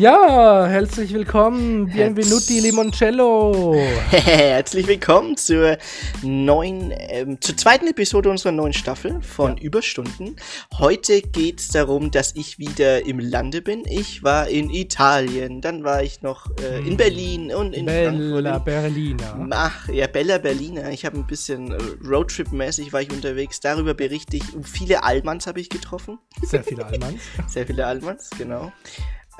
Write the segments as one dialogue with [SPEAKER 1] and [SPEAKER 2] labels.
[SPEAKER 1] Ja, herzlich willkommen, Bienvenuti Limoncello.
[SPEAKER 2] Herzlich willkommen zur neuen, ähm, zur zweiten Episode unserer neuen Staffel von ja. Überstunden. Heute geht es darum, dass ich wieder im Lande bin. Ich war in Italien, dann war ich noch äh, in hm. Berlin und in
[SPEAKER 1] Bella Frankfurt. Berlina.
[SPEAKER 2] Ach, ja, Bella Berlina. Ich habe ein bisschen äh, Roadtrip-mäßig war ich unterwegs. Darüber berichte ich. Viele Almans habe ich getroffen.
[SPEAKER 1] Sehr viele Almans.
[SPEAKER 2] Sehr viele Almans, genau.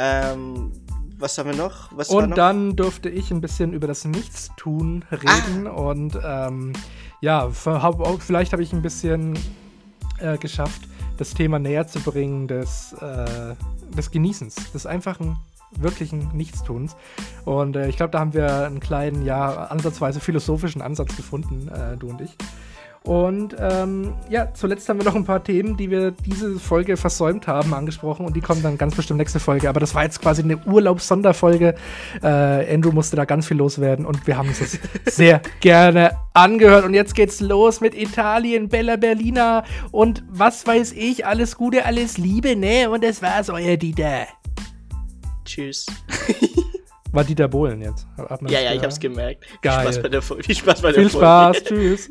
[SPEAKER 2] Ähm, was haben wir noch? Was
[SPEAKER 1] und noch? dann durfte ich ein bisschen über das Nichtstun reden ah. und ähm, ja, vielleicht habe ich ein bisschen äh, geschafft, das Thema näher zu bringen des, äh, des Genießens, des einfachen, wirklichen Nichtstuns. Und äh, ich glaube, da haben wir einen kleinen, ja, ansatzweise philosophischen Ansatz gefunden, äh, du und ich. Und ähm, ja, zuletzt haben wir noch ein paar Themen, die wir diese Folge versäumt haben, angesprochen und die kommen dann ganz bestimmt nächste Folge. Aber das war jetzt quasi eine Urlaubssonderfolge. Äh, Andrew musste da ganz viel loswerden und wir haben uns das sehr gerne angehört. Und jetzt geht's los mit Italien, Bella Berlina und was weiß ich, alles Gute, alles Liebe, ne? Und das war's, euer Dieter.
[SPEAKER 2] Tschüss.
[SPEAKER 1] War Dieter Bohlen jetzt?
[SPEAKER 2] Ja, ja, ich hab's gemerkt.
[SPEAKER 1] Geil.
[SPEAKER 2] Viel Spaß bei der, viel Spaß bei
[SPEAKER 1] der Viel Spaß, tschüss.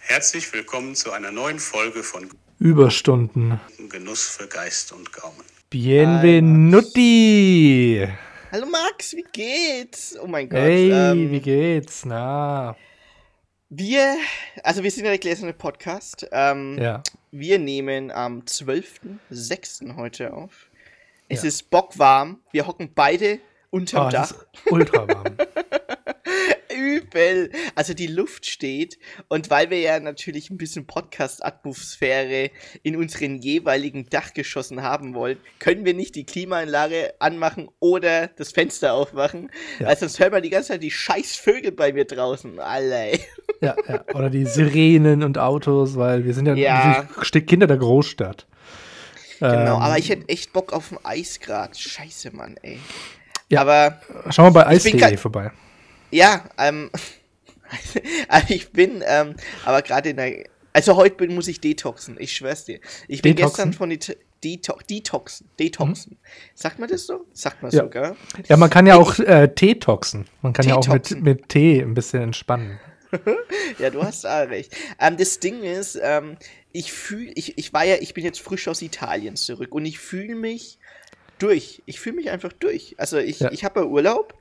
[SPEAKER 3] Herzlich willkommen zu einer neuen Folge von
[SPEAKER 1] Überstunden.
[SPEAKER 3] Genuss für Geist und Gaumen.
[SPEAKER 1] Bienvenuti!
[SPEAKER 2] Hallo Max, wie geht's? Oh mein Gott.
[SPEAKER 1] Hey, ähm, wie geht's? Na.
[SPEAKER 2] Wir, also wir sind ja der gläserne Podcast. Ähm,
[SPEAKER 1] ja.
[SPEAKER 2] Wir nehmen am 12.06. heute auf. Es ja. ist bockwarm. Wir hocken beide unterm oh, Dach.
[SPEAKER 1] ultra warm.
[SPEAKER 2] Übel. Also die Luft steht und weil wir ja natürlich ein bisschen Podcast-Atmosphäre in unseren jeweiligen Dachgeschossen haben wollen, können wir nicht die Klimaanlage anmachen oder das Fenster aufmachen. Ja. Also sonst hört man die ganze Zeit die scheiß Vögel bei mir draußen. Alle.
[SPEAKER 1] Ja, ja. Oder die Sirenen und Autos, weil wir sind ja, ja. Kinder der Großstadt.
[SPEAKER 2] Genau, ähm, aber ich hätte echt Bock auf ein Eisgrad. Scheiße, Mann, ey. Ja, aber.
[SPEAKER 1] Schau mal bei Eis.de vorbei.
[SPEAKER 2] Ja, ähm. Also ich bin, ähm, aber gerade in der. Also heute bin, muss ich detoxen, ich schwör's dir. Ich bin detoxen? gestern von die Deto Detoxen. Detoxen. Mhm. Sagt man das so? Sagt man
[SPEAKER 1] ja.
[SPEAKER 2] so, gell?
[SPEAKER 1] Ja, man kann ja auch äh, Teetoxen. Man kann ja auch mit, mit Tee ein bisschen entspannen.
[SPEAKER 2] ja, du hast auch recht. Ähm, das Ding ist, ähm, ich fühle, ich, ich war ja, ich bin jetzt frisch aus Italien zurück und ich fühle mich durch. Ich fühle mich einfach durch. Also ich, ja. ich habe ja Urlaub.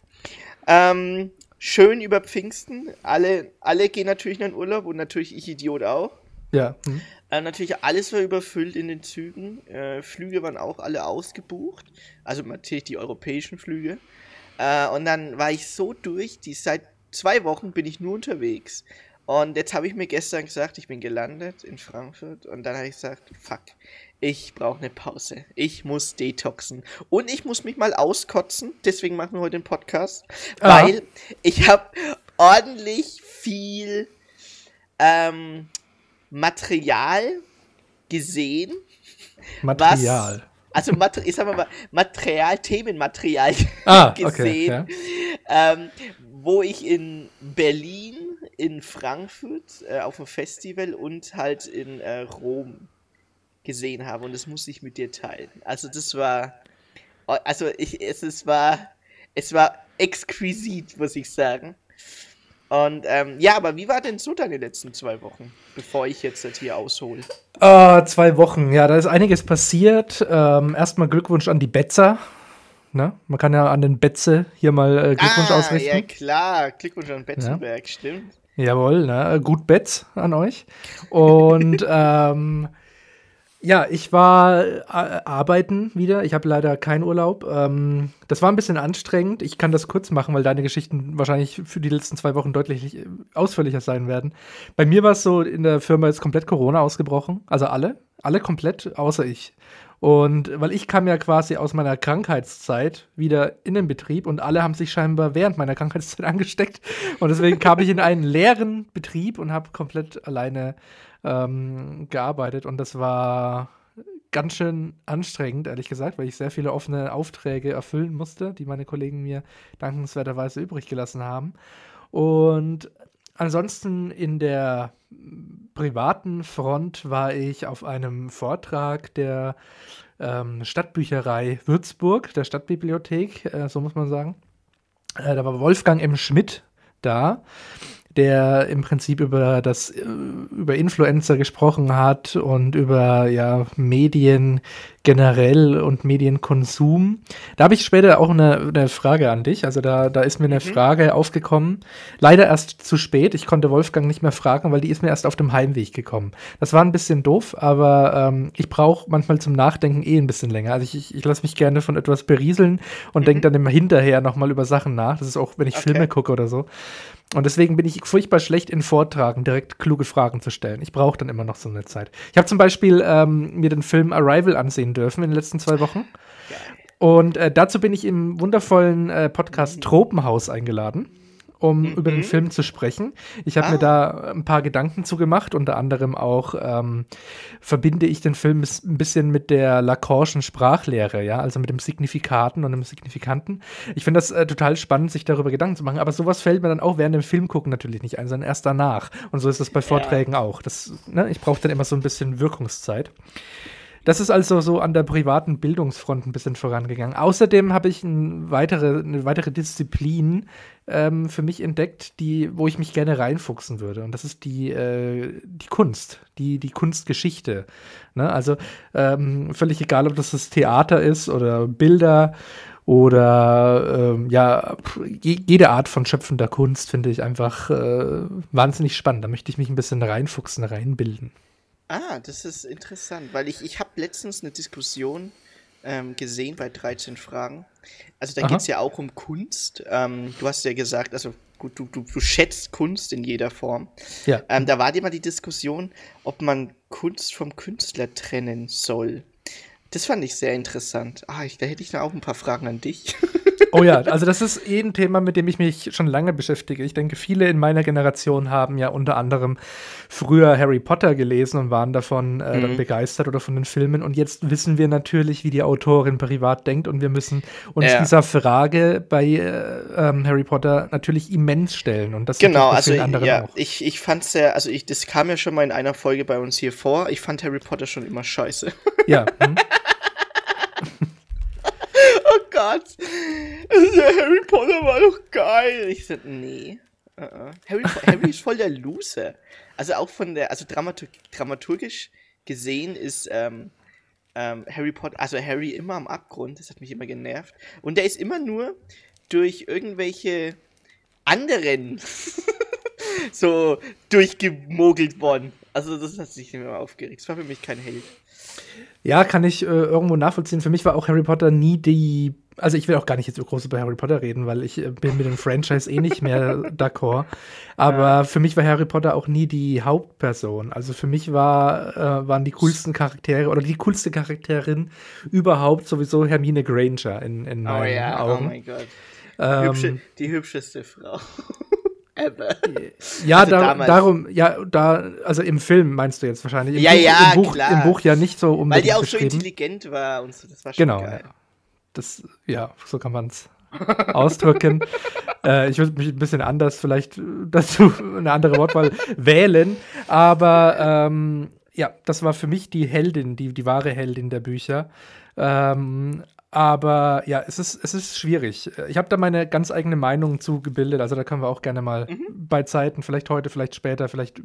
[SPEAKER 2] Ähm, schön über Pfingsten. Alle, alle gehen natürlich in den Urlaub und natürlich ich Idiot auch.
[SPEAKER 1] Ja. Mhm.
[SPEAKER 2] Äh, natürlich alles war überfüllt in den Zügen. Äh, Flüge waren auch alle ausgebucht. Also natürlich die europäischen Flüge. Äh, und dann war ich so durch, die seit zwei Wochen bin ich nur unterwegs. Und jetzt habe ich mir gestern gesagt, ich bin gelandet in Frankfurt und dann habe ich gesagt, fuck, ich brauche eine Pause. Ich muss detoxen. Und ich muss mich mal auskotzen. Deswegen machen wir heute den Podcast. Aha. Weil ich habe ordentlich viel ähm, Material gesehen.
[SPEAKER 1] Material.
[SPEAKER 2] Was, also Mater ich sag mal Material, Themenmaterial ah, gesehen, okay, ja. ähm, wo ich in Berlin in Frankfurt äh, auf dem Festival und halt in äh, Rom gesehen habe und das muss ich mit dir teilen. Also das war, also ich, es, es war, es war exquisit, muss ich sagen. Und ähm, ja, aber wie war denn so deine letzten zwei Wochen, bevor ich jetzt das hier aushole?
[SPEAKER 1] Uh, zwei Wochen, ja, da ist einiges passiert. Ähm, erstmal Glückwunsch an die Betzer. Ne? Man kann ja an den Betze hier mal äh, Glückwunsch ah, ausrichten.
[SPEAKER 2] Ja, klar, Glückwunsch an Betzenberg, ja. stimmt.
[SPEAKER 1] Jawohl, ne? gut Betz an euch. Und ähm, ja, ich war äh, arbeiten wieder. Ich habe leider keinen Urlaub. Ähm, das war ein bisschen anstrengend. Ich kann das kurz machen, weil deine Geschichten wahrscheinlich für die letzten zwei Wochen deutlich äh, ausführlicher sein werden. Bei mir war es so, in der Firma ist komplett Corona ausgebrochen. Also alle. Alle komplett, außer ich. Und weil ich kam ja quasi aus meiner Krankheitszeit wieder in den Betrieb und alle haben sich scheinbar während meiner Krankheitszeit angesteckt. Und deswegen kam ich in einen leeren Betrieb und habe komplett alleine ähm, gearbeitet. Und das war ganz schön anstrengend, ehrlich gesagt, weil ich sehr viele offene Aufträge erfüllen musste, die meine Kollegen mir dankenswerterweise übrig gelassen haben. Und ansonsten in der privaten Front war ich auf einem Vortrag der ähm, Stadtbücherei Würzburg, der Stadtbibliothek, äh, so muss man sagen. Äh, da war Wolfgang M. Schmidt da der im Prinzip über das äh, über Influencer gesprochen hat und über ja Medien generell und Medienkonsum. Da habe ich später auch eine, eine, Frage an dich. Also da, da ist mir eine mhm. Frage aufgekommen. Leider erst zu spät. Ich konnte Wolfgang nicht mehr fragen, weil die ist mir erst auf dem Heimweg gekommen. Das war ein bisschen doof, aber ähm, ich brauche manchmal zum Nachdenken eh ein bisschen länger. Also ich, ich, ich lasse mich gerne von etwas berieseln und mhm. denke dann immer hinterher nochmal über Sachen nach. Das ist auch, wenn ich okay. Filme gucke oder so. Und deswegen bin ich furchtbar schlecht in Vortragen, direkt kluge Fragen zu stellen. Ich brauche dann immer noch so eine Zeit. Ich habe zum Beispiel ähm, mir den Film Arrival ansehen dürfen in den letzten zwei Wochen. Und äh, dazu bin ich im wundervollen äh, Podcast Tropenhaus eingeladen um mhm. über den Film zu sprechen. Ich habe ah. mir da ein paar Gedanken zu gemacht, unter anderem auch ähm, verbinde ich den Film ein bisschen mit der Lacanischen Sprachlehre, ja, also mit dem Signifikaten und dem Signifikanten. Ich finde das äh, total spannend, sich darüber Gedanken zu machen, aber sowas fällt mir dann auch während dem Film gucken natürlich nicht ein, sondern erst danach. Und so ist das bei Vorträgen ja. auch. Das, ne, ich brauche dann immer so ein bisschen Wirkungszeit. Das ist also so an der privaten Bildungsfront ein bisschen vorangegangen. Außerdem habe ich ein weitere, eine weitere Disziplin ähm, für mich entdeckt, die, wo ich mich gerne reinfuchsen würde. Und das ist die, äh, die Kunst, die, die Kunstgeschichte. Ne? Also ähm, völlig egal, ob das das Theater ist oder Bilder oder ähm, ja, jede Art von schöpfender Kunst finde ich einfach äh, wahnsinnig spannend. Da möchte ich mich ein bisschen reinfuchsen, reinbilden.
[SPEAKER 2] Ah, das ist interessant, weil ich, ich habe letztens eine Diskussion ähm, gesehen bei 13 Fragen. Also da geht es ja auch um Kunst. Ähm, du hast ja gesagt, also gut, du, du, du schätzt Kunst in jeder Form. Ja. Ähm, da war dir mal die Diskussion, ob man Kunst vom Künstler trennen soll. Das fand ich sehr interessant. Ah, ich, da hätte ich noch auch ein paar Fragen an dich.
[SPEAKER 1] Oh ja, also das ist eh ein Thema, mit dem ich mich schon lange beschäftige. Ich denke, viele in meiner Generation haben ja unter anderem früher Harry Potter gelesen und waren davon äh, mhm. begeistert oder von den Filmen. Und jetzt wissen wir natürlich, wie die Autorin privat denkt und wir müssen uns ja. dieser Frage bei äh, ähm, Harry Potter natürlich immens stellen. Und das
[SPEAKER 2] genau, also ja, auch. ich, ich fand es sehr, also ich, das kam ja schon mal in einer Folge bei uns hier vor. Ich fand Harry Potter schon immer scheiße. Ja. Hm. oh Gott. Harry Potter war doch geil. Ich sagte, nee. Uh -uh. Harry, Harry ist voll der Loser. Also auch von der, also dramaturg dramaturgisch gesehen ist ähm, ähm, Harry Potter, also Harry immer am Abgrund. Das hat mich immer genervt. Und der ist immer nur durch irgendwelche anderen so durchgemogelt worden. Also das hat sich immer aufgeregt. Das war für mich kein Held.
[SPEAKER 1] Ja, kann ich äh, irgendwo nachvollziehen. Für mich war auch Harry Potter nie die. Also ich will auch gar nicht jetzt so groß über Harry Potter reden, weil ich äh, bin mit dem Franchise eh nicht mehr d'accord. Aber ja. für mich war Harry Potter auch nie die Hauptperson. Also für mich war, äh, waren die coolsten Charaktere oder die coolste Charakterin überhaupt sowieso Hermine Granger in, in oh meinen oh ja, Augen. Oh mein Gott.
[SPEAKER 2] Ähm, Hübsche, die hübscheste Frau.
[SPEAKER 1] Ever. Ja, also da, darum, ja, da, also im Film meinst du jetzt wahrscheinlich. Im
[SPEAKER 2] ja,
[SPEAKER 1] Buch,
[SPEAKER 2] ja,
[SPEAKER 1] im Buch,
[SPEAKER 2] klar.
[SPEAKER 1] Im Buch ja nicht so
[SPEAKER 2] unbedingt Weil die auch so intelligent war und so, das war schon
[SPEAKER 1] genau, geil. Ja. Das, ja, so kann man es ausdrücken. äh, ich würde mich ein bisschen anders vielleicht dazu eine andere Wortwahl wählen, aber ähm, ja, das war für mich die Heldin, die, die wahre Heldin der Bücher. Ähm, aber ja, es ist, es ist schwierig. Ich habe da meine ganz eigene Meinung zu gebildet. Also da können wir auch gerne mal mhm. bei Zeiten, vielleicht heute, vielleicht später, vielleicht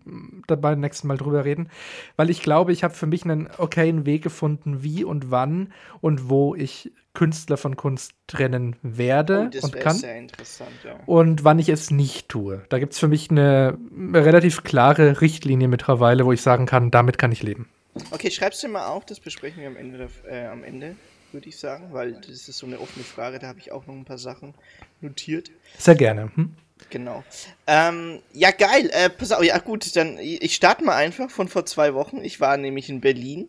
[SPEAKER 1] dabei beim nächsten Mal drüber reden. Weil ich glaube, ich habe für mich einen okayen Weg gefunden, wie und wann und wo ich Künstler von Kunst trennen werde oh, und kann. Sehr interessant, ja. Und wann ich es nicht tue. Da gibt es für mich eine relativ klare Richtlinie mittlerweile, wo ich sagen kann, damit kann ich leben.
[SPEAKER 2] Okay, schreib's dir mal auf, das besprechen wir am Ende. Äh, am Ende würde ich sagen, weil das ist so eine offene Frage, da habe ich auch noch ein paar Sachen notiert.
[SPEAKER 1] Sehr gerne. Hm?
[SPEAKER 2] Genau. Ähm, ja, geil. Äh, pass auf, ja gut, dann ich starte mal einfach von vor zwei Wochen. Ich war nämlich in Berlin.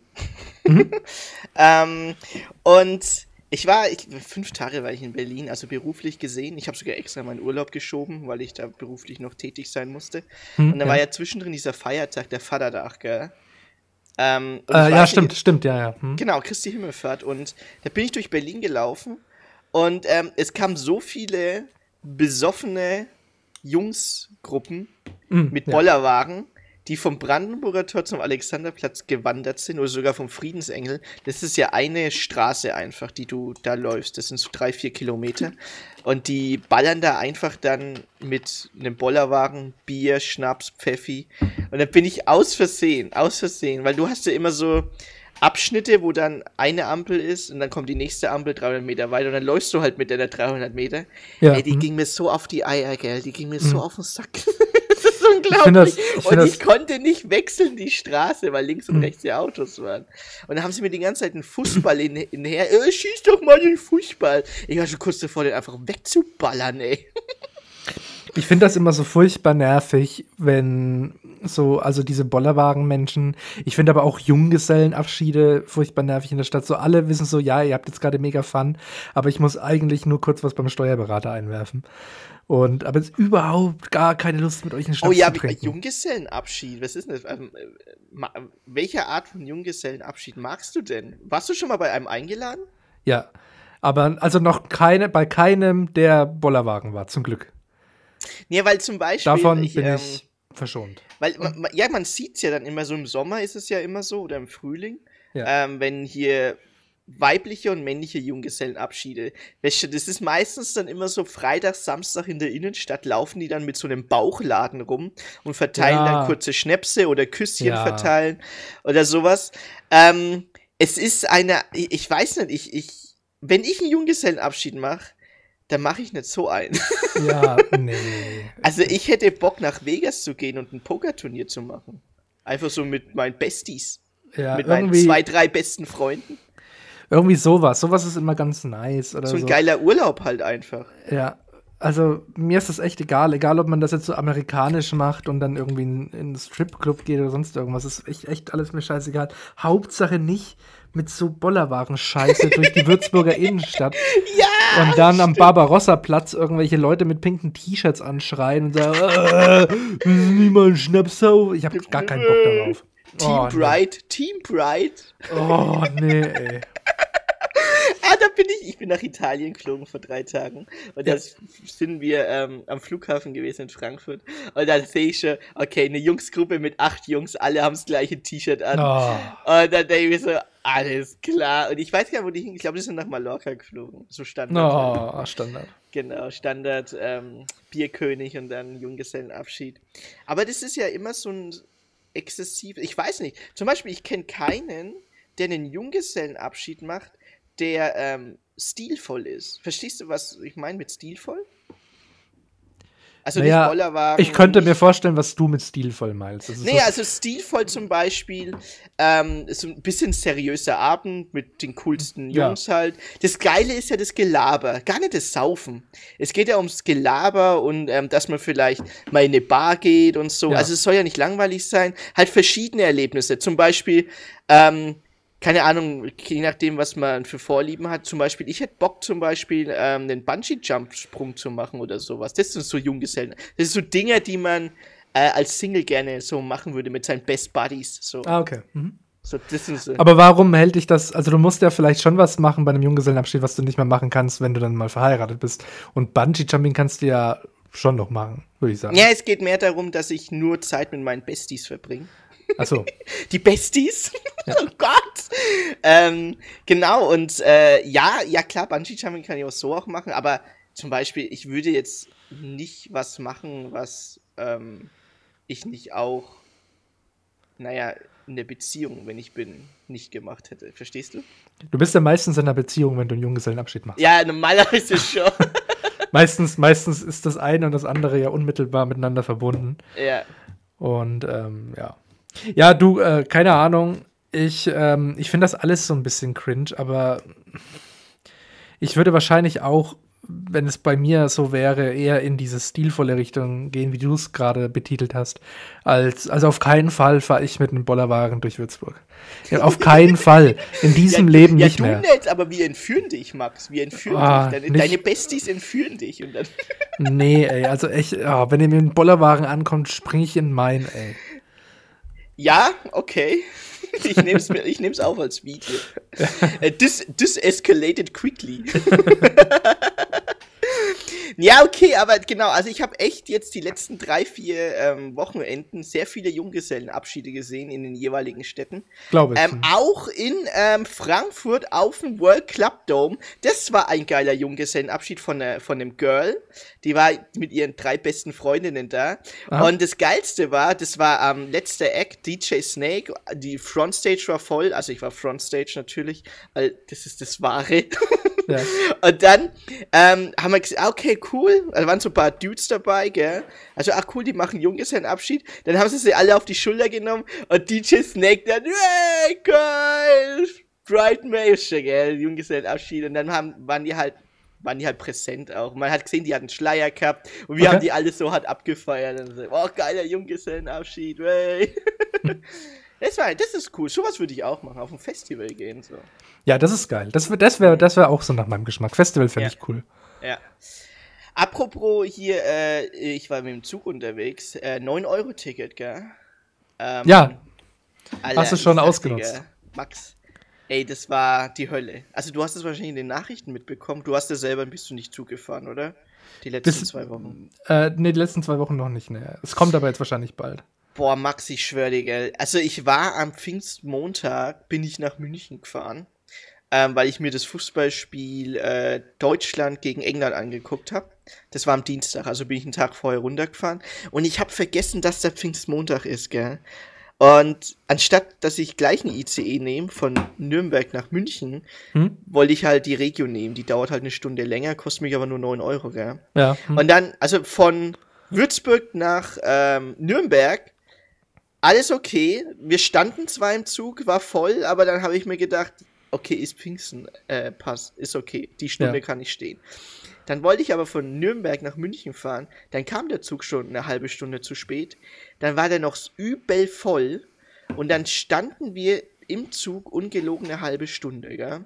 [SPEAKER 2] Mhm. ähm, und ich war, ich, fünf Tage war ich in Berlin, also beruflich gesehen. Ich habe sogar extra meinen Urlaub geschoben, weil ich da beruflich noch tätig sein musste. Mhm, und dann ja. war ja zwischendrin dieser Feiertag, der Vatertag, gell? Ähm,
[SPEAKER 1] Äh, ja, stimmt, stimmt, ja, ja. Hm.
[SPEAKER 2] Genau, Christi Himmelfahrt. Und da bin ich durch Berlin gelaufen und ähm, es kamen so viele besoffene Jungsgruppen
[SPEAKER 1] Mhm,
[SPEAKER 2] mit
[SPEAKER 1] ja.
[SPEAKER 2] Die vom Brandenburger Tor zum Alexanderplatz gewandert sind oder sogar vom Friedensengel. Das ist ja eine Straße einfach, die du da läufst. Das sind so drei, vier Kilometer. Und die ballern da einfach dann mit einem Bollerwagen Bier, Schnaps, Pfeffi. Und dann bin ich aus Versehen, aus Versehen, weil du hast ja immer so Abschnitte, wo dann eine Ampel ist und dann kommt die nächste Ampel 300 Meter weiter und dann läufst du halt mit deiner 300 Meter.
[SPEAKER 1] Ja,
[SPEAKER 2] Ey, die
[SPEAKER 1] hm.
[SPEAKER 2] ging mir so auf die Eier, gell? Die ging mir
[SPEAKER 1] Mhm.
[SPEAKER 2] so auf den Sack. unglaublich.
[SPEAKER 1] find das- ich
[SPEAKER 2] und ich konnte nicht wechseln die Straße, weil links und
[SPEAKER 1] Mhm.
[SPEAKER 2] rechts die Autos waren. Und dann haben sie mir die ganze Zeit einen Fußball in, hinher. Äh, schieß doch mal den Fußball. Ich war schon kurz davor, den einfach wegzuballern, ey.
[SPEAKER 1] Ich finde das immer so furchtbar nervig, wenn so, also diese Bollerwagen-Menschen. Ich finde aber auch Junggesellenabschiede furchtbar nervig in der Stadt. So alle wissen so, ja, ihr habt jetzt gerade mega Fun, aber ich muss eigentlich nur kurz was beim Steuerberater einwerfen. Und aber jetzt überhaupt gar keine Lust mit euch einen Schnaps
[SPEAKER 2] Oh ja,
[SPEAKER 1] zu trinken.
[SPEAKER 2] Junggesellenabschied. Was ist denn das? Ähm, äh, welche Art von Junggesellenabschied magst du denn? Warst du schon mal bei einem eingeladen?
[SPEAKER 1] Ja, aber also noch keine, bei keinem der Bollerwagen war, zum Glück.
[SPEAKER 2] Ja, weil zum Beispiel.
[SPEAKER 1] Davon
[SPEAKER 2] ich,
[SPEAKER 1] bin
[SPEAKER 2] ähm,
[SPEAKER 1] ich verschont.
[SPEAKER 2] Weil, ma, ma, ja, man sieht es ja dann immer so im Sommer ist es ja immer so oder im Frühling,
[SPEAKER 1] Ja.
[SPEAKER 2] ähm, wenn hier weibliche und männliche Junggesellenabschiede. Weißt du, Das ist meistens dann immer so Freitag, Samstag in der Innenstadt laufen die dann mit so einem Bauchladen rum und verteilen
[SPEAKER 1] Ja.
[SPEAKER 2] dann kurze Schnäpse oder Küsschen
[SPEAKER 1] Ja.
[SPEAKER 2] verteilen oder sowas. Ähm, es ist eine, ich, ich weiß nicht, ich, ich, wenn ich einen Junggesellenabschied mache, dann mache ich nicht so einen.
[SPEAKER 1] Ja, nee.
[SPEAKER 2] Also ich hätte Bock nach Vegas zu gehen und ein Pokerturnier zu machen. Einfach so mit meinen Besties.
[SPEAKER 1] Ja,
[SPEAKER 2] mit meinen zwei, drei besten Freunden.
[SPEAKER 1] irgendwie sowas. Sowas ist immer ganz nice. Oder
[SPEAKER 2] So
[SPEAKER 1] so.
[SPEAKER 2] ein geiler Urlaub halt einfach.
[SPEAKER 1] Ja, also mir ist das echt egal. Egal, ob man das jetzt so amerikanisch macht und dann irgendwie in, in einen Stripclub geht oder sonst irgendwas. ist echt, echt alles mir scheißegal. Hauptsache nicht mit so Bollerwagen-Scheiße durch die Würzburger Innenstadt.
[SPEAKER 2] Ja!
[SPEAKER 1] Und dann am Barbarossa-Platz irgendwelche Leute mit pinken T-Shirts anschreien und sagen, äh, niemand Schnaps auf. Ich hab gar keinen Bock darauf.
[SPEAKER 2] Team
[SPEAKER 1] Oh, nee.
[SPEAKER 2] Pride, Team Pride.
[SPEAKER 1] Oh, nee, ey.
[SPEAKER 2] Da bin ich. Ich bin nach Italien geflogen vor drei Tagen. Und da sind wir ähm, am Flughafen gewesen in Frankfurt. Und da sehe ich schon, okay, eine Jungsgruppe mit acht Jungs, alle haben das gleiche T-Shirt an.
[SPEAKER 1] Oh.
[SPEAKER 2] Und dann denke ich mir so, alles klar. Und ich weiß gar nicht, wo die hin. Ich glaube, die sind nach Mallorca geflogen. So Standard.
[SPEAKER 1] Oh, Standard.
[SPEAKER 2] Genau, Standard, ähm, Bierkönig und dann Junggesellenabschied. Aber das ist ja immer so ein exzessiv. Ich weiß nicht. Zum Beispiel, ich kenne keinen, der einen Junggesellenabschied macht, der ähm, stilvoll ist. Verstehst du, was ich meine mit stilvoll? Also
[SPEAKER 1] Naja,
[SPEAKER 2] Bollerwagen.
[SPEAKER 1] Ich könnte
[SPEAKER 2] nicht,
[SPEAKER 1] mir vorstellen, was du mit stilvoll meinst. Ist
[SPEAKER 2] Nee,
[SPEAKER 1] so-
[SPEAKER 2] also stilvoll zum Beispiel, ähm, so ein bisschen seriöser Abend mit den coolsten
[SPEAKER 1] Ja.
[SPEAKER 2] Jungs halt. Das Geile ist ja das Gelaber, gar nicht das Saufen. Es geht ja ums Gelaber und ähm, dass man vielleicht mal in eine Bar geht und so.
[SPEAKER 1] Ja.
[SPEAKER 2] Also es soll ja nicht langweilig sein. Halt verschiedene Erlebnisse. Zum Beispiel, ähm, keine Ahnung, je nachdem, was man für Vorlieben hat. Zum Beispiel, ich hätte Bock zum Beispiel, ähm, einen Bungee-Jump-Sprung zu machen oder sowas. Das sind so Junggesellen. Das sind so Dinge, die man äh, als Single gerne so machen würde mit seinen Best Buddies. So,
[SPEAKER 1] Ah, okay. Mhm.
[SPEAKER 2] so das sind so.
[SPEAKER 1] Aber warum hält dich das? Also, du musst ja vielleicht schon was machen bei einem Junggesellenabschied, was du nicht mehr machen kannst, wenn du dann mal verheiratet bist. Und Bungee-Jumping kannst du ja schon noch machen, würde ich sagen.
[SPEAKER 2] Ja, es geht mehr darum, dass ich nur Zeit mit meinen Besties verbringe.
[SPEAKER 1] Achso.
[SPEAKER 2] Die Besties? oh Gott! Ähm, genau, und äh, ja, ja klar, Bungee-Jumping kann ich auch so auch machen, aber zum Beispiel, ich würde jetzt nicht was machen, was ähm, ich nicht auch, naja, in der Beziehung, wenn ich bin, nicht gemacht hätte. Verstehst du?
[SPEAKER 1] Du bist ja meistens in einer Beziehung, wenn du einen Junggesellenabschied machst.
[SPEAKER 2] Ja, normalerweise schon.
[SPEAKER 1] Meistens, meistens ist das eine und das andere ja unmittelbar miteinander verbunden.
[SPEAKER 2] ja.
[SPEAKER 1] Und ähm, ja. Ja, du, äh, keine Ahnung. Ich, ähm, ich finde das alles so ein bisschen cringe, aber ich würde wahrscheinlich auch, wenn es bei mir so wäre, eher in diese stilvolle Richtung gehen, wie du es gerade betitelt hast. Als, also auf keinen Fall fahre ich mit einem Bollerwagen durch Würzburg. Ja, auf keinen Fall. In diesem
[SPEAKER 2] ja,
[SPEAKER 1] Leben
[SPEAKER 2] ja,
[SPEAKER 1] nicht
[SPEAKER 2] du
[SPEAKER 1] mehr.
[SPEAKER 2] nicht, aber wir entführen dich, Max. Wir entführen
[SPEAKER 1] Ah,
[SPEAKER 2] dich. Deine, deine Besties entführen dich. Und dann
[SPEAKER 1] Nee, ey, also echt, ja, wenn ihr mit dem Bollerwagen ankommt, springe ich in meinen, ey.
[SPEAKER 2] Ja, okay. ich nehme es ich nehm's auch als Video. Äh, this, this escalated quickly. ja, okay, aber genau, also ich habe echt jetzt die letzten drei, vier ähm, Wochenenden sehr viele Junggesellenabschiede gesehen in den jeweiligen Städten.
[SPEAKER 1] Glaube ich.
[SPEAKER 2] Ähm, auch in ähm, Frankfurt auf dem World Club Dome. Das war ein geiler Junggesellenabschied von, äh, von einem Girl. Die war mit ihren drei besten Freundinnen da.
[SPEAKER 1] Aha.
[SPEAKER 2] Und das Geilste war, das war am letzter Act, DJ Snake. Die Frontstage war voll. Also ich war Frontstage natürlich, weil das ist das Wahre.
[SPEAKER 1] Ja.
[SPEAKER 2] Und dann ähm, haben wir gesagt, ah, okay, cool. Da waren so ein paar Dudes dabei, gell? Also, ach cool, die machen Junggesellenabschied. Dann haben sie sie alle auf die Schulter genommen und DJ Snake dann, hey, geil! Bright Maische, gell? Junggesellenabschied. Und dann haben, waren die halt waren die halt präsent auch. Man hat gesehen, die hatten Schleier gehabt und wir
[SPEAKER 1] Okay.
[SPEAKER 2] haben die alle so hart abgefeiert. Und so, oh, geiler Junggesellenabschied, wey. das, war, das ist cool. Sowas würde ich auch machen, auf ein Festival gehen. So.
[SPEAKER 1] Ja, das ist geil. Das, das wäre das wär auch so nach meinem Geschmack. Festival fände
[SPEAKER 2] Ja.
[SPEAKER 1] ich cool.
[SPEAKER 2] Ja. Apropos hier, äh, ich war mit dem Zug unterwegs, äh, 9-Euro-Ticket, gell? Ähm,
[SPEAKER 1] Ja,
[SPEAKER 2] Alter,
[SPEAKER 1] hast du schon ausgenutzt.
[SPEAKER 2] gell, Max, ey, das war die Hölle. Also du hast es wahrscheinlich in den Nachrichten mitbekommen. Du hast ja selber bist du nicht zugefahren, oder? Die letzten
[SPEAKER 1] Bis-
[SPEAKER 2] zwei Wochen.
[SPEAKER 1] äh, nee, die letzten zwei Wochen noch nicht. Nee. Es kommt aber jetzt wahrscheinlich bald.
[SPEAKER 2] Boah, Max, ich schwöre dir, gell. Also ich war am Pfingstmontag, bin ich nach München gefahren, ähm, weil ich mir das Fußballspiel äh, Deutschland gegen England angeguckt habe. Das war am Dienstag, also bin ich einen Tag vorher runtergefahren. Und ich habe vergessen, dass der Pfingstmontag ist, gell. Und anstatt, dass ich gleich einen ICE nehme von Nürnberg nach München,
[SPEAKER 1] Hm?
[SPEAKER 2] wollte ich halt die Regio nehmen. Die dauert halt eine Stunde länger, kostet mich aber nur 9 Euro, gell.
[SPEAKER 1] Ja. Hm.
[SPEAKER 2] Und dann, also von Würzburg nach ähm, Nürnberg, alles okay. Wir standen zwar im Zug, war voll, aber dann habe ich mir gedacht, okay, ist Pfingsten, äh, passt, ist okay. Die Stunde
[SPEAKER 1] Ja.
[SPEAKER 2] kann ich stehen. Dann wollte ich aber von Nürnberg nach München fahren. Dann kam der Zug schon eine halbe Stunde zu spät. Dann war der noch übel voll. Und dann standen wir im Zug ungelogen eine halbe Stunde, gell?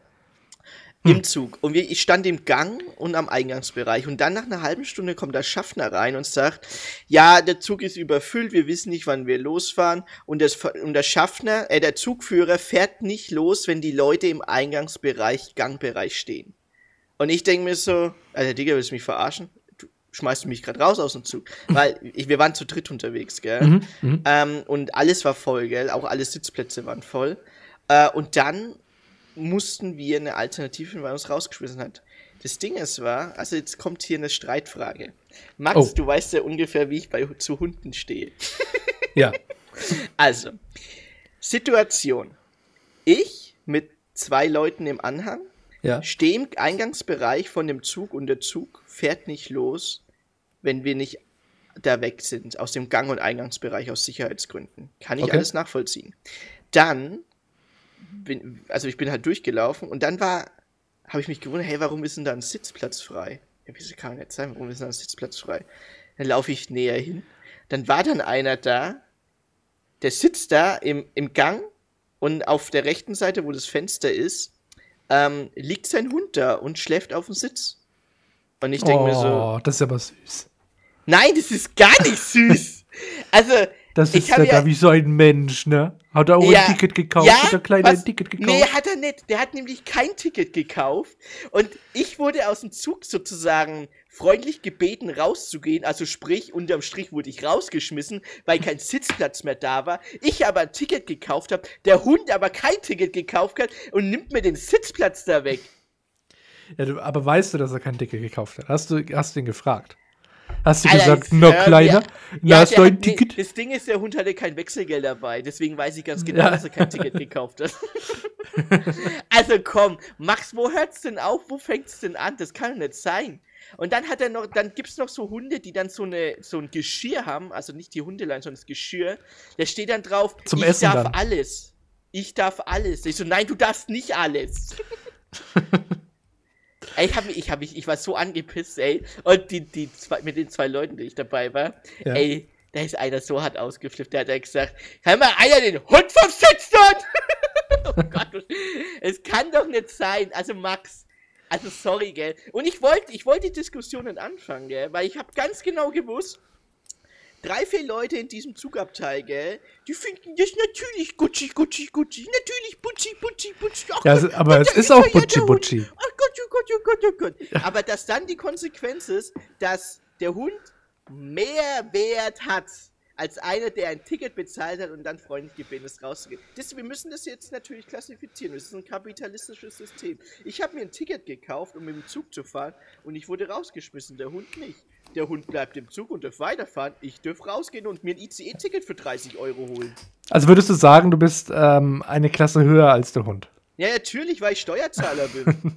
[SPEAKER 2] Im Zug. Und wir, ich stand im Gang und am Eingangsbereich. Und dann nach einer halben Stunde kommt der Schaffner rein und sagt, ja, der Zug ist überfüllt, wir wissen nicht, wann wir losfahren. Und, das, und der Schaffner, äh, der Zugführer fährt nicht los, wenn die Leute im Eingangsbereich, Gangbereich stehen. Und ich denke mir so, Alter, Digga, willst du mich verarschen? Du schmeißt du mich gerade raus aus dem Zug. Weil ich, wir waren zu dritt unterwegs, gell?
[SPEAKER 1] Mhm, mhm.
[SPEAKER 2] Ähm, und alles war voll, gell? Auch alle Sitzplätze waren voll. Äh, und dann mussten wir eine Alternative, finden, weil uns rausgeschmissen hat. Das Ding ist war, also jetzt kommt hier eine Streitfrage. Max,
[SPEAKER 1] Oh.
[SPEAKER 2] du weißt ja ungefähr, wie ich bei zu Hunden stehe.
[SPEAKER 1] Ja.
[SPEAKER 2] Also, Situation. Ich mit zwei Leuten im Anhang
[SPEAKER 1] Ja.
[SPEAKER 2] stehe im Eingangsbereich von dem Zug und der Zug fährt nicht los, wenn wir nicht da weg sind, aus dem Gang- und Eingangsbereich aus Sicherheitsgründen. Kann ich
[SPEAKER 1] Okay.
[SPEAKER 2] alles nachvollziehen. Dann, bin, also ich bin halt durchgelaufen und dann war, habe ich mich gewundert, hey, warum ist denn da ein Sitzplatz frei? Ja, wieso kann nicht sein, warum ist denn da ein Sitzplatz frei? Dann laufe ich näher hin, dann war dann einer da, der sitzt da im, im Gang und auf der rechten Seite, wo das Fenster ist, ähm, liegt sein Hund da und schläft auf dem Sitz. Und ich denke mir so,
[SPEAKER 1] Oh, das ist aber süß.
[SPEAKER 2] nein, das ist gar nicht süß. Also,
[SPEAKER 1] Das ist ja da wie so ein Mensch, ne? Hat er auch
[SPEAKER 2] Ja,
[SPEAKER 1] ein Ticket gekauft?
[SPEAKER 2] ja,
[SPEAKER 1] hat der Kleine
[SPEAKER 2] was?
[SPEAKER 1] ein Ticket gekauft?
[SPEAKER 2] nee, hat er nicht. Der hat nämlich kein Ticket gekauft. Und ich wurde aus dem Zug sozusagen freundlich gebeten, rauszugehen. Also sprich, unterm Strich wurde ich rausgeschmissen, weil kein Sitzplatz mehr da war. Ich aber ein Ticket gekauft habe, der Hund aber kein Ticket gekauft hat und nimmt mir den Sitzplatz da weg.
[SPEAKER 1] Ja, du, aber weißt du, dass er kein Ticket gekauft hat? Hast du, hast du ihn gefragt? Hast du
[SPEAKER 2] Alter,
[SPEAKER 1] gesagt,
[SPEAKER 2] hör
[SPEAKER 1] Kleiner,
[SPEAKER 2] mir-
[SPEAKER 1] na, hast du ein
[SPEAKER 2] hat- nee,
[SPEAKER 1] Ticket?
[SPEAKER 2] das Ding ist, der Hund hatte kein Wechselgeld dabei. Deswegen weiß ich ganz genau,
[SPEAKER 1] Ja.
[SPEAKER 2] dass er kein Ticket gekauft hat. also komm, Max, wo hört's denn auf? Wo fängt's denn an? Das kann doch nicht sein. Und dann hat er noch, dann gibt's noch so Hunde, die dann so eine, so ein Geschirr haben, also nicht die Hundelein, sondern das Geschirr. Da steht dann drauf,
[SPEAKER 1] Zum
[SPEAKER 2] ich
[SPEAKER 1] Essen
[SPEAKER 2] darf
[SPEAKER 1] dann.
[SPEAKER 2] alles. Ich darf alles. Ich so, nein, du darfst nicht alles. ey, ich, hab mich, ich, hab mich, ich war so angepisst, ey. Und die, die zwei, mit den zwei Leuten, die ich dabei war,
[SPEAKER 1] Ja.
[SPEAKER 2] ey, da ist einer so hart ausgeflippt, der hat ja gesagt, kann mal einer den Hund vom Sitz dort? oh Gott, es kann doch nicht sein. Also Max, also sorry, gell. Und ich wollte, ich wollte die Diskussionen anfangen, gell, weil ich habe ganz genau gewusst, drei, vier Leute in diesem Zugabteil, gell? Die finden das natürlich Gucci, Gucci, Gucci. Natürlich Butchi, Butchi, Butchi.
[SPEAKER 1] Ach ja, Gott, aber es ist auch Butchi, Butchi.
[SPEAKER 2] Ach Gott, oh Gott, oh Gott, oh Gott. Ja. Aber dass dann die Konsequenz ist, dass der Hund mehr Wert hat als einer, der ein Ticket bezahlt hat und dann freundlich gebeten ist, rauszugehen. Das, wir müssen das jetzt natürlich klassifizieren. Das ist ein kapitalistisches System. Ich habe mir ein Ticket gekauft, um mit dem Zug zu fahren und ich wurde rausgeschmissen, der Hund nicht. Der Hund bleibt im Zug und darf weiterfahren. Ich darf rausgehen und mir ein ICE-Ticket für 30 Euro holen.
[SPEAKER 1] Also würdest du sagen, du bist ähm, eine Klasse höher als der Hund?
[SPEAKER 2] Ja, natürlich, weil ich Steuerzahler bin.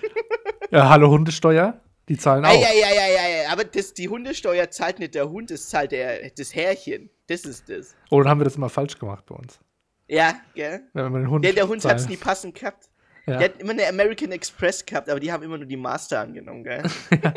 [SPEAKER 1] ja, hallo Hundesteuer? Die zahlen auch.
[SPEAKER 2] Ja, ja, ja, ja, ja. Aber das, die Hundesteuer zahlt nicht der Hund, das zahlt der, das Härchen. Das ist das.
[SPEAKER 1] Oh, dann haben wir das immer falsch gemacht bei uns.
[SPEAKER 2] Ja, gell?
[SPEAKER 1] Wenn den Hund
[SPEAKER 2] der, der Hund hat es nie passend gehabt. Ja. Der hat immer eine American Express gehabt, aber die haben immer nur die Master angenommen, gell? Ja.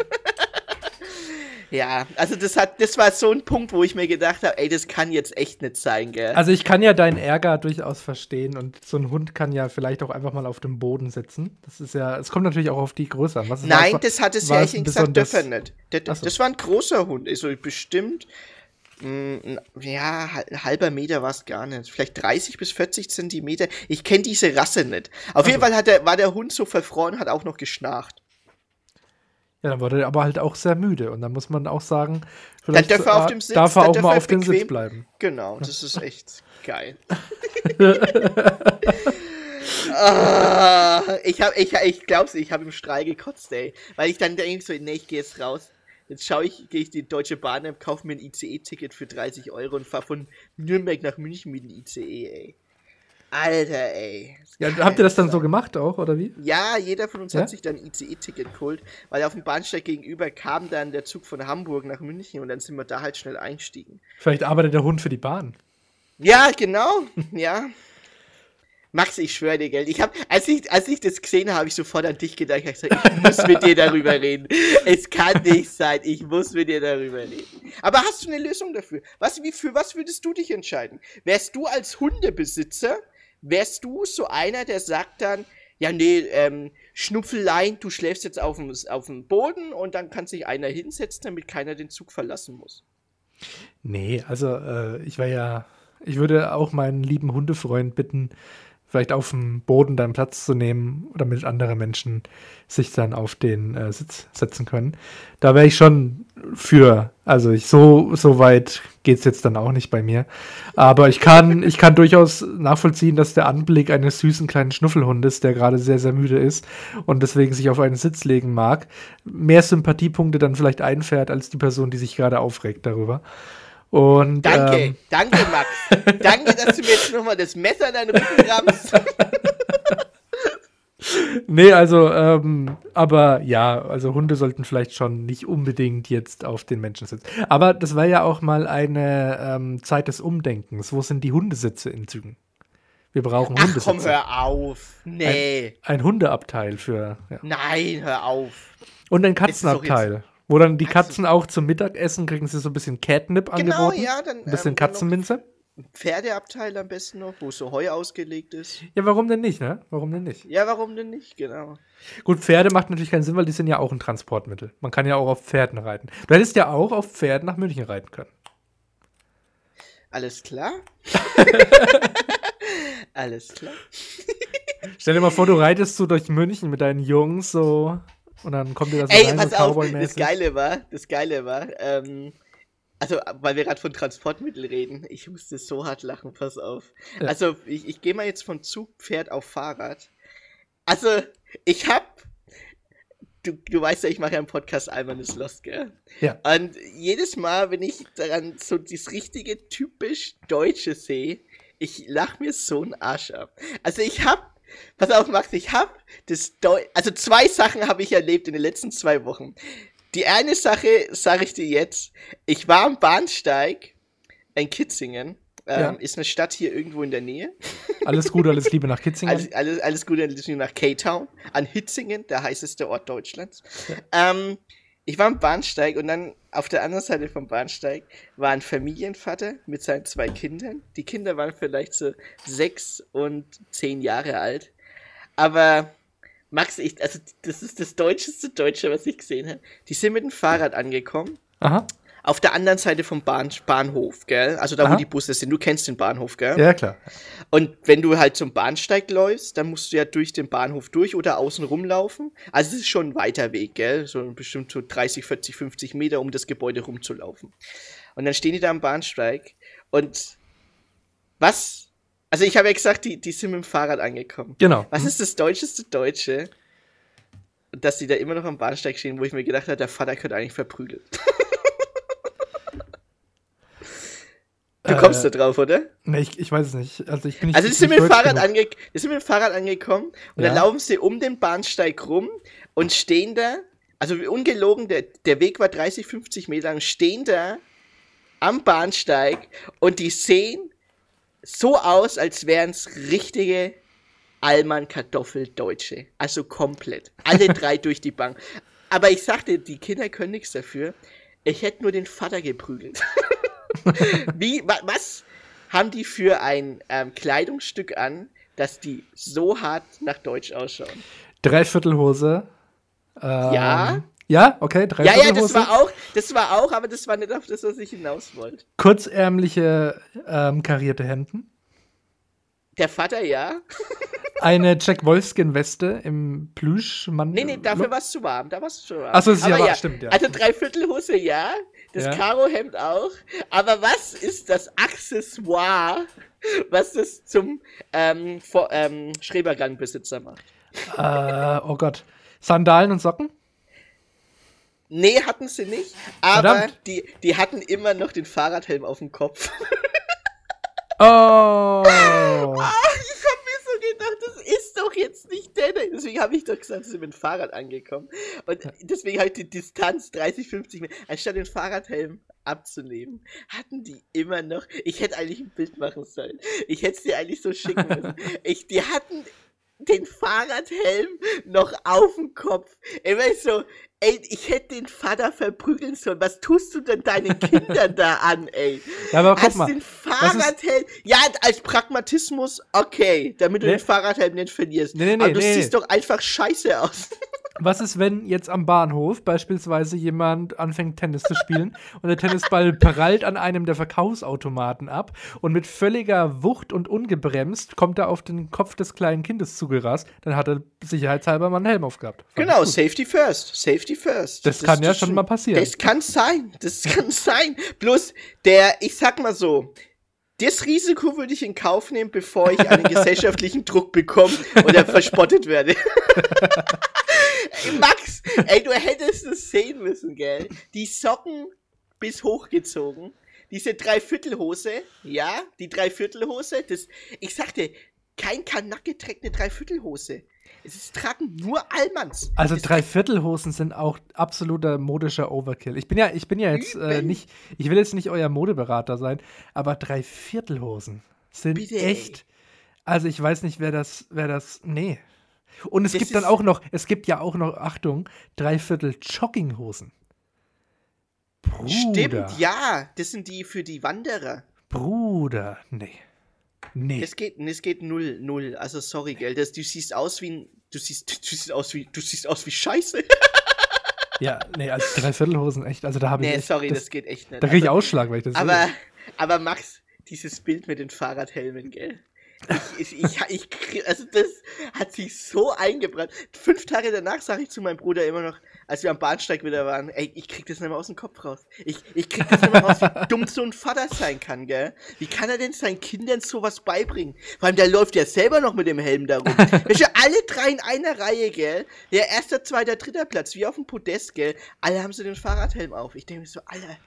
[SPEAKER 2] Ja, also das hat, das war so ein Punkt, wo ich mir gedacht habe, ey, das kann jetzt echt nicht sein, gell?
[SPEAKER 1] Also ich kann ja deinen Ärger durchaus verstehen und so ein Hund kann ja vielleicht auch einfach mal auf dem Boden sitzen. Das ist ja, es kommt natürlich auch auf die Größe an.
[SPEAKER 2] Nein, war, das hat das Härchen gesagt, dürfen nicht. Das, so. das war ein großer Hund, also bestimmt mh, mm, ja, halber Meter war es gar nicht. Vielleicht 30 bis 40 Zentimeter. Ich kenne diese Rasse nicht. Auf also. jeden Fall hat der, war der Hund so verfroren, hat auch noch geschnarcht.
[SPEAKER 1] Ja, dann wurde er aber halt auch sehr müde. Und dann muss man auch sagen, vielleicht
[SPEAKER 2] darf er, auf dem Sitz,
[SPEAKER 1] darf er auch mal auf dem Sitz bleiben.
[SPEAKER 2] Genau, das ist echt geil. ah, ich hab, ich, ich glaub's, ich habe im Strahl gekotzt, ey. Weil ich dann denke so, nee, ich gehe jetzt raus. Jetzt schaue ich, gehe ich die Deutsche Bahn ab, kaufe mir ein ICE-Ticket für 30 Euro und fahre von Nürnberg nach München mit dem ICE, ey. Alter, ey.
[SPEAKER 1] Ja, habt ihr das dann so gemacht auch, oder wie?
[SPEAKER 2] Ja, jeder von uns ja? hat sich dann ICE-Ticket geholt, weil auf dem Bahnsteig gegenüber kam dann der Zug von Hamburg nach München und dann sind wir da halt schnell eingestiegen.
[SPEAKER 1] Vielleicht arbeitet der Hund für die Bahn.
[SPEAKER 2] Ja, genau, ja. Max, ich schwöre dir, Geld. Ich hab, als ich, als ich das gesehen habe, habe ich sofort an dich gedacht. Ich habe gesagt, ich muss mit dir darüber reden. Es kann nicht sein. Ich muss mit dir darüber reden. Aber hast du eine Lösung dafür? Was, wie, für was würdest du dich entscheiden? Wärst du als Hundebesitzer wärst du so einer, der sagt dann, ja, nee, ähm, Schnupfelein, du schläfst jetzt auf dem, auf dem Boden und dann kann sich einer hinsetzen, damit keiner den Zug verlassen muss.
[SPEAKER 1] Nee, also äh, ich war ja, ich würde auch meinen lieben Hundefreund bitten, vielleicht auf dem Boden dann Platz zu nehmen, damit andere Menschen sich dann auf den äh, Sitz setzen können. Da wäre ich schon für. Also ich, so, so weit geht es jetzt dann auch nicht bei mir. Aber ich kann, ich kann durchaus nachvollziehen, dass der Anblick eines süßen kleinen Schnuffelhundes, der gerade sehr, sehr müde ist und deswegen sich auf einen Sitz legen mag, mehr Sympathiepunkte dann vielleicht einfährt als die Person, die sich gerade aufregt darüber. Und,
[SPEAKER 2] danke, ähm, danke, Max. danke, dass du mir jetzt nochmal das Messer in deinen Rücken rammst.
[SPEAKER 1] nee, also, ähm, aber ja, also Hunde sollten vielleicht schon nicht unbedingt jetzt auf den Menschen sitzen. Aber das war ja auch mal eine ähm, Zeit des Umdenkens. Wo sind die Hundesitze in Zügen? Wir brauchen Ach, Hundesitze.
[SPEAKER 2] komm, hör auf. Nee.
[SPEAKER 1] Ein, ein Hundeabteil für.
[SPEAKER 2] Ja. Nein, hör auf.
[SPEAKER 1] Und ein Katzenabteil. Wo dann die Katzen auch zum Mittagessen kriegen sie so ein bisschen Catnip genau, angeboten. ja, dann. Ein bisschen ähm, Katzenminze.
[SPEAKER 2] Pferdeabteil am besten noch, wo so Heu ausgelegt ist.
[SPEAKER 1] Ja, warum denn nicht, ne? Warum denn nicht?
[SPEAKER 2] Ja, warum denn nicht, genau.
[SPEAKER 1] Gut, Pferde macht natürlich keinen Sinn, weil die sind ja auch ein Transportmittel. Man kann ja auch auf Pferden reiten. Du hättest ja auch auf Pferden nach München reiten können.
[SPEAKER 2] Alles klar? Alles klar.
[SPEAKER 1] Stell dir mal vor, du reitest so durch München mit deinen Jungs so und dann kommt dir das
[SPEAKER 2] so Ey, rein, pass so auf, das Geile war, das Geile war, ähm, also, weil wir gerade von Transportmittel reden, ich musste so hart lachen, pass auf. Ja. Also, ich, ich gehe mal jetzt von Zug, Pferd auf Fahrrad. Also, ich hab. Du, du weißt ja, ich mache ja einen Podcast Alman ist Lost, gell?
[SPEAKER 1] Ja.
[SPEAKER 2] Und jedes Mal, wenn ich daran so das richtige, typisch Deutsche sehe, ich lach mir so einen Arsch ab. Also, ich hab Pass auf, Max, ich hab das Deu also zwei Sachen habe ich erlebt in den letzten zwei Wochen. Die eine Sache sage ich dir jetzt. Ich war am Bahnsteig in Kitzingen. Ähm, ja. Ist eine Stadt hier irgendwo in der Nähe.
[SPEAKER 1] Alles Gute, alles Liebe nach Kitzingen.
[SPEAKER 2] Alles, alles, alles Gute, alles Liebe nach K-Town. An Hitzingen, der heißeste Ort Deutschlands. Ja. Ähm, ich war am Bahnsteig und dann auf der anderen Seite vom Bahnsteig war ein Familienvater mit seinen zwei Kindern. Die Kinder waren vielleicht so sechs und zehn Jahre alt. Aber Max, ich, also das ist das deutscheste Deutsche, was ich gesehen habe. Die sind mit dem Fahrrad angekommen.
[SPEAKER 1] Aha.
[SPEAKER 2] Auf der anderen Seite vom Bahn, Bahnhof, gell? Also da,
[SPEAKER 1] Aha.
[SPEAKER 2] wo die Busse sind. Du kennst den Bahnhof, gell?
[SPEAKER 1] Ja, klar.
[SPEAKER 2] Und wenn du halt zum Bahnsteig läufst, dann musst du ja durch den Bahnhof durch oder außen rumlaufen. Also es ist schon ein weiter Weg, gell? So bestimmt so 30, 40, 50 Meter, um das Gebäude rumzulaufen. Und dann stehen die da am Bahnsteig und was? Also ich habe ja gesagt, die, die sind mit dem Fahrrad angekommen.
[SPEAKER 1] Genau.
[SPEAKER 2] Was ist das deutscheste Deutsche? Dass die da immer noch am Bahnsteig stehen, wo ich mir gedacht habe, der Vater könnte eigentlich verprügeln. du kommst da drauf, oder?
[SPEAKER 1] Nee, ich, ich weiß es nicht. Also, ich bin nicht
[SPEAKER 2] Also die sind mit dem Fahrrad, ange die sind mit dem Fahrrad angekommen und dann
[SPEAKER 1] Ja.
[SPEAKER 2] laufen sie um den Bahnsteig rum und stehen da, also ungelogen, der, der Weg war 30, 50 Meter lang, stehen da am Bahnsteig und die sehen so aus, als wären es richtige Allmann-Kartoffel-Deutsche. Also komplett. Alle drei durch die Bank. Aber ich sagte, die Kinder können nichts dafür. Ich hätte nur den Vater geprügelt. Wie, wa, was haben die für ein ähm, Kleidungsstück an, dass die so hart nach Deutsch ausschauen?
[SPEAKER 1] Dreiviertelhose. Ähm,
[SPEAKER 2] Ja.
[SPEAKER 1] Ja, okay,
[SPEAKER 2] Ja, ja,
[SPEAKER 1] Dreiviertelhose.
[SPEAKER 2] das war auch, das war auch, aber das war nicht auf das, was ich hinaus wollte.
[SPEAKER 1] Kurzärmliche, ähm, karierte Hemden.
[SPEAKER 2] Der Vater, ja.
[SPEAKER 1] Eine Jack Wolfskin-Weste im Plüschmann.
[SPEAKER 2] Nee, nee, dafür war es zu warm. Da war es zu warm.
[SPEAKER 1] Ach so, es ist ja warm, stimmt, ja.
[SPEAKER 2] Also Dreiviertelhose, ja. Das
[SPEAKER 1] Ja.
[SPEAKER 2] Karohemd auch. Aber was ist das Accessoire, was das zum ähm, vor, ähm, Schrebergangbesitzer macht?
[SPEAKER 1] Äh, oh Gott. Sandalen und Socken?
[SPEAKER 2] Nee, hatten sie nicht. Aber
[SPEAKER 1] Verdammt.
[SPEAKER 2] die, die hatten immer noch den Fahrradhelm auf dem Kopf.
[SPEAKER 1] Oh.
[SPEAKER 2] Ah, ich hab mir so gedacht, das ist doch jetzt nicht der. der- Deswegen habe ich doch gesagt, sie sind mit dem Fahrrad angekommen. Und deswegen habe ich die Distanz 30, 50 Meter. Anstatt den Fahrradhelm abzunehmen, hatten die immer noch. Ich hätte eigentlich ein Bild machen sollen. Ich hätte es dir eigentlich so schicken müssen. Ich, die hatten den Fahrradhelm noch auf dem Kopf. Immer so, ey, ich hätte den Vater verprügeln sollen. Was tust du denn deinen Kindern da an, ey?
[SPEAKER 1] Ja, aber guck
[SPEAKER 2] Hast
[SPEAKER 1] mal.
[SPEAKER 2] den Fahrradhelm. Ja, als Pragmatismus, okay, damit du
[SPEAKER 1] Nee.
[SPEAKER 2] den Fahrradhelm nicht verlierst.
[SPEAKER 1] Nee, nee, nee,
[SPEAKER 2] Aber du
[SPEAKER 1] nee.
[SPEAKER 2] siehst doch einfach scheiße aus.
[SPEAKER 1] Was ist, wenn jetzt am Bahnhof beispielsweise jemand anfängt, Tennis zu spielen und der Tennisball prallt an einem der Verkaufsautomaten ab und mit völliger Wucht und ungebremst kommt er auf den Kopf des kleinen Kindes zugerast, dann hat er sicherheitshalber mal einen Helm aufgehabt. Fand
[SPEAKER 2] Genau, safety first. Safety first.
[SPEAKER 1] Das kann ja schon mal passieren.
[SPEAKER 2] Das kann sein. Das kann sein. Bloß der, ich sag mal so, das Risiko würde ich in Kauf nehmen, bevor ich einen gesellschaftlichen Druck bekomme oder verspottet werde. ey, Max, ey, du hättest es sehen müssen, gell? Die Socken bis hochgezogen. Diese Dreiviertelhose, ja, die Dreiviertelhose, das, ich sagte, kein Kanacke trägt eine Dreiviertelhose. Es ist, tragen nur Allmanns.
[SPEAKER 1] Also Dreiviertelhosen sind auch absoluter modischer Overkill. Ich bin ja, ich bin ja jetzt äh, nicht, ich will jetzt nicht euer Modeberater sein, aber Dreiviertelhosen sind
[SPEAKER 2] Bitte, ey.
[SPEAKER 1] echt. Also ich weiß nicht, wer das, wer das, nee. Und es
[SPEAKER 2] Das
[SPEAKER 1] gibt dann auch noch, es gibt ja auch noch, Achtung, Dreiviertel Jogginghosen. Bruder,
[SPEAKER 2] Stimmt, ja, das sind die für die Wanderer.
[SPEAKER 1] Bruder, nee. Nee.
[SPEAKER 2] Es geht, es geht null, null. Also sorry, gell, das, du siehst aus wie ein, du siehst, du siehst aus wie, du siehst aus wie Scheiße.
[SPEAKER 1] Ja, nee, als Dreiviertelhosen echt, also da habe ich
[SPEAKER 2] nee,
[SPEAKER 1] echt,
[SPEAKER 2] sorry, das,
[SPEAKER 1] das,
[SPEAKER 2] geht echt nicht.
[SPEAKER 1] da kriege ich
[SPEAKER 2] Also,
[SPEAKER 1] Ausschlag, weil ich das
[SPEAKER 2] aber,
[SPEAKER 1] sehe.
[SPEAKER 2] aber Max, dieses Bild mit den Fahrradhelmen, gell? Ich, ich, ich, also das hat sich so eingebrannt. Fünf Tage danach sage ich zu meinem Bruder immer noch, als wir am Bahnsteig wieder waren, ey, ich krieg das nicht mehr aus dem Kopf raus. Ich, ich krieg das nicht mehr raus, wie dumm so ein Vater sein kann, gell? Wie kann er denn seinen Kindern sowas beibringen? Vor allem, der läuft ja selber noch mit dem Helm da rum. Welche alle drei in einer Reihe, gell? Der erste, zweiter, dritter Platz, wie auf dem Podest, gell? Alle haben so den Fahrradhelm auf. Ich denke mir so, Alter,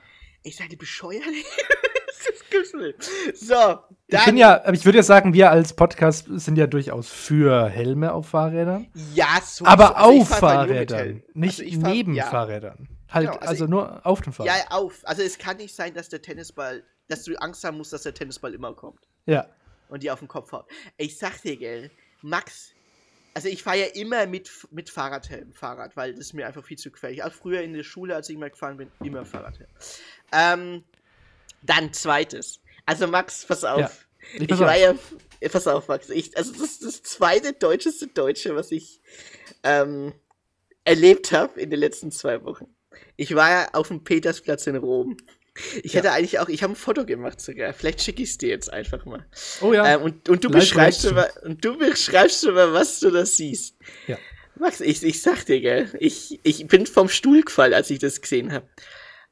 [SPEAKER 2] ich seid ihr bescheuert? das gibt's nicht. So, dann.
[SPEAKER 1] Ich bin ja, ich würde ja sagen, wir als Podcast sind ja durchaus für Helme auf Fahrrädern.
[SPEAKER 2] Ja, so.
[SPEAKER 1] aber
[SPEAKER 2] also
[SPEAKER 1] auf Fahrrädern, nicht
[SPEAKER 2] Also fahr-
[SPEAKER 1] neben
[SPEAKER 2] ja.
[SPEAKER 1] Fahrrädern. Halt,
[SPEAKER 2] Genau, also
[SPEAKER 1] also,
[SPEAKER 2] ich-
[SPEAKER 1] nur auf dem Fahrrad.
[SPEAKER 2] Ja, auf. Also es kann nicht sein, dass der Tennisball, dass du Angst haben musst, dass der Tennisball immer kommt
[SPEAKER 1] Ja.
[SPEAKER 2] und dir auf den Kopf haut. Ich sag dir, gell, Max, also ich fahre ja immer mit, mit Fahrradhelm, Fahrrad, weil das ist mir einfach viel zu gefährlich. Auch früher in der Schule, als ich mal gefahren bin, immer Fahrradhelm. Ähm, dann zweites. Also Max, pass auf.
[SPEAKER 1] Ja, ich
[SPEAKER 2] war ja, ja, pass auf, Max. Ich, also das ist das zweite deutscheste Deutsche, was ich ähm, erlebt habe in den letzten zwei Wochen. ich war ja auf dem Petersplatz in Rom. Ich hätte eigentlich auch, ich habe ein Foto gemacht sogar. Vielleicht schicke ich es dir jetzt einfach mal.
[SPEAKER 1] Oh ja.
[SPEAKER 2] Ähm, und, und, du
[SPEAKER 1] Live
[SPEAKER 2] beschreibst mal, und du beschreibst mal, was du da siehst.
[SPEAKER 1] Ja.
[SPEAKER 2] Max, ich, ich sag dir, gell, ich, ich bin vom Stuhl gefallen, als ich das gesehen habe.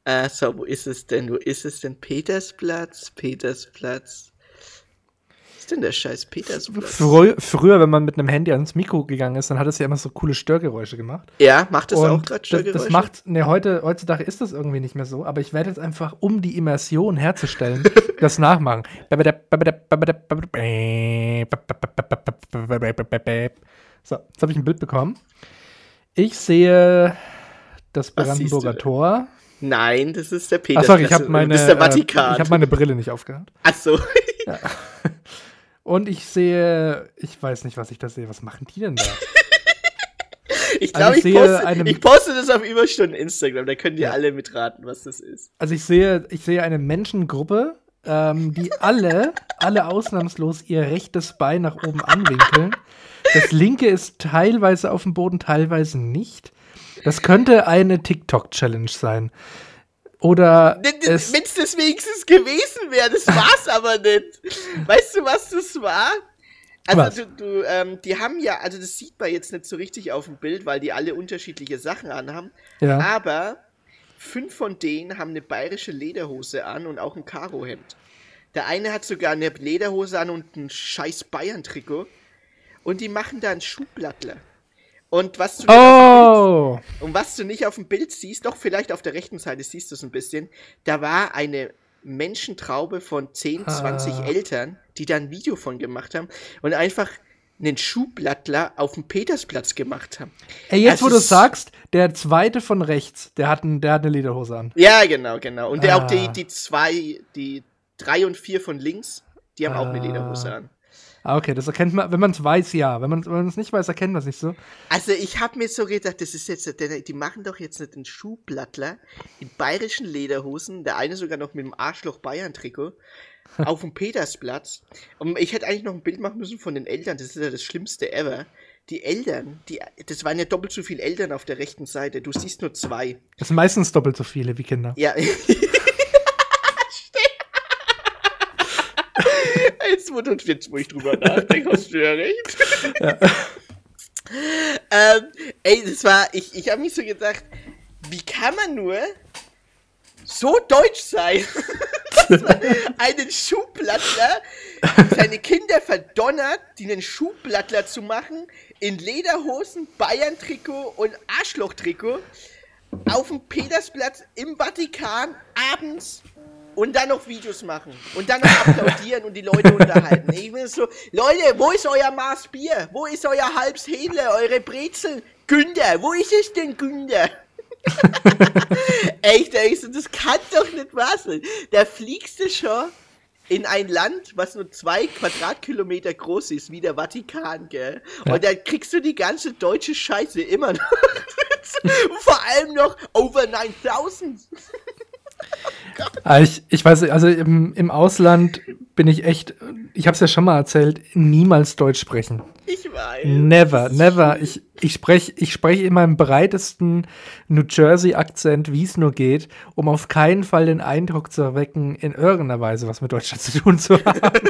[SPEAKER 2] Äh, so, wo ist es denn? Wo ist es denn? Petersplatz, Petersplatz. Ist denn der scheiß Petersplatz?
[SPEAKER 1] Frü früher, wenn man mit einem Handy ans Mikro gegangen ist, dann hat es ja immer so coole Störgeräusche gemacht.
[SPEAKER 2] Ja, macht das auch gerade
[SPEAKER 1] das,
[SPEAKER 2] Störgeräusche?
[SPEAKER 1] das macht, ne, heute, heutzutage ist das irgendwie nicht mehr so, aber ich werde jetzt einfach, um die Immersion herzustellen, das nachmachen. So, jetzt habe ich ein Bild bekommen. Ich sehe das Brandenburger? Tor.
[SPEAKER 2] Nein, das ist der
[SPEAKER 1] Ach,
[SPEAKER 2] Petersplatz.
[SPEAKER 1] sorry, ich habe meine,
[SPEAKER 2] Das ist der
[SPEAKER 1] äh,
[SPEAKER 2] Vatikan.
[SPEAKER 1] ich habe meine Brille nicht aufgehabt.
[SPEAKER 2] Ach so.
[SPEAKER 1] Und ich sehe, ich weiß nicht, was ich da sehe. Was machen die denn da?
[SPEAKER 2] Ich
[SPEAKER 1] Also
[SPEAKER 2] glaube,
[SPEAKER 1] ich
[SPEAKER 2] ich,
[SPEAKER 1] sehe
[SPEAKER 2] poste,
[SPEAKER 1] eine-
[SPEAKER 2] ich poste das auf Überstunden Instagram. Da können die
[SPEAKER 1] Ja.
[SPEAKER 2] alle mitraten, was das ist.
[SPEAKER 1] Also ich sehe, ich sehe eine Menschengruppe, ähm, die alle, alle ausnahmslos ihr rechtes Bein nach oben anwinkeln. Das linke ist teilweise auf dem Boden, teilweise nicht. Das könnte eine TikTok-Challenge sein. Oder
[SPEAKER 2] Wenn
[SPEAKER 1] es,
[SPEAKER 2] das wenigstens gewesen wäre, das war's aber nicht. Weißt du, was das war? Also du, du ähm, die haben ja, also das sieht man jetzt nicht so richtig auf dem Bild, weil die alle unterschiedliche Sachen anhaben.
[SPEAKER 1] ja,
[SPEAKER 2] Aber fünf von denen haben eine bayerische Lederhose an und auch ein Karohemd. Der eine hat sogar eine Lederhose an und ein scheiß Bayern-Trikot. Und die machen da einen Schuhblattler. Und was du nicht auf dem Bild
[SPEAKER 1] Oh!
[SPEAKER 2] und was du nicht auf dem Bild siehst, doch vielleicht auf der rechten Seite siehst du es ein bisschen, da war eine Menschentraube von 10, 20
[SPEAKER 1] Ah.
[SPEAKER 2] Eltern, die da ein Video von gemacht haben und einfach einen Schuhblattler auf dem Petersplatz gemacht haben.
[SPEAKER 1] Ey, jetzt
[SPEAKER 2] Es
[SPEAKER 1] wo du sagst, der zweite von rechts, der hat, ein, der hat eine Lederhose an.
[SPEAKER 2] Ja, genau, genau. Und der, auch
[SPEAKER 1] Ah.
[SPEAKER 2] die, die zwei, die drei und vier von links, die haben auch eine
[SPEAKER 1] Ah.
[SPEAKER 2] Lederhose an.
[SPEAKER 1] Ah, okay, das erkennt man, wenn man es weiß, ja. Wenn man es nicht weiß, erkennt man es nicht so.
[SPEAKER 2] Also ich habe mir so gedacht, das ist jetzt, die machen doch jetzt nicht einen Schuhblattler in bayerischen Lederhosen, der eine sogar noch mit dem Arschloch Bayern-Trikot, auf dem Petersplatz. Und ich hätte eigentlich noch ein Bild machen müssen von den Eltern, das ist ja das Schlimmste ever. Die Eltern, die, das waren ja doppelt so viele Eltern auf der rechten Seite, du siehst nur zwei.
[SPEAKER 1] Das sind meistens doppelt so viele wie Kinder.
[SPEAKER 2] Ja. Jetzt, wo, du, jetzt, wo ich drüber nachdenke, hast du ja recht. ähm, ey, das war, ich, ich habe mich so gedacht, wie kann man nur so deutsch sein, dass man einen Schuhblattler, seine Kinder verdonnert, die einen Schuhblattler zu machen, in Lederhosen, Bayern-Trikot und Arschloch-Trikot, auf dem Petersplatz im Vatikan abends und dann noch Videos machen und dann noch applaudieren und die Leute unterhalten. Ich bin so, Leute, wo ist euer Maß Bier? Wo ist euer halbs Hedle, eure Brezel? Günther, wo ist es denn, Günther? Echt, ey, so, das kann doch nicht wahr sein. Da fliegst du schon in ein Land, was nur zwei Quadratkilometer groß ist, wie der Vatikan, gell?
[SPEAKER 1] Ja.
[SPEAKER 2] Und dann kriegst du die ganze deutsche Scheiße immer noch. Vor allem noch over 9000.
[SPEAKER 1] Ah, Ich, ich weiß, also im, im Ausland bin ich echt, ich habe es ja schon mal erzählt, niemals Deutsch sprechen.
[SPEAKER 2] Ich weiß.
[SPEAKER 1] Never, never. Ich, ich spreche ich sprech in meinem breitesten New Jersey-Akzent, wie es nur geht, um auf keinen Fall den Eindruck zu erwecken, in irgendeiner Weise was mit Deutschland zu tun zu haben.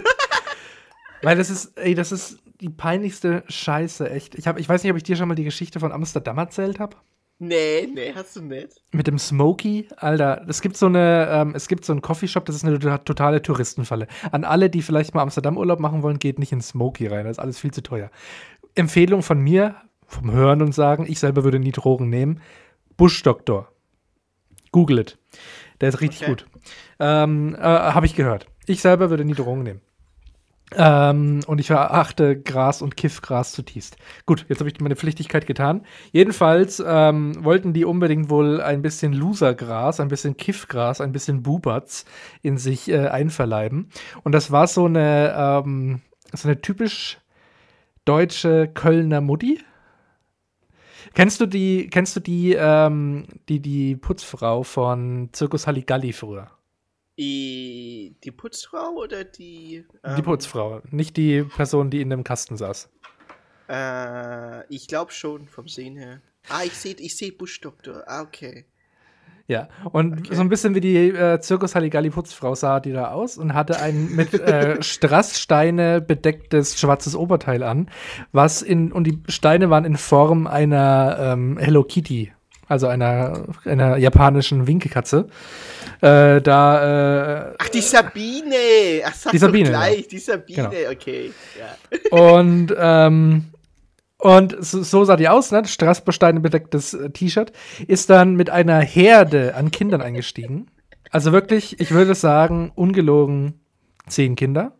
[SPEAKER 1] Weil das ist, ey, das ist die peinlichste Scheiße, echt. Ich, hab, ich weiß nicht, ob ich dir schon mal die Geschichte von Amsterdam erzählt habe.
[SPEAKER 2] Nee, nee, hast du nicht.
[SPEAKER 1] Mit dem Smoky, Alter, es gibt so eine, ähm, es gibt so einen Coffeeshop, das ist eine to- totale Touristenfalle. An alle, die vielleicht mal Amsterdam Urlaub machen wollen, geht nicht in Smoky rein, das ist alles viel zu teuer. Empfehlung von mir, vom Hören und Sagen, ich selber würde nie Drogen nehmen, Buschdoktor. Google it. Der ist richtig
[SPEAKER 2] Okay.
[SPEAKER 1] gut. Ähm, äh, Habe ich gehört. Ich selber würde nie Drogen nehmen. Ähm, und ich verachte Gras und Kiffgras zutiefst. Gut, jetzt habe ich meine Pflichtigkeit getan. Jedenfalls ähm, wollten die unbedingt wohl ein bisschen Losergras, ein bisschen Kiffgras, ein bisschen Bubatz in sich äh, einverleiben. Und das war so eine, ähm, so eine typisch deutsche Kölner Mutti. Kennst du die, kennst du die, ähm, die, die Putzfrau von Zirkus Halligalli früher?
[SPEAKER 2] Die, die Putzfrau oder die.
[SPEAKER 1] Die
[SPEAKER 2] ähm,
[SPEAKER 1] Putzfrau, nicht die Person, die in dem Kasten saß.
[SPEAKER 2] Äh, ich glaube schon, vom Sehen her. Ah, ich sehe ich seh Buschdoktor. Ah, okay.
[SPEAKER 1] Ja, und okay. so ein bisschen wie die äh, Zirkus Halligalli Putzfrau sah die da aus und hatte ein mit äh, Strasssteine bedecktes schwarzes Oberteil an, was in und die Steine waren in Form einer ähm, Hello Kitty, also einer, einer japanischen Winkelkatze. Äh, da,
[SPEAKER 2] äh, Ach, die Sabine! Ach, sag
[SPEAKER 1] die Sabine.
[SPEAKER 2] Gleich, ja. die Sabine, genau. okay.
[SPEAKER 1] Ja. Und ähm, und so, so, sah die aus, ne? Strassbesteine bedecktes äh, T-Shirt. Ist dann mit einer Herde an Kindern eingestiegen. Also wirklich, ich würde sagen, ungelogen zehn Kinder.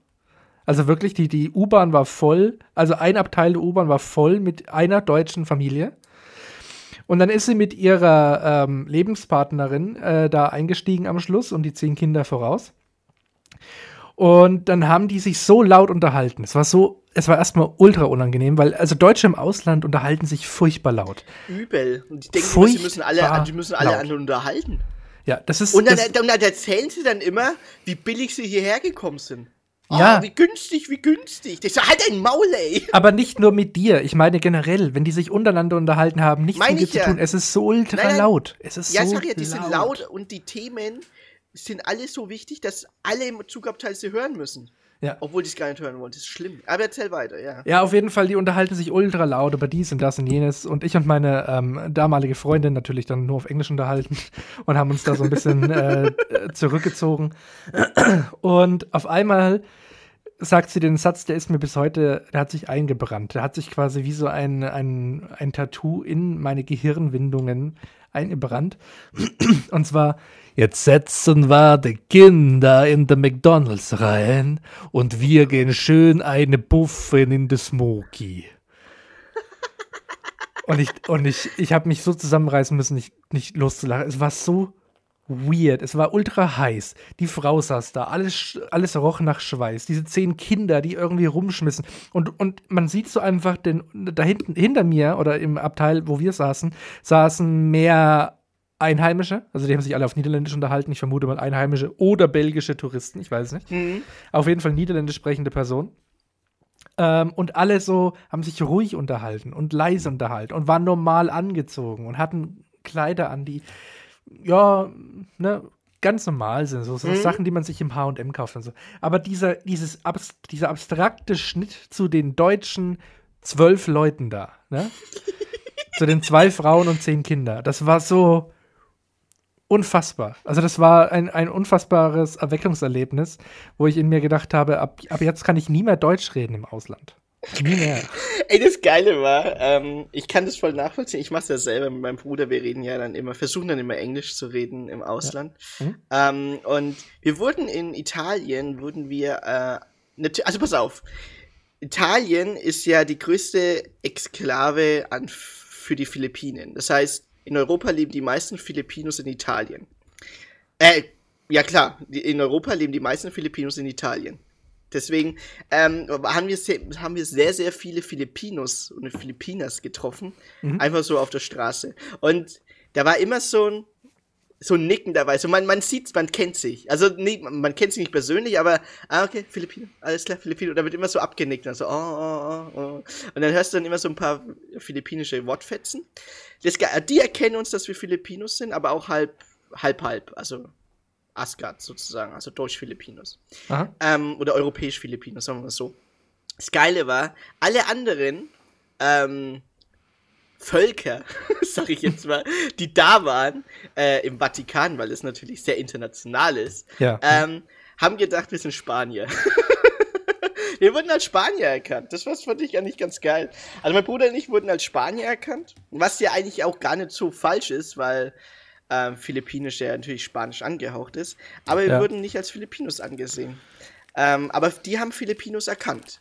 [SPEAKER 1] Also wirklich, die, die U-Bahn war voll. Also ein Abteil der U-Bahn war voll mit einer deutschen Familie. Und dann ist sie mit ihrer ähm, Lebenspartnerin äh, da eingestiegen am Schluss und die zehn Kinder voraus. Und dann haben die sich so laut unterhalten. Es war so, es war erstmal ultra unangenehm, weil also Deutsche im Ausland unterhalten sich furchtbar laut.
[SPEAKER 2] Übel. Und die denken, sie müssen alle, die müssen alle anderen unterhalten.
[SPEAKER 1] Ja, das ist.
[SPEAKER 2] Und dann,
[SPEAKER 1] das,
[SPEAKER 2] dann, erzählen sie dann immer, wie billig sie hierher gekommen sind.
[SPEAKER 1] Ja.
[SPEAKER 2] Oh, wie günstig, wie günstig. Ich sag, halt ein Maul, ey.
[SPEAKER 1] Aber nicht nur mit dir. Ich meine generell, wenn die sich untereinander unterhalten haben, nichts
[SPEAKER 2] Meine
[SPEAKER 1] mit dir
[SPEAKER 2] ich
[SPEAKER 1] zu tun. Es ist so ultra
[SPEAKER 2] Nein, nein.
[SPEAKER 1] laut. Es ist
[SPEAKER 2] Ja,
[SPEAKER 1] so
[SPEAKER 2] sag ja, die
[SPEAKER 1] laut.
[SPEAKER 2] sind laut und die Themen sind alle so wichtig, dass alle im Zugabteil sie hören müssen.
[SPEAKER 1] Ja.
[SPEAKER 2] Obwohl die es gar nicht hören wollen. Das ist schlimm. Aber erzähl weiter, ja.
[SPEAKER 1] Ja, auf jeden Fall, die unterhalten sich ultra laut über dies und das und jenes. Und ich und meine ähm, damalige Freundin natürlich dann nur auf Englisch unterhalten und haben uns da so ein bisschen äh, zurückgezogen. Und auf einmal sagt sie den Satz, der ist mir bis heute, der hat sich eingebrannt. Der hat sich quasi wie so ein, ein, ein Tattoo in meine Gehirnwindungen eingebrannt. Und zwar, jetzt setzen wir die Kinder in der McDonalds rein und wir gehen schön eine Buffen in the Smoky. Und ich, und ich, ich habe mich so zusammenreißen müssen, nicht, nicht loszulachen. Es war so weird. Es war ultra heiß. Die Frau saß da. Alles, alles roch nach Schweiß. Diese zehn Kinder, die irgendwie rumschmissen. Und, und man sieht so einfach, den, da hinten, hinter mir oder im Abteil, wo wir saßen, saßen mehr Einheimische. Also die haben sich alle auf Niederländisch unterhalten. Ich vermute mal Einheimische oder belgische Touristen. Ich weiß es nicht.
[SPEAKER 2] Mhm.
[SPEAKER 1] Auf jeden Fall niederländisch sprechende Personen. Ähm, und alle so haben sich ruhig unterhalten und leise unterhalten und waren normal angezogen und hatten Kleider an, die ja, ne, ganz normal sind. So, so
[SPEAKER 2] Mhm.
[SPEAKER 1] Sachen, die man sich im HM kauft und so. Aber dieser, dieses abs dieser abstrakte Schnitt zu den deutschen zwölf Leuten da, ne? zu den zwei Frauen und zehn Kinder, das war so unfassbar. Also, das war ein, ein unfassbares Erweckungserlebnis, wo ich in mir gedacht habe, ab, ab jetzt kann ich nie mehr Deutsch reden im Ausland. Nie mehr.
[SPEAKER 2] Ey, das Geile war, ähm, ich kann das voll nachvollziehen. Ich mach's ja selber mit meinem Bruder. Wir reden ja dann immer, versuchen dann immer Englisch zu reden im Ausland.
[SPEAKER 1] Mhm.
[SPEAKER 2] Ähm, und wir wurden in Italien, wurden wir, äh, also pass auf. Italien ist ja die größte Exklave an, für die Philippinen. Das heißt, in Europa leben die meisten Filipinos in Italien. Äh, ja klar, in Europa leben die meisten Filipinos in Italien. Deswegen ähm, haben, wir sehr, haben wir sehr, sehr viele Filipinos und Filipinas getroffen.
[SPEAKER 1] Mhm.
[SPEAKER 2] Einfach so auf der Straße. Und da war immer so ein, so Nicken dabei. So man, man sieht, man kennt sich. Also nee, man kennt sich nicht persönlich, aber ah, okay, Filipino, alles klar, Filipino. Da wird immer so abgenickt. Also, oh, oh, oh, oh. Und dann hörst du dann immer so ein paar philippinische Wortfetzen. Das, die erkennen uns, dass wir Filipinos sind, aber auch halb, halb, halb. Also Asgard sozusagen, also Deutsch-Filipinos
[SPEAKER 1] Aha.
[SPEAKER 2] ähm, oder europäisch-Filipinos, sagen wir mal so. Das Geile war, alle anderen ähm, Völker, sag ich jetzt mal, die da waren äh, im Vatikan, weil es natürlich sehr international ist,
[SPEAKER 1] Ja.
[SPEAKER 2] ähm, haben gedacht, wir sind Spanier. wir wurden als Spanier erkannt. Das was fand ich eigentlich ganz geil. Also mein Bruder und ich wurden als Spanier erkannt, was ja eigentlich auch gar nicht so falsch ist, weil ähm, Philippinisch ja natürlich Spanisch angehaucht ist. Aber wir
[SPEAKER 1] Ja.
[SPEAKER 2] wurden nicht als Filipinos angesehen. Ähm, aber die haben Filipinos erkannt.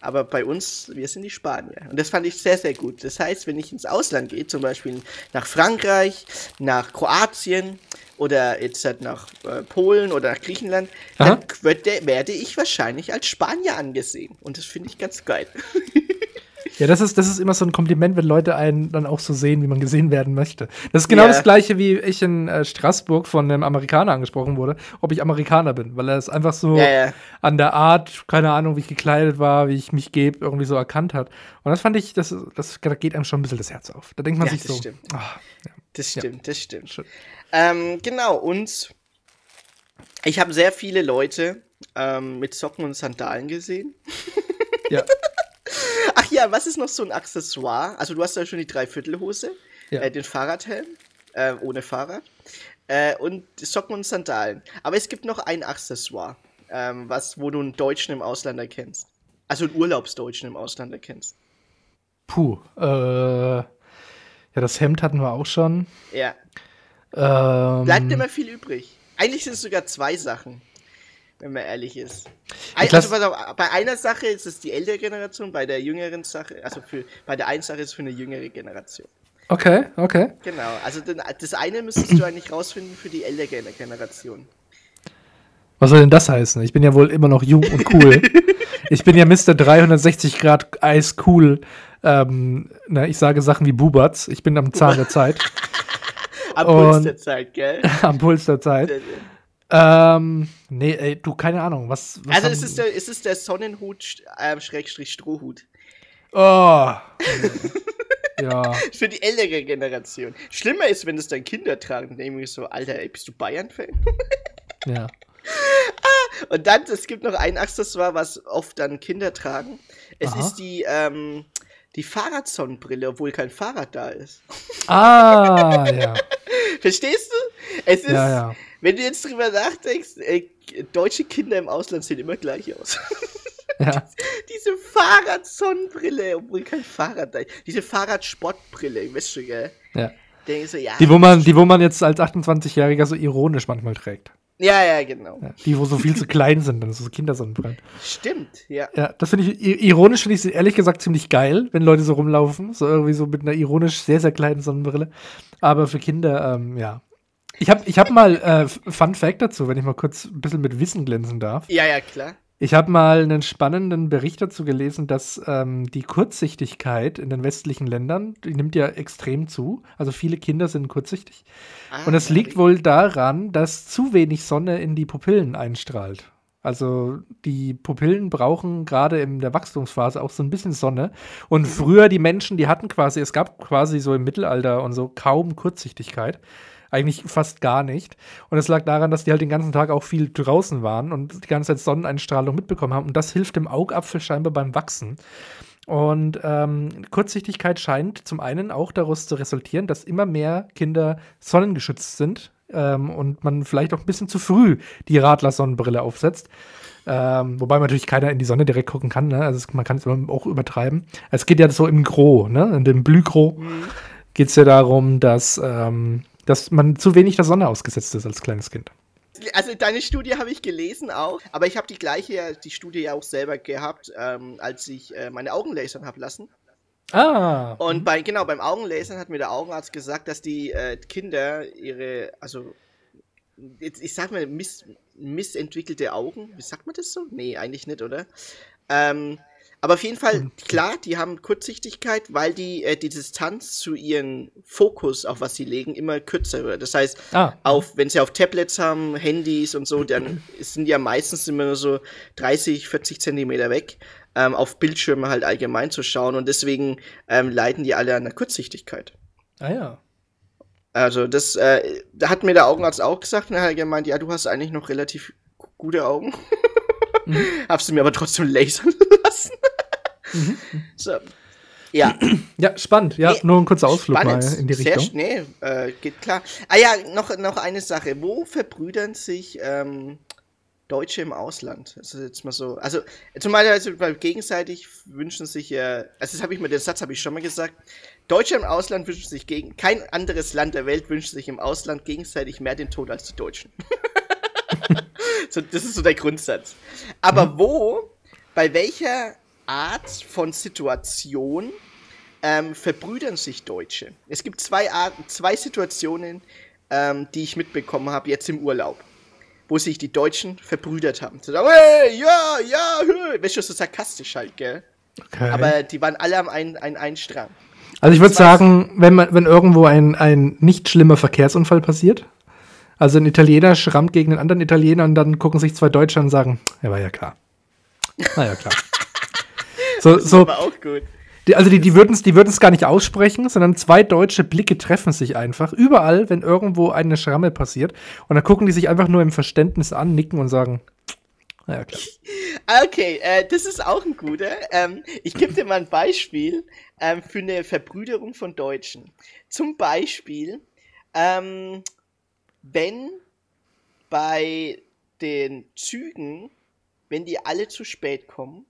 [SPEAKER 2] Aber bei uns, wir sind die Spanier. Und das fand ich sehr, sehr gut. Das heißt, wenn ich ins Ausland gehe, zum Beispiel nach Frankreich, nach Kroatien oder jetzt halt nach äh, Polen oder nach Griechenland,
[SPEAKER 1] Aha.
[SPEAKER 2] dann werde, werde ich wahrscheinlich als Spanier angesehen. Und das finde ich ganz geil.
[SPEAKER 1] Ja, das ist, das ist immer so ein Kompliment, wenn Leute einen dann auch so sehen, wie man gesehen werden möchte. Das ist genau
[SPEAKER 2] Ja.
[SPEAKER 1] das gleiche, wie ich in äh, Straßburg von einem Amerikaner angesprochen wurde, ob ich Amerikaner bin, weil er es einfach so
[SPEAKER 2] Ja, ja.
[SPEAKER 1] an der Art, keine Ahnung, wie ich gekleidet war, wie ich mich gebe, irgendwie so erkannt hat. Und das fand ich, das, das da geht einem schon ein bisschen das Herz auf. Da denkt man
[SPEAKER 2] Ja,
[SPEAKER 1] sich
[SPEAKER 2] das
[SPEAKER 1] so,
[SPEAKER 2] stimmt.
[SPEAKER 1] ah,
[SPEAKER 2] Das stimmt,
[SPEAKER 1] Ja.
[SPEAKER 2] das stimmt.
[SPEAKER 1] Schön.
[SPEAKER 2] Ähm, genau, und ich habe sehr viele Leute ähm, mit Socken und Sandalen gesehen.
[SPEAKER 1] Ja.
[SPEAKER 2] Ach ja, was ist noch so ein Accessoire? Also du hast ja schon die Dreiviertelhose,
[SPEAKER 1] Ja.
[SPEAKER 2] äh, den Fahrradhelm, äh, ohne Fahrrad, äh, und Socken und Sandalen. Aber es gibt noch ein Accessoire, ähm, was, wo du einen Deutschen im Ausland erkennst. Also einen Urlaubsdeutschen im Ausland erkennst.
[SPEAKER 1] Puh. Äh, ja, das Hemd hatten wir auch schon.
[SPEAKER 2] Ja.
[SPEAKER 1] Ähm,
[SPEAKER 2] Bleibt immer viel übrig. Eigentlich sind es sogar zwei Sachen, wenn man ehrlich ist. Ein, also, auf, bei einer Sache ist es die ältere Generation, bei der jüngeren Sache, also für, bei der einen Sache ist es für eine jüngere Generation.
[SPEAKER 1] Okay, okay.
[SPEAKER 2] Genau, also das eine müsstest du eigentlich rausfinden für die ältere Generation.
[SPEAKER 1] Was soll denn das heißen? Ich bin ja wohl immer noch jung und cool. ich bin ja Mr. 360 Grad eiscool. Ähm, na, ich sage Sachen wie Bubatz. Ich bin am Zahn der Zeit,
[SPEAKER 2] Am Puls der Zeit, gell?
[SPEAKER 1] am Puls der Zeit. Ähm, nee, ey, du, keine Ahnung. Was, was
[SPEAKER 2] Also es ist der, es ist der Sonnenhut ähm, Schrägstrich Strohhut.
[SPEAKER 1] Oh. ja.
[SPEAKER 2] Für die ältere Generation. Schlimmer ist, wenn es dann Kinder tragen, dann denke ich mir so, Alter, ey, bist du Bayern-Fan?
[SPEAKER 1] Ja.
[SPEAKER 2] Und dann, es gibt noch ein Accessoire, was oft dann Kinder tragen. Es
[SPEAKER 1] Aha.
[SPEAKER 2] ist die, ähm, die Fahrradsonnenbrille, obwohl kein Fahrrad da ist.
[SPEAKER 1] Ah, ja.
[SPEAKER 2] Verstehst du? Es ist,
[SPEAKER 1] Ja, ja.
[SPEAKER 2] Wenn du jetzt drüber nachdenkst, äh, deutsche Kinder im Ausland sehen immer gleich aus.
[SPEAKER 1] ja.
[SPEAKER 2] Diese Fahrradsonnenbrille, obwohl kein Fahrrad da ist. Diese Fahrradsportbrille, weißt du, gell?
[SPEAKER 1] ja.
[SPEAKER 2] So, ja.
[SPEAKER 1] Die, wo man, die, wo man jetzt als 28-Jähriger so ironisch manchmal trägt.
[SPEAKER 2] Ja, ja, genau.
[SPEAKER 1] Ja. Die, wo so viel zu klein sind, dann so Kindersonnenbrillen.
[SPEAKER 2] Stimmt, ja.
[SPEAKER 1] Ja, das finde ich, ironisch finde ich es ehrlich gesagt ziemlich geil, wenn Leute so rumlaufen, so irgendwie so mit einer ironisch sehr, sehr kleinen Sonnenbrille. Aber für Kinder, ähm, ja. Ich habe ich hab mal, äh, Fun Fact dazu, wenn ich mal kurz ein bisschen mit Wissen glänzen darf.
[SPEAKER 2] Ja, ja, klar.
[SPEAKER 1] Ich habe mal einen spannenden Bericht dazu gelesen, dass ähm, die Kurzsichtigkeit in den westlichen Ländern, die nimmt ja extrem zu. Also viele Kinder sind kurzsichtig.
[SPEAKER 2] Ah,
[SPEAKER 1] Und das
[SPEAKER 2] ja,
[SPEAKER 1] liegt wohl daran, dass zu wenig Sonne in die Pupillen einstrahlt. Also die Pupillen brauchen gerade in der Wachstumsphase auch so ein bisschen Sonne. Und früher die Menschen, die hatten quasi, es gab quasi so im Mittelalter und so kaum Kurzsichtigkeit. Eigentlich fast gar nicht. Und es lag daran, dass die halt den ganzen Tag auch viel draußen waren und die ganze Zeit Sonneneinstrahlung mitbekommen haben. Und das hilft dem Augapfel scheinbar beim Wachsen. Und ähm, Kurzsichtigkeit scheint zum einen auch daraus zu resultieren, dass immer mehr Kinder sonnengeschützt sind ähm, und man vielleicht auch ein bisschen zu früh die Radler-Sonnenbrille aufsetzt. Ähm, wobei natürlich keiner in die Sonne direkt gucken kann. Ne? Also es, man kann es immer auch übertreiben. Es geht ja so im Gros, ne? in dem Blühgros geht es ja darum, dass, ähm, dass man zu wenig der Sonne ausgesetzt ist als kleines Kind.
[SPEAKER 2] Also deine Studie habe ich gelesen auch, aber ich habe die gleiche, ja- die Studie ja auch selber gehabt, ähm, als ich äh, meine Augen lasern habe lassen.
[SPEAKER 1] Ah,
[SPEAKER 2] Und bei, genau, beim Augenlasern hat mir der Augenarzt gesagt, dass die äh, Kinder ihre, also, jetzt, ich sag mal, miss, missentwickelte Augen, wie sagt man das so? Nee, eigentlich nicht, oder? Ähm, aber auf jeden Fall, klar, die haben Kurzsichtigkeit, weil die, äh, die Distanz zu ihren Fokus, auf was sie legen, immer kürzer wird. Das heißt,
[SPEAKER 1] Ah.
[SPEAKER 2] auf, wenn sie auf Tablets haben, Handys und so, dann sind die ja meistens immer nur so 30, 40 Zentimeter weg, ähm, auf Bildschirme halt allgemein zu schauen und deswegen ähm, leiden die alle an der Kurzsichtigkeit.
[SPEAKER 1] ah ja.
[SPEAKER 2] Also das, äh, da hat mir der Augenarzt auch gesagt und er hat gemeint, ja, du hast eigentlich noch relativ gu- gute Augen.
[SPEAKER 1] Mhm.
[SPEAKER 2] Du mir aber trotzdem lasern lassen.
[SPEAKER 1] Mhm.
[SPEAKER 2] So. Ja,
[SPEAKER 1] Ja, spannend. Ja,
[SPEAKER 2] Nee,
[SPEAKER 1] nur ein kurzer Ausflug
[SPEAKER 2] spannend.
[SPEAKER 1] mal in die
[SPEAKER 2] Sehr
[SPEAKER 1] Richtung.
[SPEAKER 2] sch- Nee, äh, geht klar. Ah ja, noch, noch eine Sache. Wo verbrüdern sich ähm, Deutsche im Ausland? Das ist jetzt mal so. Also, zumal also, weil gegenseitig wünschen sich ja. Also, das habe ich mir, den Satz habe ich schon mal gesagt. Deutsche im Ausland wünschen sich gegen. Kein anderes Land der Welt wünscht sich im Ausland gegenseitig mehr den Tod als die Deutschen. so, das ist so der Grundsatz. Aber wo, bei welcher Art von Situation ähm, verbrüdern sich Deutsche? Es gibt zwei Arten, zwei Situationen, ähm, die ich mitbekommen habe jetzt im Urlaub, wo sich die Deutschen verbrüdert haben. So, hey, ja, ja, hö. Weißt du, so sarkastisch halt, gell?
[SPEAKER 1] Okay.
[SPEAKER 2] Aber die waren alle am einen, einen, einen Strang.
[SPEAKER 1] Also ich würde
[SPEAKER 2] Das heißt-
[SPEAKER 1] sagen, wenn man, wenn irgendwo ein, ein nicht schlimmer Verkehrsunfall passiert, also ein Italiener schrammt gegen einen anderen Italiener und dann gucken sich zwei Deutsche an und sagen, ja, war ja klar. Na ja, klar. So,
[SPEAKER 2] Das ist
[SPEAKER 1] so,
[SPEAKER 2] aber auch gut.
[SPEAKER 1] Die, also die, die würden es die würden's gar nicht aussprechen, sondern zwei deutsche Blicke treffen sich einfach. Überall, wenn irgendwo eine Schramme passiert. Und dann gucken die sich einfach nur im Verständnis an, nicken und sagen, ja, klar.
[SPEAKER 2] Okay, äh, das ist auch ein guter. Ähm, ich gebe dir mal ein Beispiel ähm, für eine Verbrüderung von Deutschen. Zum Beispiel, ähm, wenn bei den Zügen, wenn die alle zu spät kommen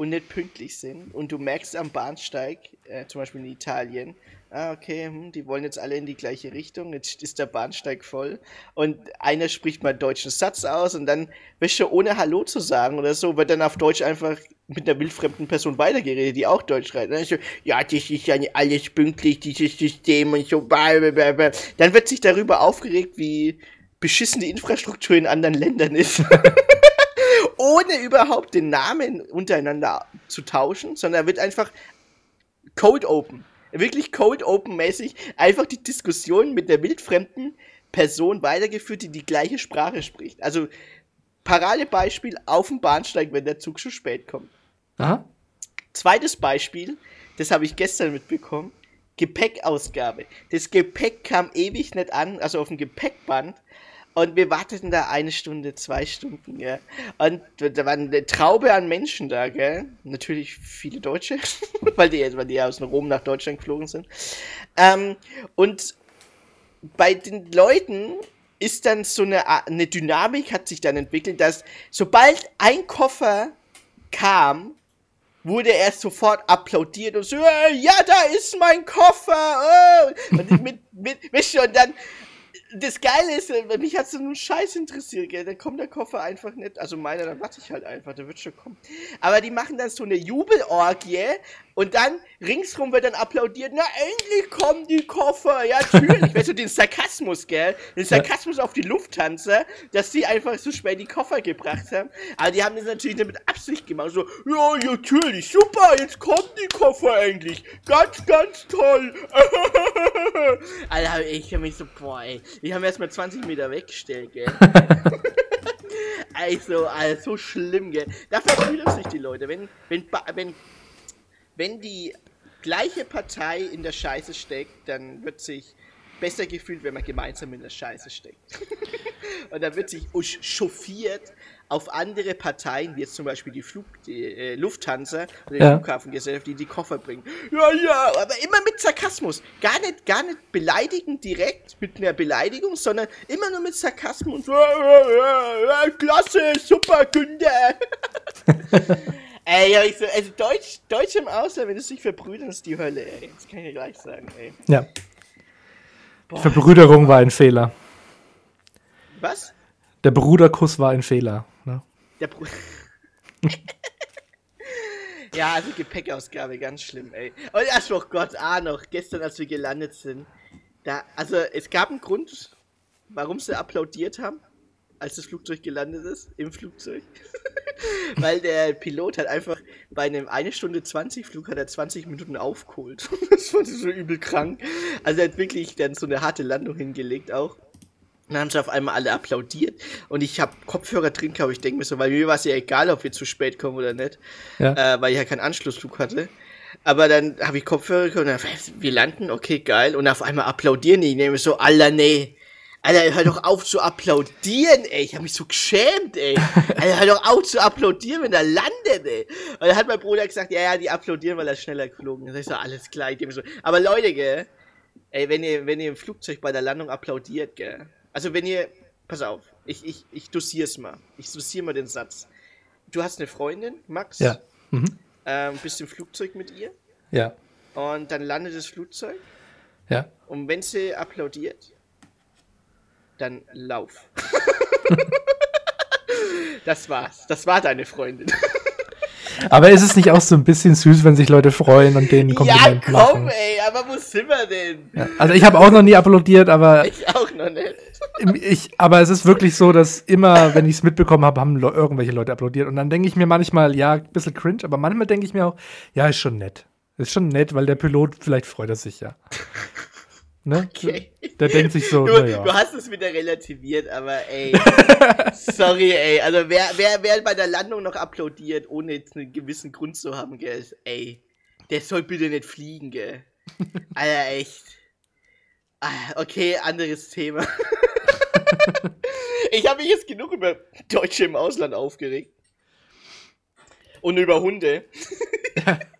[SPEAKER 2] und nicht pünktlich sind und du merkst am Bahnsteig, äh, zum Beispiel in Italien, ah, okay, hm, die wollen jetzt alle in die gleiche Richtung, jetzt ist der Bahnsteig voll und einer spricht mal einen deutschen Satz aus und dann, weißt du, ohne Hallo zu sagen oder so, wird dann auf Deutsch einfach mit einer wildfremden Person weitergeredet, die auch Deutsch schreibt. Dann so, ja, das ist ja nicht alles pünktlich, dieses System und so. Blablabla. Dann wird sich darüber aufgeregt, wie beschissen die Infrastruktur in anderen Ländern ist. Ohne überhaupt den Namen untereinander zu tauschen, sondern wird einfach Code Open wirklich Code Open mäßig einfach die Diskussion mit der wildfremden Person weitergeführt, die die gleiche Sprache spricht. Also Paradebeispiel auf dem Bahnsteig, wenn der Zug zu spät kommt.
[SPEAKER 1] Aha.
[SPEAKER 2] Zweites Beispiel, das habe ich gestern mitbekommen. Gepäckausgabe. Das Gepäck kam ewig nicht an, also auf dem Gepäckband. Und wir warteten da eine Stunde, zwei Stunden, gell. Und da war eine Traube an Menschen da, gell. Natürlich viele Deutsche, weil, die, weil die aus Rom nach Deutschland geflogen sind. Ähm, und bei den Leuten ist dann so eine, eine Dynamik hat sich dann entwickelt, dass sobald ein Koffer kam, wurde er sofort applaudiert und so, ja, da ist mein Koffer. Oh. Und mit, mit, mit, und dann das Geile ist, äh, mich hat so einen Scheiß interessiert, gell? Dann kommt der Koffer einfach nicht. Also meiner, dann warte ich halt einfach, der wird schon kommen. Aber die machen dann so eine Jubelorgie und dann ringsrum wird dann applaudiert. Na, endlich kommen die Koffer. Ja, natürlich. weißt du, den Sarkasmus, gell? Den Sarkasmus auf die Lufthansa, dass sie einfach so schwer die Koffer gebracht haben. Aber die haben das natürlich mit Absicht gemacht. So, ja, natürlich, super, jetzt kommen die Koffer endlich. Ganz, ganz toll. Alter, ich hab mich so, boah, ey. Ich habe erstmal 20 Meter weggestellt, gell? also, also, so schlimm, gell? Da verfühlen sich die Leute. Wenn, wenn, wenn, wenn die gleiche Partei in der Scheiße steckt, dann wird sich besser gefühlt, wenn man gemeinsam in der Scheiße steckt. und dann wird sich chauffiert auf andere Parteien, wie jetzt zum Beispiel die, Flug, die äh, Lufthansa oder die ja. Flughafengesellschaft, die die Koffer bringen. Ja, ja, aber immer mit Sarkasmus. Gar nicht, gar nicht beleidigend direkt mit einer Beleidigung, sondern immer nur mit Sarkasmus. Ja, ja, ja, klasse, super, Günther. ey, ja, ich so, also Deutsch, Deutsch im Ausland, wenn es sich verbrüdern, ist die Hölle, ey. Das kann ich dir gleich sagen, ey.
[SPEAKER 1] Ja. Boah. Verbrüderung war ein Fehler.
[SPEAKER 2] Was?
[SPEAKER 1] Der Bruderkuss war ein Fehler. Ne?
[SPEAKER 2] Der Br Ja, also Gepäckausgabe, ganz schlimm, ey. Und ach oh Gott, ah noch, gestern, als wir gelandet sind, da, also es gab einen Grund, warum sie applaudiert haben, als das Flugzeug gelandet ist, im Flugzeug. Weil der Pilot hat einfach bei einem 1 Stunde 20 Flug hat er 20 Minuten aufgeholt. das fand ich so übel krank. Also er hat wirklich dann so eine harte Landung hingelegt auch. Und dann haben sie auf einmal alle applaudiert. Und ich habe Kopfhörer drin gehabt. Ich denke mir so, weil mir war es ja egal, ob wir zu spät kommen oder nicht. Ja. Äh, weil ich ja keinen Anschlussflug hatte. Aber dann habe ich Kopfhörer und dann, wir landen, okay, geil. Und auf einmal applaudieren die. Ich nehme so, Alter, nee. Alter, hör doch auf zu applaudieren, ey. Ich habe mich so geschämt, ey. Alter, hör doch auf zu applaudieren, wenn er landet, ey. Und dann hat mein Bruder gesagt, ja, ja, die applaudieren, weil er schneller geflogen ist. Ich so, alles klar. Ich so, aber Leute, gell. Ey, wenn ihr, wenn ihr im Flugzeug bei der Landung applaudiert, gell also wenn ihr, pass auf, ich, ich, ich dosier's mal. Ich dosiere mal den Satz. Du hast eine Freundin, Max.
[SPEAKER 1] Ja.
[SPEAKER 2] Mhm. Ähm, bist im Flugzeug mit ihr.
[SPEAKER 1] Ja.
[SPEAKER 2] Und dann landet das Flugzeug.
[SPEAKER 1] Ja.
[SPEAKER 2] Und wenn sie applaudiert, dann lauf. das war's. Das war deine Freundin.
[SPEAKER 1] Aber ist es nicht auch so ein bisschen süß, wenn sich Leute freuen und denen
[SPEAKER 2] Kompliment machen? Ja, komm, machen? ey, aber wo sind wir denn?
[SPEAKER 1] Ja, also ich habe auch noch nie applaudiert, aber...
[SPEAKER 2] Ich auch noch nicht.
[SPEAKER 1] Ich, aber es ist wirklich so, dass immer, wenn ich es mitbekommen habe, haben le irgendwelche Leute applaudiert. Und dann denke ich mir manchmal, ja, ein bisschen cringe, aber manchmal denke ich mir auch, ja, ist schon nett. Ist schon nett, weil der Pilot, vielleicht freut er sich ja. Ne? Okay. Der denkt sich so,
[SPEAKER 2] du, ja. du hast es wieder relativiert, aber ey, sorry, ey, also wer, wer, wer bei der Landung noch applaudiert, ohne jetzt einen gewissen Grund zu haben, gell, ey, Der soll bitte nicht fliegen, gell? Alter, echt. Ah, Okay, anderes Thema. ich habe mich jetzt genug über Deutsche im Ausland aufgeregt. Und über Hunde.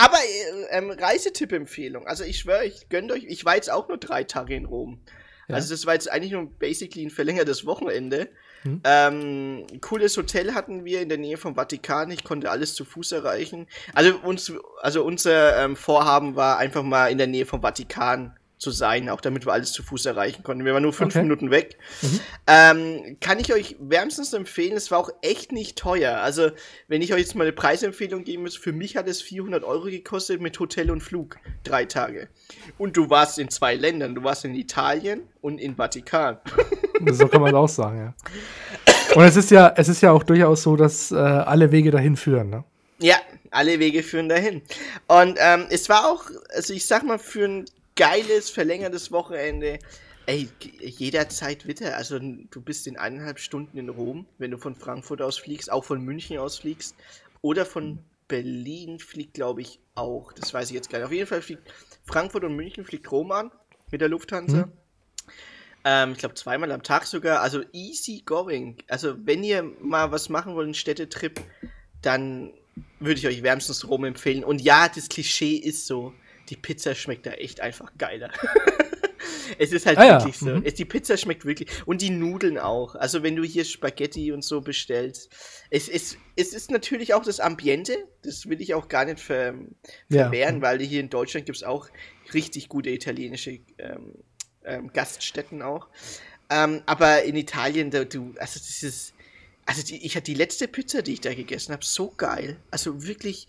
[SPEAKER 2] Aber äh, ähm, Reisetipp-Empfehlung. Also ich schwöre, ich gönnt euch. Ich war jetzt auch nur drei Tage in Rom.
[SPEAKER 1] Ja.
[SPEAKER 2] Also das war jetzt eigentlich nur basically ein verlängertes Wochenende.
[SPEAKER 1] Hm.
[SPEAKER 2] Ähm, cooles Hotel hatten wir in der Nähe vom Vatikan. Ich konnte alles zu Fuß erreichen. Also uns, also unser ähm, Vorhaben war einfach mal in der Nähe vom Vatikan zu sein, auch damit wir alles zu Fuß erreichen konnten. Wir waren nur fünf
[SPEAKER 1] Okay.
[SPEAKER 2] Minuten weg.
[SPEAKER 1] Mhm.
[SPEAKER 2] Ähm, kann ich euch wärmstens empfehlen. Es war auch echt nicht teuer. Also wenn ich euch jetzt mal eine Preisempfehlung geben muss, für mich hat es 400 Euro gekostet mit Hotel und Flug. Drei Tage. Und du warst in zwei Ländern. Du warst in Italien und in Vatikan.
[SPEAKER 1] So kann man es auch sagen, ja. Und es ist ja, es ist ja auch durchaus so, dass äh, alle Wege dahin führen, ne?
[SPEAKER 2] Ja, alle Wege führen dahin. Und ähm, es war auch, also ich sag mal, für ein geiles, verlängertes Wochenende, ey, jederzeit wieder. Also du bist in eineinhalb Stunden in Rom, wenn du von Frankfurt aus fliegst, auch von München aus fliegst. Oder von Berlin fliegt, glaube ich, auch. Das weiß ich jetzt gar nicht. Auf jeden Fall fliegt Frankfurt und München fliegt Rom an mit der Lufthansa.
[SPEAKER 1] Mhm.
[SPEAKER 2] Ähm, ich glaube zweimal am Tag sogar. Also easy going. Also wenn ihr mal was machen wollt, einen Städtetrip, dann würde ich euch wärmstens Rom empfehlen. Und ja, das Klischee ist so. Die Pizza schmeckt da echt einfach geiler. es ist halt
[SPEAKER 1] Ah ja,
[SPEAKER 2] wirklich so.
[SPEAKER 1] mhm.
[SPEAKER 2] Es, die Pizza schmeckt wirklich. Und die Nudeln auch. Also wenn du hier Spaghetti und so bestellst. Es, es, es ist natürlich auch das Ambiente. Das will ich auch gar nicht ver,
[SPEAKER 1] Ja.
[SPEAKER 2] verwehren, weil hier in Deutschland gibt es auch richtig gute italienische ähm, ähm, Gaststätten auch. Ähm, aber in Italien, da, du, also dieses, also die, ich hatte die letzte Pizza, die ich da gegessen habe, so geil. Also wirklich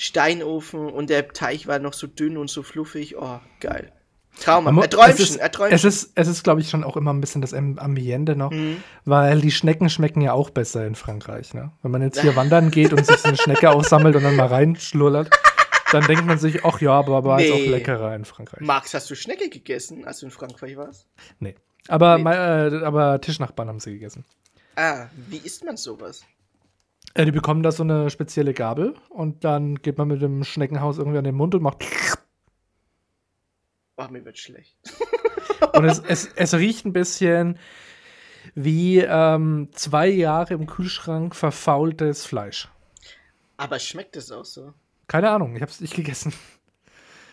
[SPEAKER 2] Steinofen und der Teig war noch so dünn und so fluffig. Oh, geil. Trauma.
[SPEAKER 1] Man mu-
[SPEAKER 2] Erträumchen,
[SPEAKER 1] es ist,
[SPEAKER 2] Erträumchen.
[SPEAKER 1] es ist, es ist glaube ich, schon auch immer ein bisschen das Am- Ambiente noch,
[SPEAKER 2] Mhm.
[SPEAKER 1] weil die Schnecken schmecken ja auch besser in Frankreich. Ne? Wenn man jetzt hier wandern geht und sich so eine Schnecke aufsammelt und dann mal reinschlullert, dann denkt man sich, ach ja, aber war jetzt
[SPEAKER 2] Nee.
[SPEAKER 1] auch leckerer in Frankreich.
[SPEAKER 2] Max, hast du Schnecke gegessen, als du in Frankreich warst?
[SPEAKER 1] Nee. Aber,
[SPEAKER 2] Nee.
[SPEAKER 1] mei- äh, aber Tischnachbarn haben sie gegessen.
[SPEAKER 2] Ah, wie isst man sowas?
[SPEAKER 1] Äh, die bekommen da so eine spezielle Gabel und dann geht man mit dem Schneckenhaus irgendwie an den Mund und macht.
[SPEAKER 2] Oh, mir wird schlecht.
[SPEAKER 1] Und es, es, es riecht ein bisschen wie ähm, zwei Jahre im Kühlschrank verfaultes Fleisch.
[SPEAKER 2] Aber schmeckt es auch so?
[SPEAKER 1] Keine Ahnung, ich habe es nicht gegessen.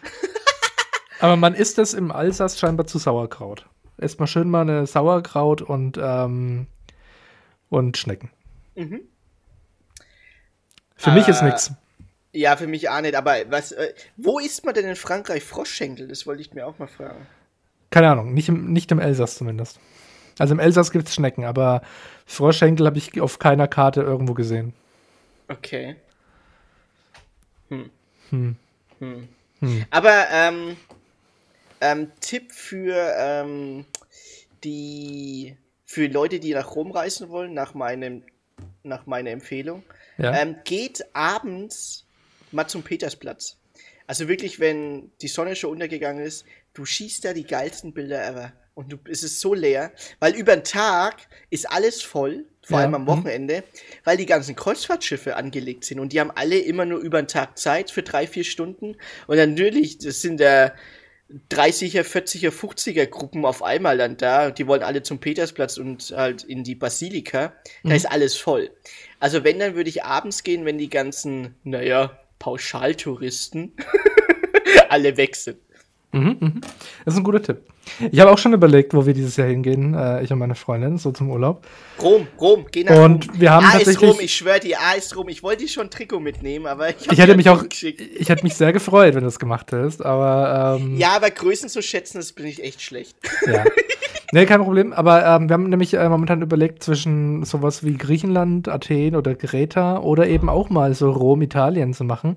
[SPEAKER 1] Aber man isst es im Alsace scheinbar zu Sauerkraut. Esst mal schön mal eine Sauerkraut und, ähm, und Schnecken.
[SPEAKER 2] Mhm.
[SPEAKER 1] Für mich ist
[SPEAKER 2] Äh,
[SPEAKER 1] nix.
[SPEAKER 2] Ja, für mich auch nicht, aber was, äh, wo isst man denn in Frankreich Froschschenkel? Das wollte ich mir auch mal fragen.
[SPEAKER 1] Keine Ahnung, nicht im, nicht im Elsass zumindest. Also im Elsass gibt es Schnecken, aber Froschschenkel habe ich auf keiner Karte irgendwo gesehen.
[SPEAKER 2] Okay. Hm.
[SPEAKER 1] Hm.
[SPEAKER 2] Hm.
[SPEAKER 1] Hm.
[SPEAKER 2] Aber ähm, ähm, Tipp für ähm, die für Leute, die nach Rom reisen wollen, nach meinem nach meiner Empfehlung,
[SPEAKER 1] Ja.
[SPEAKER 2] ähm, geht abends mal zum Petersplatz. Also wirklich, wenn die Sonne schon untergegangen ist, du schießt da die geilsten Bilder ever. Und du, es ist so leer, weil über den Tag ist alles voll, vor
[SPEAKER 1] Ja,
[SPEAKER 2] allem am
[SPEAKER 1] mhm.
[SPEAKER 2] Wochenende, weil die ganzen Kreuzfahrtschiffe angelegt sind und die haben alle immer nur über den Tag Zeit für drei, vier Stunden. Und natürlich, das sind da 30er, 40er, 50er Gruppen auf einmal dann da. Die wollen alle zum Petersplatz und halt in die Basilika. Da
[SPEAKER 1] Mhm.
[SPEAKER 2] ist alles voll. Also wenn, dann würde ich abends gehen, wenn die ganzen, naja, Pauschaltouristen alle weg sind.
[SPEAKER 1] Mhm, mhm. Das ist ein guter Tipp. Ich habe auch schon überlegt, wo wir dieses Jahr hingehen, äh, ich und meine Freundin, so zum Urlaub.
[SPEAKER 2] Rom, Rom, geh nach
[SPEAKER 1] Und
[SPEAKER 2] Rom.
[SPEAKER 1] wir haben
[SPEAKER 2] A ist Rom, ich schwöre dir, A ist Rom. Ich wollte schon ein Trikot mitnehmen, aber ich,
[SPEAKER 1] Ich hätte mich auch,
[SPEAKER 2] geschickt.
[SPEAKER 1] ich hätte mich sehr gefreut, wenn du es gemacht hättest, aber ähm,
[SPEAKER 2] Ja, aber Größen zu schätzen, das bin ich echt schlecht.
[SPEAKER 1] ja. Nee, kein Problem. Aber ähm, wir haben nämlich äh, momentan überlegt, zwischen sowas wie Griechenland, Athen oder Kreta oder eben auch mal so Rom, Italien zu machen.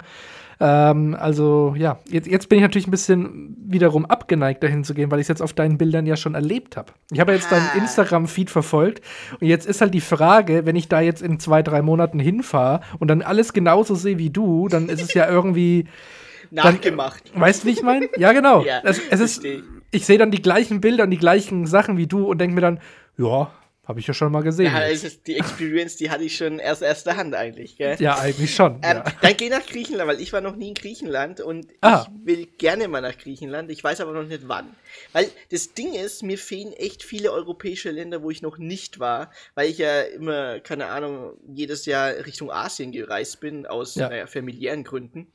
[SPEAKER 1] Ähm, also ja, jetzt, jetzt bin ich natürlich ein bisschen wiederum abgeneigt, dahin zu gehen, weil ich es jetzt auf deinen Bildern ja schon erlebt habe. Ich habe ja jetzt
[SPEAKER 2] Ah.
[SPEAKER 1] deinen Instagram-Feed verfolgt und jetzt ist halt die Frage, wenn ich da jetzt in zwei, drei Monaten hinfahre und dann alles genauso sehe wie du, dann ist es ja irgendwie.
[SPEAKER 2] Nachgemacht.
[SPEAKER 1] Weißt du, wie ich meine? Ja, genau.
[SPEAKER 2] Ja,
[SPEAKER 1] es, es ist,
[SPEAKER 2] ich
[SPEAKER 1] sehe dann die gleichen Bilder und die gleichen Sachen wie du und denke mir dann, ja, habe ich ja schon mal gesehen.
[SPEAKER 2] Ja,
[SPEAKER 1] jetzt.
[SPEAKER 2] also die Experience, die hatte ich schon erst erster Hand eigentlich, gell?
[SPEAKER 1] ja, eigentlich schon.
[SPEAKER 2] Ähm,
[SPEAKER 1] ja.
[SPEAKER 2] Dann geh nach Griechenland, weil ich war noch nie in Griechenland und
[SPEAKER 1] Ah.
[SPEAKER 2] ich will gerne mal nach Griechenland. Ich weiß aber noch nicht wann. Weil das Ding ist, mir fehlen echt viele europäische Länder, wo ich noch nicht war, weil ich ja immer, keine Ahnung, jedes Jahr Richtung Asien gereist bin, aus
[SPEAKER 1] Ja.
[SPEAKER 2] naja, familiären Gründen.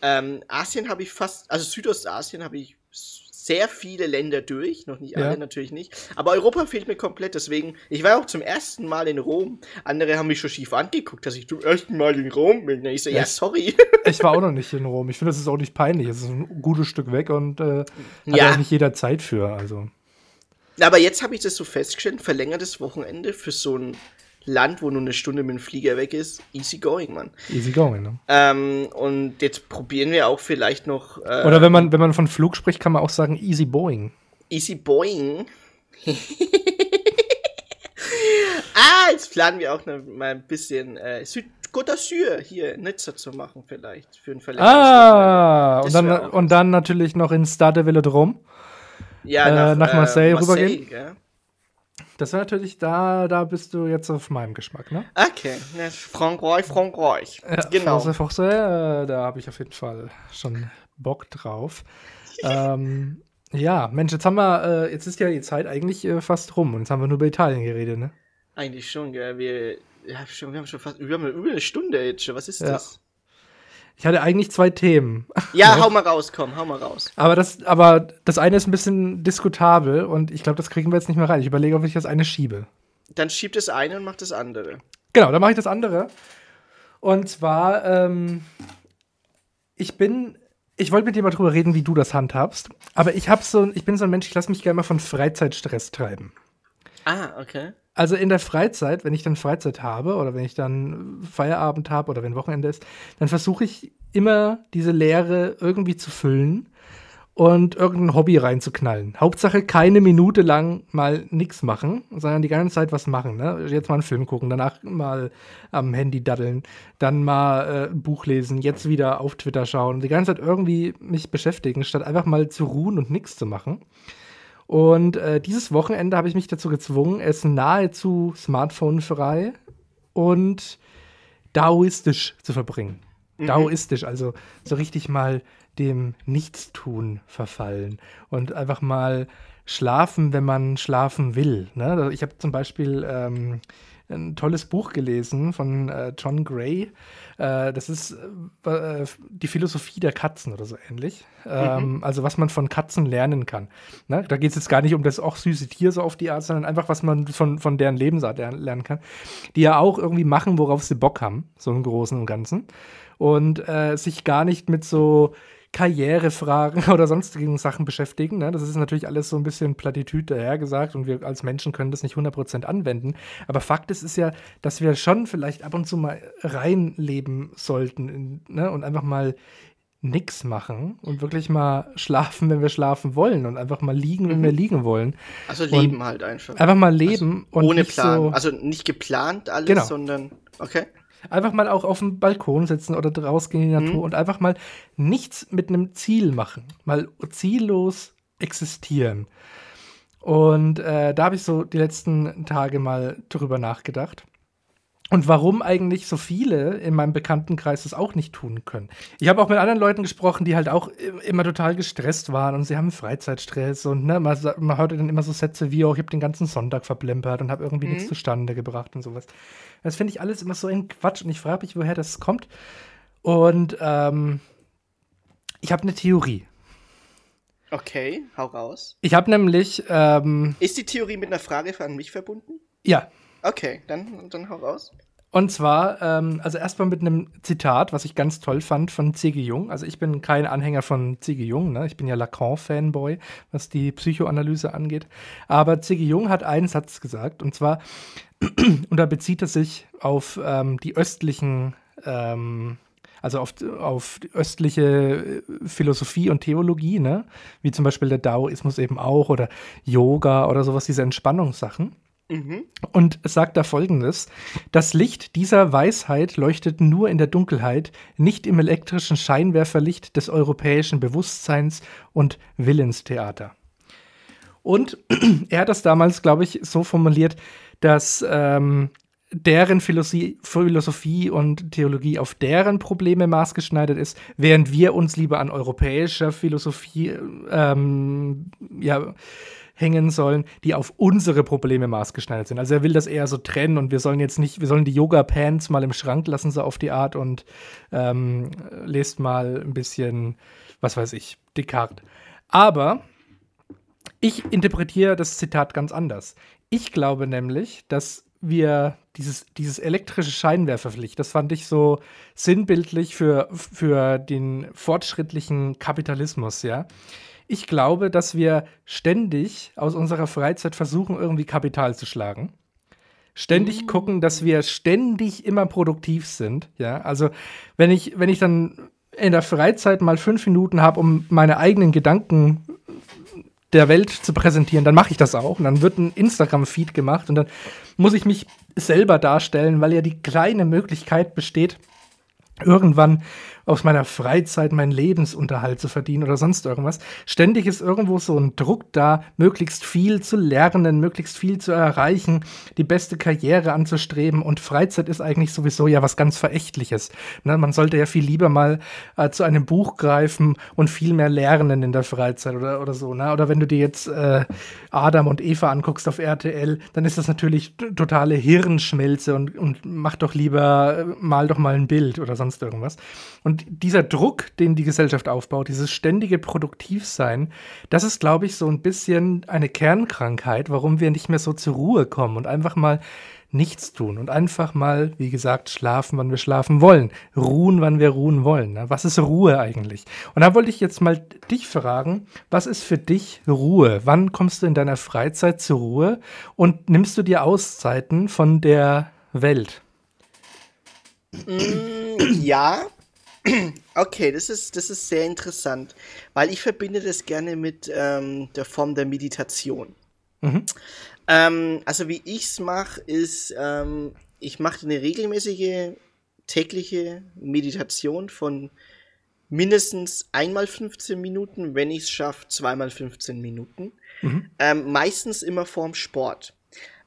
[SPEAKER 2] Ähm, Asien habe ich fast, also Südostasien habe ich sehr viele Länder durch, noch nicht alle
[SPEAKER 1] Ja.
[SPEAKER 2] natürlich nicht, aber Europa fehlt mir komplett, deswegen, ich war auch zum ersten Mal in Rom, andere haben mich schon schief angeguckt, dass ich zum ersten Mal in Rom bin, ich so, ja,
[SPEAKER 1] Ja.
[SPEAKER 2] sorry.
[SPEAKER 1] Ich war auch noch nicht in Rom. Ich finde, das ist auch nicht peinlich. Es ist ein gutes Stück weg und äh, hat
[SPEAKER 2] Ja.
[SPEAKER 1] auch nicht jeder Zeit für. Also.
[SPEAKER 2] Aber jetzt habe ich das so festgestellt, verlängertes Wochenende für so ein Land, wo nur eine Stunde mit dem Flieger weg ist, easy going, Mann.
[SPEAKER 1] Easy going, ne?
[SPEAKER 2] Ähm, und jetzt probieren wir auch vielleicht noch äh,
[SPEAKER 1] Oder wenn man, wenn man von Flug spricht, kann man auch sagen Easy Boeing.
[SPEAKER 2] easy boing. ah, jetzt planen wir auch noch mal ein bisschen äh, Süd Côte d'Azur hier in Nizza zu machen vielleicht für ein
[SPEAKER 1] Ah, und dann, und dann natürlich noch in Stade Velodrome.
[SPEAKER 2] Ja,
[SPEAKER 1] äh, nach Marseille rübergehen?
[SPEAKER 2] gell?
[SPEAKER 1] Das wäre natürlich, da, da bist du jetzt auf meinem Geschmack, ne?
[SPEAKER 2] Okay, ja, Frankreich, Frankreich. genau.
[SPEAKER 1] Force, Force, äh, da habe ich auf jeden Fall schon Bock drauf. ähm, ja, Mensch, jetzt haben wir, äh, jetzt ist ja die Zeit eigentlich äh, fast rum und jetzt haben wir nur über Italien geredet, ne?
[SPEAKER 2] Eigentlich schon, gell. Wir, ja, schon, wir haben schon fast wir haben über eine Stunde jetzt schon. Was ist
[SPEAKER 1] Ja.
[SPEAKER 2] das?
[SPEAKER 1] Ich hatte eigentlich zwei Themen.
[SPEAKER 2] Ja,
[SPEAKER 1] Ja.
[SPEAKER 2] hau mal raus, komm, hau mal raus.
[SPEAKER 1] Aber das, aber das eine ist ein bisschen diskutabel und ich glaube, das kriegen wir jetzt nicht mehr rein. Ich überlege, ob ich das eine schiebe.
[SPEAKER 2] Dann schiebt das eine und macht das andere.
[SPEAKER 1] Genau, dann mache ich das andere. Und zwar, ähm, ich bin, ich wollte mit dir mal drüber reden, wie du das handhabst. Aber ich habe so, ich bin so ein Mensch, ich lasse mich gerne mal von Freizeitstress treiben.
[SPEAKER 2] Ah, okay.
[SPEAKER 1] Also in der Freizeit, wenn ich dann Freizeit habe oder wenn ich dann Feierabend habe oder wenn Wochenende ist, dann versuche ich immer diese Leere irgendwie zu füllen und irgendein Hobby reinzuknallen. Hauptsache keine Minute lang mal nichts machen, sondern die ganze Zeit was machen. Ne? Jetzt mal einen Film gucken, danach mal am Handy daddeln, dann mal äh, ein Buch lesen, jetzt wieder auf Twitter schauen, die ganze Zeit irgendwie mich beschäftigen, statt einfach mal zu ruhen und nichts zu machen. Und äh, dieses Wochenende habe ich mich dazu gezwungen, es nahezu smartphonefrei und daoistisch zu verbringen. Daoistisch, also so richtig mal dem Nichtstun verfallen und einfach mal schlafen, wenn man schlafen will. Ne? Ich habe zum Beispiel ähm, ein tolles Buch gelesen von äh, John Gray. Äh, das ist äh, die Philosophie der Katzen oder so ähnlich. Ähm, also was man von Katzen lernen kann. Ne? Da geht es jetzt gar nicht um das auch süße Tier so auf die Art, sondern einfach, was man von, von deren Lebensart ler- lernen kann. Die ja auch irgendwie machen, worauf sie Bock haben, so im Großen und Ganzen. Und äh, sich gar nicht mit so Karrierefragen oder sonstigen Sachen beschäftigen. Ne? Das ist natürlich alles so ein bisschen Plattitüd dahergesagt und wir als Menschen können das nicht 100% anwenden. Aber Fakt ist, ist ja, dass wir schon vielleicht ab und zu mal reinleben sollten ne? und einfach mal nix machen und wirklich mal schlafen, wenn wir schlafen wollen und einfach mal liegen, wenn wir liegen wollen.
[SPEAKER 2] Also leben halt einfach.
[SPEAKER 1] Einfach mal leben und
[SPEAKER 2] Ohne Plan.
[SPEAKER 1] so
[SPEAKER 2] Also nicht geplant alles,
[SPEAKER 1] Genau.
[SPEAKER 2] sondern. Okay.
[SPEAKER 1] Einfach mal auch auf dem Balkon sitzen oder rausgehen in die Natur und einfach mal nichts mit einem Ziel machen. Mal ziellos existieren. Und äh, da habe ich so die letzten Tage mal drüber nachgedacht. Und warum eigentlich so viele in meinem Bekanntenkreis das auch nicht tun können. Ich habe auch mit anderen Leuten gesprochen, die halt auch immer total gestresst waren und sie haben Freizeitstress und ne, man, man hört dann immer so Sätze wie, oh, ich habe den ganzen Sonntag verplempert und habe irgendwie nichts zustande gebracht und sowas. Das finde ich alles immer so ein Quatsch und ich frage mich, woher das kommt. Und ähm, ich habe eine Theorie.
[SPEAKER 2] Okay, hau raus.
[SPEAKER 1] Ich habe nämlich, ähm,
[SPEAKER 2] Ist die Theorie mit einer Frage an mich verbunden?
[SPEAKER 1] ja,
[SPEAKER 2] Okay, dann, dann hau raus.
[SPEAKER 1] Und zwar, ähm, also erstmal mit einem Zitat, was ich ganz toll fand von C.G. Jung. Also ich bin kein Anhänger von C.G. Jung, ne? ich bin ja Lacan-Fanboy, was die Psychoanalyse angeht. Aber C.G. Jung hat einen Satz gesagt, und zwar, und da bezieht er sich auf ähm, die östlichen, ähm, also auf, auf die östliche äh, Philosophie und Theologie, ne? wie zum Beispiel der Daoismus eben auch oder Yoga oder sowas, diese Entspannungssachen. Und es sagt da folgendes: Das Licht dieser Weisheit leuchtet nur in der Dunkelheit, nicht im elektrischen Scheinwerferlicht des europäischen Bewusstseins und Willenstheater. Und er hat das damals, glaube ich, so formuliert, dass ähm, deren Philosophie, Philosophie und Theologie auf deren Probleme maßgeschneidert ist, während wir uns lieber an europäischer Philosophie ähm, ja, hängen sollen, die auf unsere Probleme maßgeschneidert sind. Also er will das eher so trennen und wir sollen jetzt nicht, wir sollen die Yoga-Pants mal im Schrank lassen, so auf die Art und ähm, lest mal ein bisschen, was weiß ich, Descartes. Aber ich interpretiere das Zitat ganz anders. Ich glaube nämlich, dass wir dieses, dieses elektrische Scheinwerferlicht, das fand ich so sinnbildlich für, für den fortschrittlichen Kapitalismus, ja. Ich glaube, dass wir ständig aus unserer Freizeit versuchen, irgendwie Kapital zu schlagen. Ständig mm. gucken, dass wir ständig immer produktiv sind, ja. Also, wenn ich, wenn ich dann in der Freizeit mal fünf Minuten habe, um meine eigenen Gedanken der Welt zu präsentieren, dann mache ich das auch. Und dann wird ein Instagram-Feed gemacht und dann muss ich mich selber darstellen, weil ja die kleine Möglichkeit besteht, irgendwann aus meiner Freizeit meinen Lebensunterhalt zu verdienen oder sonst irgendwas. Ständig ist irgendwo so ein Druck da, möglichst viel zu lernen, möglichst viel zu erreichen, die beste Karriere anzustreben. Und Freizeit ist eigentlich sowieso ja was ganz Verächtliches. Ne? Man sollte ja viel lieber mal äh, zu einem Buch greifen und viel mehr lernen in der Freizeit oder, oder so. Ne? Oder wenn du dir jetzt äh, Adam und Eva anguckst auf RTL, dann ist das natürlich totale Hirnschmelze und, und mach doch lieber, äh, mal doch mal ein Bild oder sonst irgendwas. Und dieser Druck, den die Gesellschaft aufbaut, dieses ständige Produktivsein, das ist, glaube ich, so ein bisschen eine Kernkrankheit, warum wir nicht mehr so zur Ruhe kommen und einfach mal nichts tun und einfach mal, wie gesagt, schlafen, wann wir schlafen wollen, ruhen, wann wir ruhen wollen. Ne? Was ist Ruhe eigentlich? Und da wollte ich jetzt mal dich fragen, was ist für dich Ruhe? Wann kommst du in deiner Freizeit zur Ruhe und nimmst du dir Auszeiten von der Welt?
[SPEAKER 2] Mm, ja, Okay, das ist, das ist sehr interessant, weil ich verbinde das gerne mit ähm, der Form der Meditation. Mhm. Ähm, also wie ich es mache, ist, ähm, ich mache eine regelmäßige tägliche Meditation von mindestens einmal 15 Minuten, wenn ich es schaffe, zweimal 15 Minuten. Mhm. Ähm, meistens immer vorm Sport,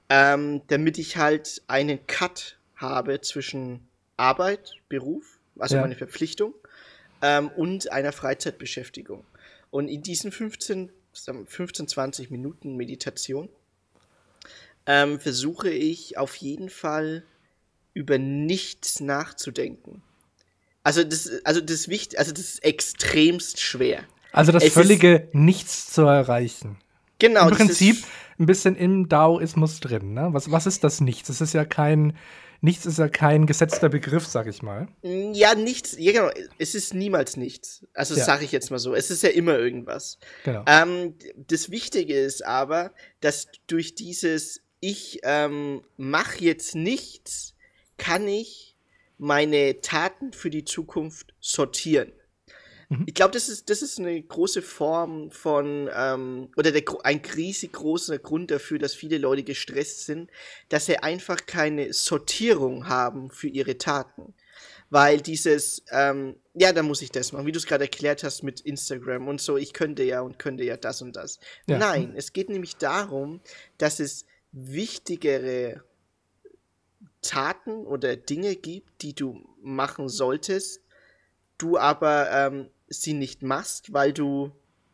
[SPEAKER 2] ähm, damit ich halt einen Cut habe zwischen Arbeit, Beruf also ja. meine Verpflichtung, ähm, und einer Freizeitbeschäftigung. Und in diesen 15, 15 20 Minuten Meditation ähm, versuche ich auf jeden Fall über nichts nachzudenken. Also das, also das wichtig, also das ist extremst schwer.
[SPEAKER 1] Also das es völlige Nichts zu erreichen.
[SPEAKER 2] Genau.
[SPEAKER 1] Im Prinzip ein bisschen im Daoismus drin. Ne? Was, was ist das Nichts? Es ist ja kein nichts ist ja kein gesetzter Begriff, sag ich mal.
[SPEAKER 2] Ja, nichts, ja genau, es ist niemals nichts. Also ja. sage ich jetzt mal so, es ist ja immer irgendwas. Genau. Ähm, das Wichtige ist aber, dass durch dieses ich ähm, mache jetzt nichts, kann ich meine Taten für die Zukunft sortieren. Mhm. Ich glaube, das ist, das ist eine große Form von, ähm, oder der, ein riesig großer Grund dafür, dass viele Leute gestresst sind, dass sie einfach keine Sortierung haben für ihre Taten. Weil dieses, ähm, ja, da muss ich das machen, wie du es gerade erklärt hast mit Instagram und so, ich könnte ja und könnte ja das und das. Ja. Nein, es geht nämlich darum, dass es wichtigere Taten oder Dinge gibt, die du machen solltest, du aber ähm, sie nicht machst, weil du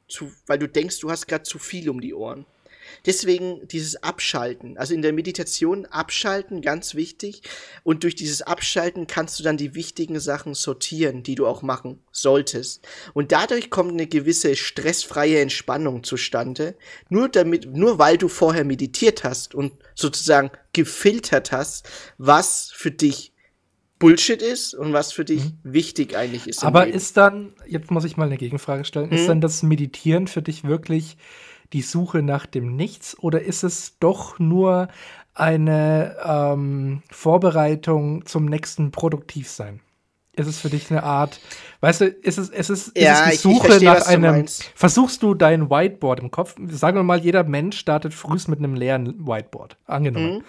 [SPEAKER 2] zu, weil du denkst, du hast gerade zu viel um die Ohren. Deswegen dieses Abschalten, also in der Meditation abschalten, ganz wichtig. Und durch dieses Abschalten kannst du dann die wichtigen Sachen sortieren, die du auch machen solltest. Und dadurch kommt eine gewisse stressfreie Entspannung zustande. Nur damit, nur weil du vorher meditiert hast und sozusagen gefiltert hast, was für dich Bullshit ist und was für dich mhm. wichtig eigentlich ist.
[SPEAKER 1] Aber ist dann, jetzt muss ich mal eine Gegenfrage stellen, mhm. ist dann das Meditieren für dich wirklich die Suche nach dem Nichts oder ist es doch nur eine ähm, Vorbereitung zum nächsten Produktivsein? Ist es für dich eine Art, weißt du, ist es, ist es, ist ja, es die Suche verstehe, nach einem, versuchst du dein Whiteboard im Kopf, sagen wir mal, jeder Mensch startet frühst mit einem leeren Whiteboard, angenommen. Mhm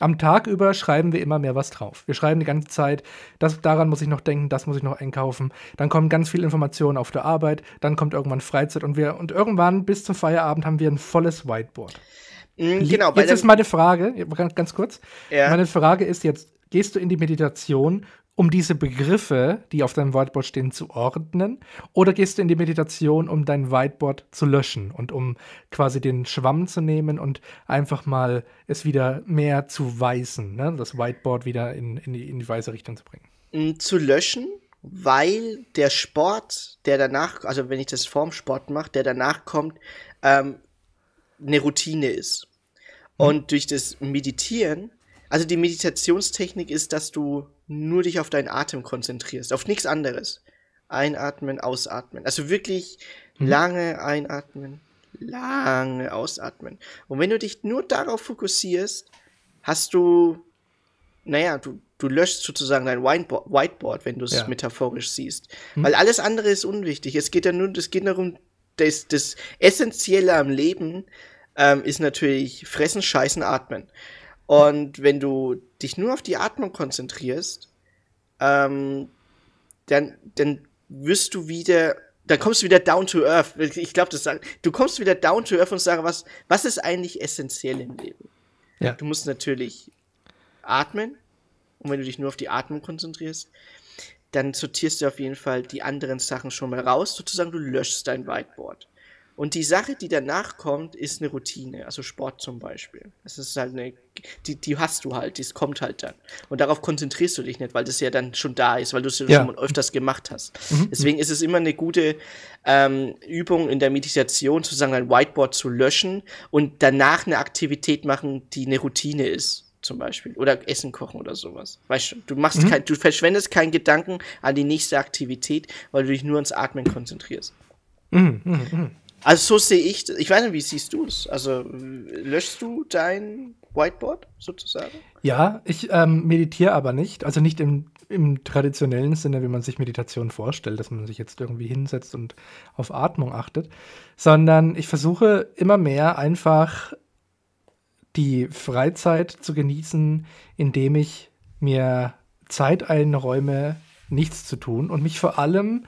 [SPEAKER 1] am Tag über schreiben wir immer mehr was drauf. Wir schreiben die ganze Zeit, das, daran muss ich noch denken, das muss ich noch einkaufen. Dann kommen ganz viele Informationen auf der Arbeit, dann kommt irgendwann Freizeit und wir und irgendwann bis zum Feierabend haben wir ein volles Whiteboard.
[SPEAKER 2] Mm, genau,
[SPEAKER 1] jetzt ist meine Frage, ganz, ganz kurz.
[SPEAKER 2] Ja.
[SPEAKER 1] Meine Frage ist jetzt, gehst du in die Meditation, um diese Begriffe, die auf deinem Whiteboard stehen, zu ordnen? Oder gehst du in die Meditation, um dein Whiteboard zu löschen und um quasi den Schwamm zu nehmen und einfach mal es wieder mehr zu weißen, ne? das Whiteboard wieder in, in, die, in die weiße Richtung zu bringen?
[SPEAKER 2] Mm, zu löschen, weil der Sport, der danach, also wenn ich das vorm Sport mache, der danach kommt, ähm, eine Routine ist. Und durch das Meditieren, also die Meditationstechnik ist, dass du nur dich auf deinen Atem konzentrierst, auf nichts anderes. Einatmen, ausatmen. Also wirklich lange einatmen, lange ausatmen. Und wenn du dich nur darauf fokussierst, hast du, naja, du, du löschst sozusagen dein Whiteboard, wenn du es
[SPEAKER 1] Ja.
[SPEAKER 2] metaphorisch siehst. Weil alles andere ist unwichtig. Es geht ja nur, es geht darum, das, das Essentielle am Leben ähm, ist natürlich fressen, scheißen, atmen. Und wenn du dich nur auf die Atmung konzentrierst, ähm, dann, dann wirst du wieder, dann kommst du wieder down to earth. Ich glaube, das sagt, du kommst wieder down to earth und sagst, was, was ist eigentlich essentiell im Leben?
[SPEAKER 1] Ja.
[SPEAKER 2] Du musst natürlich atmen. Und wenn du dich nur auf die Atmung konzentrierst, dann sortierst du auf jeden Fall die anderen Sachen schon mal raus. Sozusagen, du löschst dein Whiteboard. Und die Sache, die danach kommt, ist eine Routine, also Sport zum Beispiel. Es ist halt eine, die, die hast du halt, das kommt halt dann. Und darauf konzentrierst du dich nicht, weil das ja dann schon da ist, weil du es ja schon öfters gemacht hast. Deswegen ist es immer eine gute ähm, Übung in der Meditation, sozusagen ein Whiteboard zu löschen und danach eine Aktivität machen, die eine Routine ist. Zum Beispiel. Oder Essen kochen oder sowas. Weißt du, du machst kein, du verschwendest keinen Gedanken an die nächste Aktivität, weil du dich nur ans Atmen konzentrierst. Also so sehe ich, das. ich weiß nicht, wie siehst du es? Also löschst du dein Whiteboard sozusagen?
[SPEAKER 1] Ja, ich ähm, meditiere aber nicht. Also nicht im, im traditionellen Sinne, wie man sich Meditation vorstellt, dass man sich jetzt irgendwie hinsetzt und auf Atmung achtet, sondern ich versuche immer mehr einfach die Freizeit zu genießen, indem ich mir Zeit einräume, nichts zu tun und mich vor allem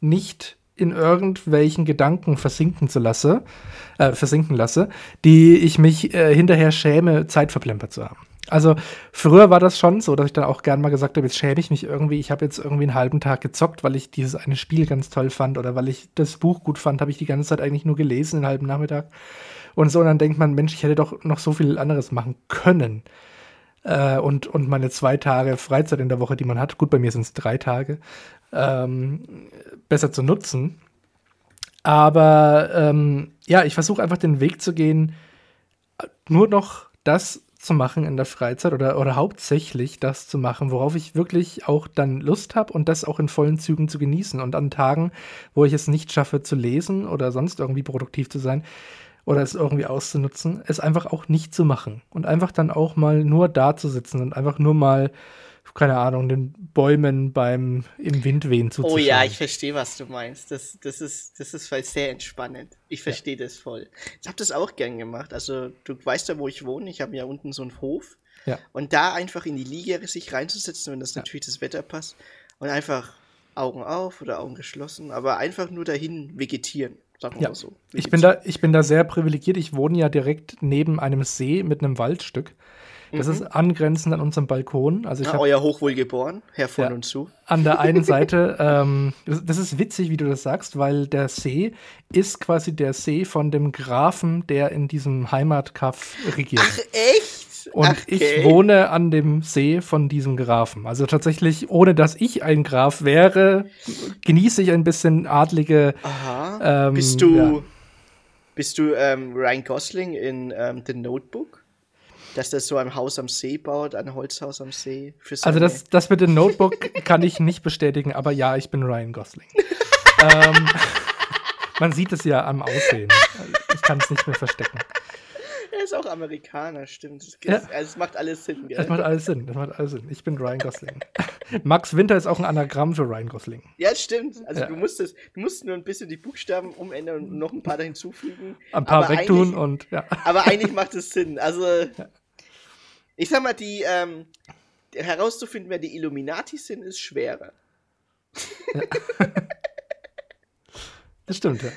[SPEAKER 1] nicht in irgendwelchen Gedanken versinken zu lasse, äh, versinken lasse, die ich mich äh, hinterher schäme, Zeit verplempert zu haben. Also früher war das schon so, dass ich dann auch gern mal gesagt habe, jetzt schäme ich mich irgendwie, ich habe jetzt irgendwie einen halben Tag gezockt, weil ich dieses eine Spiel ganz toll fand oder weil ich das Buch gut fand, habe ich die ganze Zeit eigentlich nur gelesen, den halben Nachmittag. Und so, und dann denkt man, Mensch, ich hätte doch noch so viel anderes machen können. Äh, und, und meine zwei Tage Freizeit in der Woche, die man hat, gut, bei mir sind es drei Tage, ähm, besser zu nutzen. Aber ähm, ja, ich versuche einfach den Weg zu gehen, nur noch das zu machen in der Freizeit oder, oder hauptsächlich das zu machen, worauf ich wirklich auch dann Lust habe und das auch in vollen Zügen zu genießen. Und an Tagen, wo ich es nicht schaffe zu lesen oder sonst irgendwie produktiv zu sein oder es irgendwie auszunutzen, es einfach auch nicht zu machen. Und einfach dann auch mal nur da zu sitzen und einfach nur mal, keine Ahnung, den Bäumen beim im Wind wehen
[SPEAKER 2] Oh
[SPEAKER 1] zuzuschauen.
[SPEAKER 2] ja, ich verstehe, was du meinst. Das, das ist, das ist voll sehr entspannend. Ich verstehe das voll. Ich habe das auch gern gemacht. Also du weißt ja, wo ich wohne. Ich habe ja unten so einen Hof.
[SPEAKER 1] Ja.
[SPEAKER 2] Und da einfach in die Liege sich reinzusetzen, wenn das natürlich das Wetter passt. Und einfach Augen auf oder Augen geschlossen, aber einfach nur dahin vegetieren. Sagen
[SPEAKER 1] Ja,
[SPEAKER 2] so.
[SPEAKER 1] ich bin, da, ich bin da sehr privilegiert. Ich wohne ja direkt neben einem See mit einem Waldstück. Das ist angrenzend an unserem Balkon. Also ich
[SPEAKER 2] Ja,
[SPEAKER 1] habe
[SPEAKER 2] euer Hochwohl geboren, Herr von
[SPEAKER 1] Ja.
[SPEAKER 2] und zu.
[SPEAKER 1] an der einen Seite, ähm, das, das ist witzig, wie du das sagst, weil der See ist quasi der See von dem Grafen, der in diesem Heimatkaff regiert.
[SPEAKER 2] Ach, echt?
[SPEAKER 1] Und
[SPEAKER 2] Ach,
[SPEAKER 1] ich
[SPEAKER 2] okay.
[SPEAKER 1] wohne an dem See von diesem Grafen. Also tatsächlich, ohne dass ich ein Graf wäre, genieße ich ein bisschen adlige.
[SPEAKER 2] Aha.
[SPEAKER 1] ähm,
[SPEAKER 2] bist du,
[SPEAKER 1] ja.
[SPEAKER 2] bist du ähm, Ryan Gosling in ähm, The Notebook? Dass der so ein Haus am See baut, ein Holzhaus am See. Für
[SPEAKER 1] Also das, das mit dem Notebook kann ich nicht bestätigen, aber ja, ich bin Ryan Gosling. ähm, man sieht es ja am Aussehen. Ich kann es nicht mehr verstecken.
[SPEAKER 2] Ist auch Amerikaner, stimmt. Es,
[SPEAKER 1] Ja.
[SPEAKER 2] also macht alles Sinn, gell?
[SPEAKER 1] Das macht alles Sinn. Das macht alles Sinn. Ich bin Ryan Gosling. Max Winter ist auch ein Anagramm für Ryan Gosling.
[SPEAKER 2] ja, stimmt. Also
[SPEAKER 1] Ja.
[SPEAKER 2] du musst es, du musst nur ein bisschen die Buchstaben umändern und noch ein paar da hinzufügen.
[SPEAKER 1] Ein paar
[SPEAKER 2] Aber
[SPEAKER 1] wegtun und ja.
[SPEAKER 2] Aber eigentlich macht es Sinn. Also, ich sag mal, die ähm, herauszufinden, wer die Illuminati sind, ist schwerer.
[SPEAKER 1] Das stimmt, ja.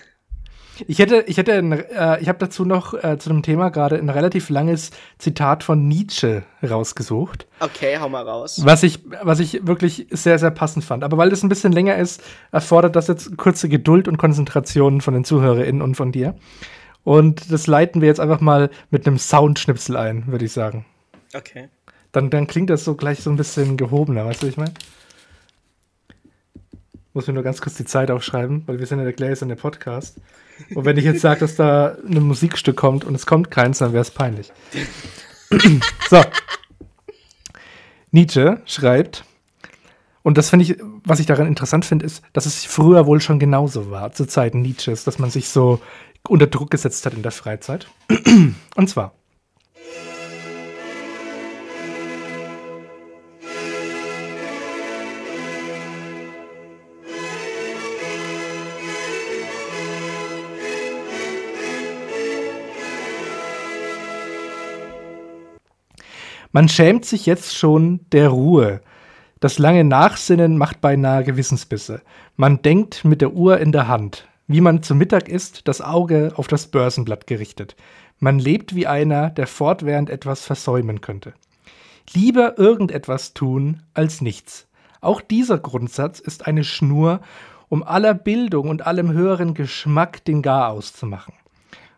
[SPEAKER 1] Ich hätte, ich hätte, ein, äh, ich habe dazu noch äh, zu dem Thema gerade ein relativ langes Zitat von Nietzsche rausgesucht.
[SPEAKER 2] Okay, hau mal raus.
[SPEAKER 1] Was ich, was ich wirklich sehr, sehr passend fand. Aber weil das ein bisschen länger ist, erfordert das jetzt kurze Geduld und Konzentration von den ZuhörerInnen und von dir. Und das leiten wir jetzt einfach mal mit einem Soundschnipsel ein, würde ich sagen.
[SPEAKER 2] Okay.
[SPEAKER 1] Dann, dann klingt das so gleich so ein bisschen gehobener, weißt du, was ich meine? Muss mir nur ganz kurz die Zeit aufschreiben, weil wir sind ja der gläserne Podcast. Und wenn ich jetzt sage, dass da ein Musikstück kommt und es kommt keins, dann wäre es peinlich. so. Nietzsche schreibt, und das finde ich, was ich daran interessant finde, ist, dass es früher wohl schon genauso war, zu Zeiten Nietzsches, dass man sich so unter Druck gesetzt hat in der Freizeit. Und zwar. Man schämt sich jetzt schon der Ruhe. Das lange Nachsinnen macht beinahe Gewissensbisse. Man denkt mit der Uhr in der Hand. Wie man zu Mittag isst, das Auge auf das Börsenblatt gerichtet. Man lebt wie einer, der fortwährend etwas versäumen könnte. Lieber irgendetwas tun als nichts. Auch dieser Grundsatz ist eine Schnur, um aller Bildung und allem höheren Geschmack den Garaus zu machen.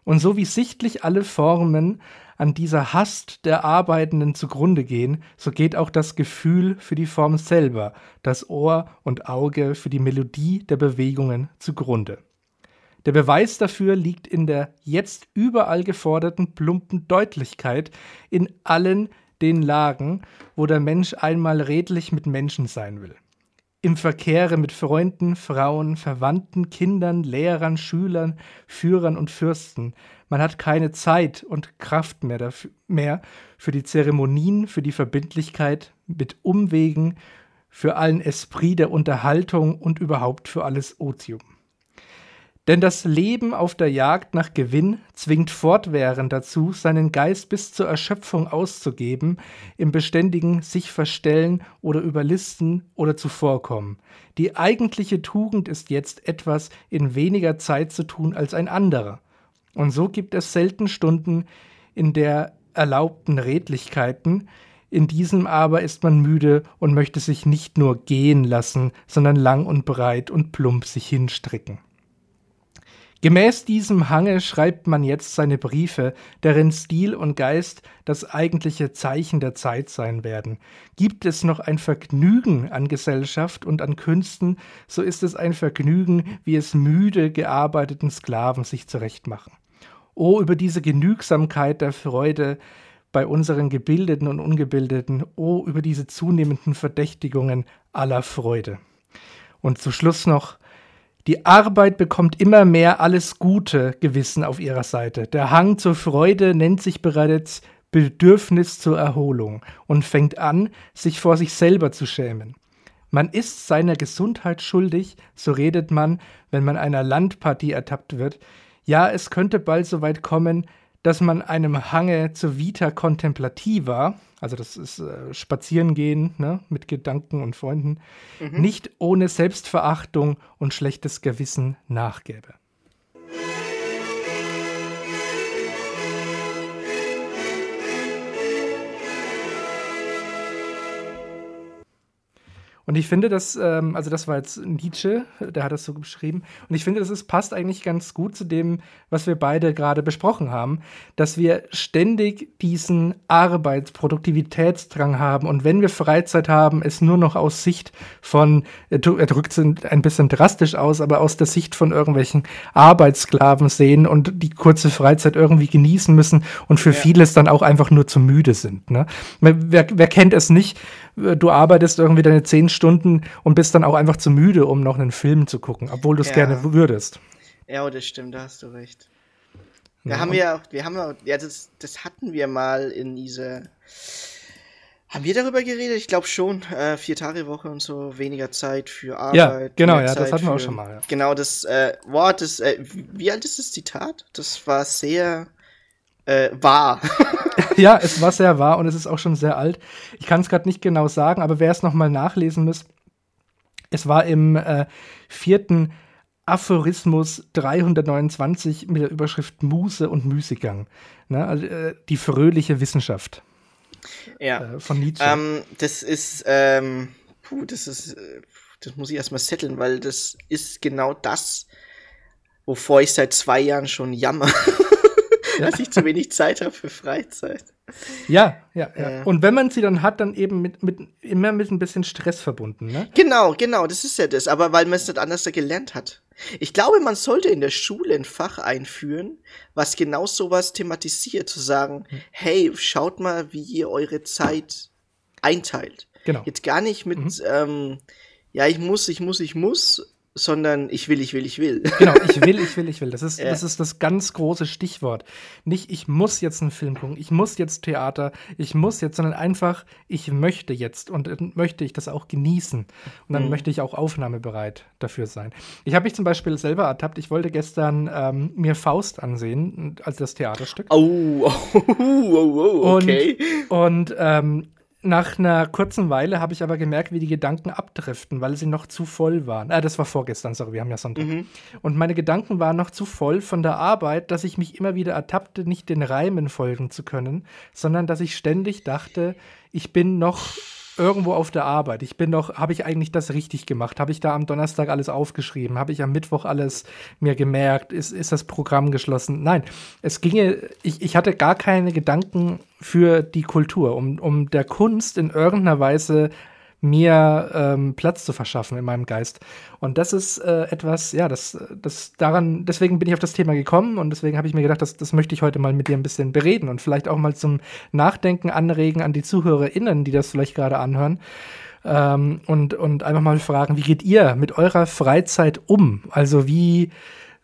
[SPEAKER 1] Und so wie sichtlich alle Formen an dieser Hast der Arbeitenden zugrunde gehen, so geht auch das Gefühl für die Form selber, das Ohr und Auge für die Melodie der Bewegungen zugrunde. Der Beweis dafür liegt in der jetzt überall geforderten plumpen Deutlichkeit in allen den Lagen, wo der Mensch einmal redlich mit Menschen sein will. Im Verkehre mit Freunden, Frauen, Verwandten, Kindern, Lehrern, Schülern, Führern und Fürsten. Man hat keine Zeit und Kraft mehr, dafür, mehr für die Zeremonien, für die Verbindlichkeit mit Umwegen, für allen Esprit der Unterhaltung und überhaupt für alles Otium. Denn das Leben auf der Jagd nach Gewinn zwingt fortwährend dazu, seinen Geist bis zur Erschöpfung auszugeben, im beständigen sich verstellen oder überlisten oder zuvorkommen. Die eigentliche Tugend ist jetzt etwas in weniger Zeit zu tun als ein anderer. Und so gibt es selten Stunden in der erlaubten Redlichkeiten, in diesem aber ist man müde und möchte sich nicht nur gehen lassen, sondern lang und breit und plump sich hinstrecken. Gemäß diesem Hange schreibt man jetzt seine Briefe, deren Stil und Geist das eigentliche Zeichen der Zeit sein werden. Gibt es noch ein Vergnügen an Gesellschaft und an Künsten, so ist es ein Vergnügen, wie es müde gearbeiteten Sklaven sich zurechtmachen. O über diese Genügsamkeit der Freude bei unseren Gebildeten und Ungebildeten, o über diese zunehmenden Verdächtigungen aller Freude. Und zu Schluss noch die Arbeit bekommt immer mehr alles gute Gewissen auf ihrer Seite. Der Hang zur Freude nennt sich bereits Bedürfnis zur Erholung und fängt an, sich vor sich selber zu schämen. Man ist seiner Gesundheit schuldig, so redet man, wenn man einer Landpartie ertappt wird. Ja, es könnte bald so weit kommen, dass man einem Hange zur Vita Contemplativa, also das ist äh, Spazierengehen ne, mit Gedanken und Freunden, mhm. nicht ohne Selbstverachtung und schlechtes Gewissen nachgäbe. Und ich finde, dass, ähm, also das war jetzt Nietzsche, der hat das so beschrieben. Und ich finde, das ist, passt eigentlich ganz gut zu dem, was wir beide gerade besprochen haben, dass wir ständig diesen Arbeitsproduktivitätsdrang haben. Und wenn wir Freizeit haben, es nur noch aus Sicht von, er drückt es ein bisschen drastisch aus, aber aus der Sicht von irgendwelchen Arbeitssklaven sehen und die kurze Freizeit irgendwie genießen müssen und für ja. vieles dann auch einfach nur zu müde sind. Ne? Wer, wer kennt es nicht? Du arbeitest irgendwie deine zehn Stunden und bist dann auch einfach zu müde, um noch einen Film zu gucken, obwohl du es ja. gerne würdest.
[SPEAKER 2] Ja, oh, das stimmt, da hast du recht. Da ja, haben wir auch, wir haben ja, das, das hatten wir mal in dieser. Haben wir darüber geredet? Ich glaube schon. Äh, vier Tage Woche und so, weniger Zeit für Arbeit.
[SPEAKER 1] Ja, genau, ja, Zeit das hatten wir auch schon mal. Ja.
[SPEAKER 2] Genau, das äh, Wort, das, äh, wie alt ist das Zitat? Das war sehr äh, wahr.
[SPEAKER 1] ja, es war sehr wahr und es ist auch schon sehr alt. Ich kann es gerade nicht genau sagen, aber wer es nochmal nachlesen muss, es war im äh, vierten Aphorismus 329 mit der Überschrift Muse und Müßiggang. Ne? Also, äh, die fröhliche Wissenschaft.
[SPEAKER 2] Ja.
[SPEAKER 1] Äh, von Nietzsche.
[SPEAKER 2] Ähm, das ist, ähm, puh, das ist, äh, das muss ich erstmal setteln, weil das ist genau das, wovor ich seit zwei Jahren schon jammer.
[SPEAKER 1] Ja.
[SPEAKER 2] dass ich zu wenig Zeit habe für Freizeit.
[SPEAKER 1] Ja, ja, ja.
[SPEAKER 2] Äh.
[SPEAKER 1] Und wenn man sie dann hat, dann eben mit, mit immer mit ein bisschen Stress verbunden, ne?
[SPEAKER 2] Genau, genau, das ist ja das. Aber weil man es nicht anders gelernt hat. Ich glaube, man sollte in der Schule ein Fach einführen, was genau sowas thematisiert, zu sagen,
[SPEAKER 1] Hm.
[SPEAKER 2] hey, schaut mal, wie ihr eure Zeit einteilt.
[SPEAKER 1] Genau.
[SPEAKER 2] Jetzt gar nicht mit,
[SPEAKER 1] Mhm.
[SPEAKER 2] ähm, ja, ich muss, ich muss, ich muss, sondern ich will, ich will, ich will.
[SPEAKER 1] Genau, ich will, ich will, ich will. Das ist,
[SPEAKER 2] Ja.
[SPEAKER 1] das ist das ganz große Stichwort. Nicht, ich muss jetzt einen Film gucken, ich muss jetzt Theater, ich muss jetzt, sondern einfach, ich möchte jetzt und dann möchte ich das auch genießen. Und dann
[SPEAKER 2] Mhm.
[SPEAKER 1] möchte ich auch aufnahmebereit dafür sein. Ich habe mich zum Beispiel selber ertappt, ich wollte gestern ähm, mir Faust ansehen, also das Theaterstück.
[SPEAKER 2] Oh, oh, oh, oh, okay.
[SPEAKER 1] Und ähm, nach einer kurzen Weile habe ich aber gemerkt, wie die Gedanken abdriften, weil sie noch zu voll waren. Ah, das war vorgestern, sorry, wir haben ja Sonntag.
[SPEAKER 2] Mhm.
[SPEAKER 1] Und meine Gedanken waren noch zu voll von der Arbeit, dass ich mich immer wieder ertappte, nicht den Reimen folgen zu können, sondern dass ich ständig dachte, ich bin noch irgendwo auf der Arbeit. Ich bin noch, habe ich eigentlich das richtig gemacht? Habe ich da am Donnerstag alles aufgeschrieben? Habe ich am Mittwoch alles mir gemerkt? Ist, ist das Programm geschlossen? Nein, es ginge, ich, ich hatte gar keine Gedanken für die Kultur, um, um der Kunst in irgendeiner Weise mir ähm, Platz zu verschaffen in meinem Geist. Und das ist äh, etwas, ja, das, das daran, deswegen bin ich auf das Thema gekommen und deswegen habe ich mir gedacht, das, das möchte ich heute mal mit dir ein bisschen bereden und vielleicht auch mal zum Nachdenken anregen an die ZuhörerInnen, die das vielleicht gerade anhören. Ähm, und, und einfach mal fragen, wie geht ihr mit eurer Freizeit um? Also wie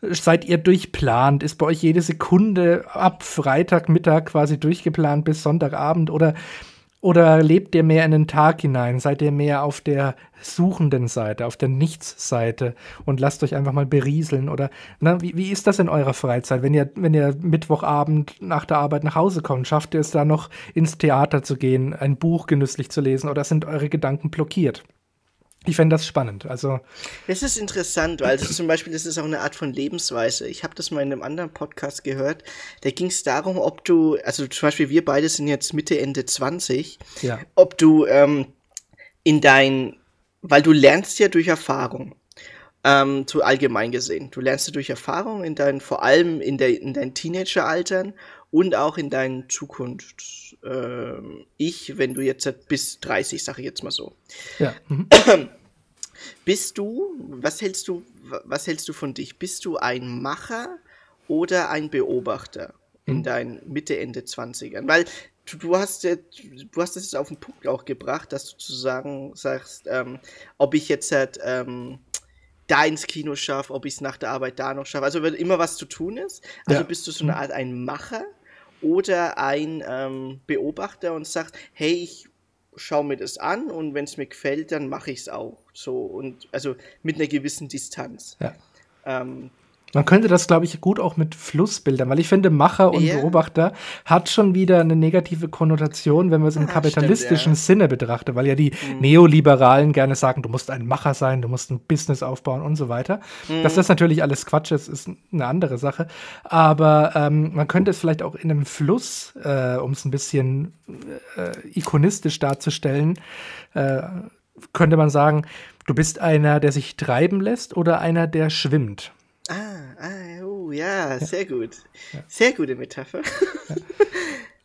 [SPEAKER 1] seid ihr durchplant? Ist bei euch jede Sekunde ab Freitagmittag quasi durchgeplant bis Sonntagabend oder oder lebt ihr mehr in den Tag hinein? Seid ihr mehr auf der suchenden Seite, auf der Nichts-Seite und lasst euch einfach mal berieseln? Oder na, wie, wie ist das in eurer Freizeit? Wenn ihr, wenn ihr Mittwochabend nach der Arbeit nach Hause kommt, schafft ihr es da noch ins Theater zu gehen, ein Buch genüsslich zu lesen oder sind eure Gedanken blockiert? Ich fände das spannend. Also,
[SPEAKER 2] Das ist interessant, weil das zum Beispiel, das ist auch eine Art von Lebensweise. Ich habe das mal in einem anderen Podcast gehört. Da ging es darum, ob du, also zum Beispiel wir beide sind jetzt Mitte, Ende 20,
[SPEAKER 1] ja.
[SPEAKER 2] ob du ähm, in dein, weil du lernst ja durch Erfahrung, ähm, zu allgemein gesehen. Du lernst ja durch Erfahrung in dein, vor allem in, der, in deinen Teenageraltern und auch in deinen Zukunft. Ähm, ich, wenn du jetzt bis 30, sage ich jetzt mal so.
[SPEAKER 1] Ja. Mhm.
[SPEAKER 2] Bist du, was hältst du, was hältst du von dich? Bist du ein Macher oder ein Beobachter in
[SPEAKER 1] Mhm.
[SPEAKER 2] deinen Mitte, Ende 20ern? Weil du, du hast ja, du hast es jetzt auf den Punkt auch gebracht, dass du zu sagen sagst, ähm, ob ich jetzt halt, ähm, da ins Kino schaffe, ob ich es nach der Arbeit da noch schaffe. Also wenn immer was zu tun ist. Also
[SPEAKER 1] Ja.
[SPEAKER 2] bist du so eine Art ein Macher oder ein ähm, Beobachter und sagst, hey, ich schaue mir das an und wenn es mir gefällt, dann mache ich es auch. So und also mit einer gewissen Distanz.
[SPEAKER 1] Ja.
[SPEAKER 2] Ähm,
[SPEAKER 1] Man könnte das, glaube ich, gut auch mit Flussbildern, weil ich finde, Macher und
[SPEAKER 2] Ja.
[SPEAKER 1] Beobachter hat schon wieder eine negative Konnotation, wenn man es im
[SPEAKER 2] Ah,
[SPEAKER 1] kapitalistischen
[SPEAKER 2] stimmt, ja.
[SPEAKER 1] Sinne betrachtet, weil ja die Neoliberalen gerne sagen, du musst ein Macher sein, du musst ein Business aufbauen und so weiter. Dass das natürlich alles Quatsch ist, ist eine andere Sache. Aber ähm, man könnte es vielleicht auch in einem Fluss, äh, um es ein bisschen äh, ikonistisch darzustellen, äh, könnte man sagen, du bist einer, der sich treiben lässt oder einer, der schwimmt.
[SPEAKER 2] ah, ah, oh, ja, sehr gut. Sehr gute Metapher.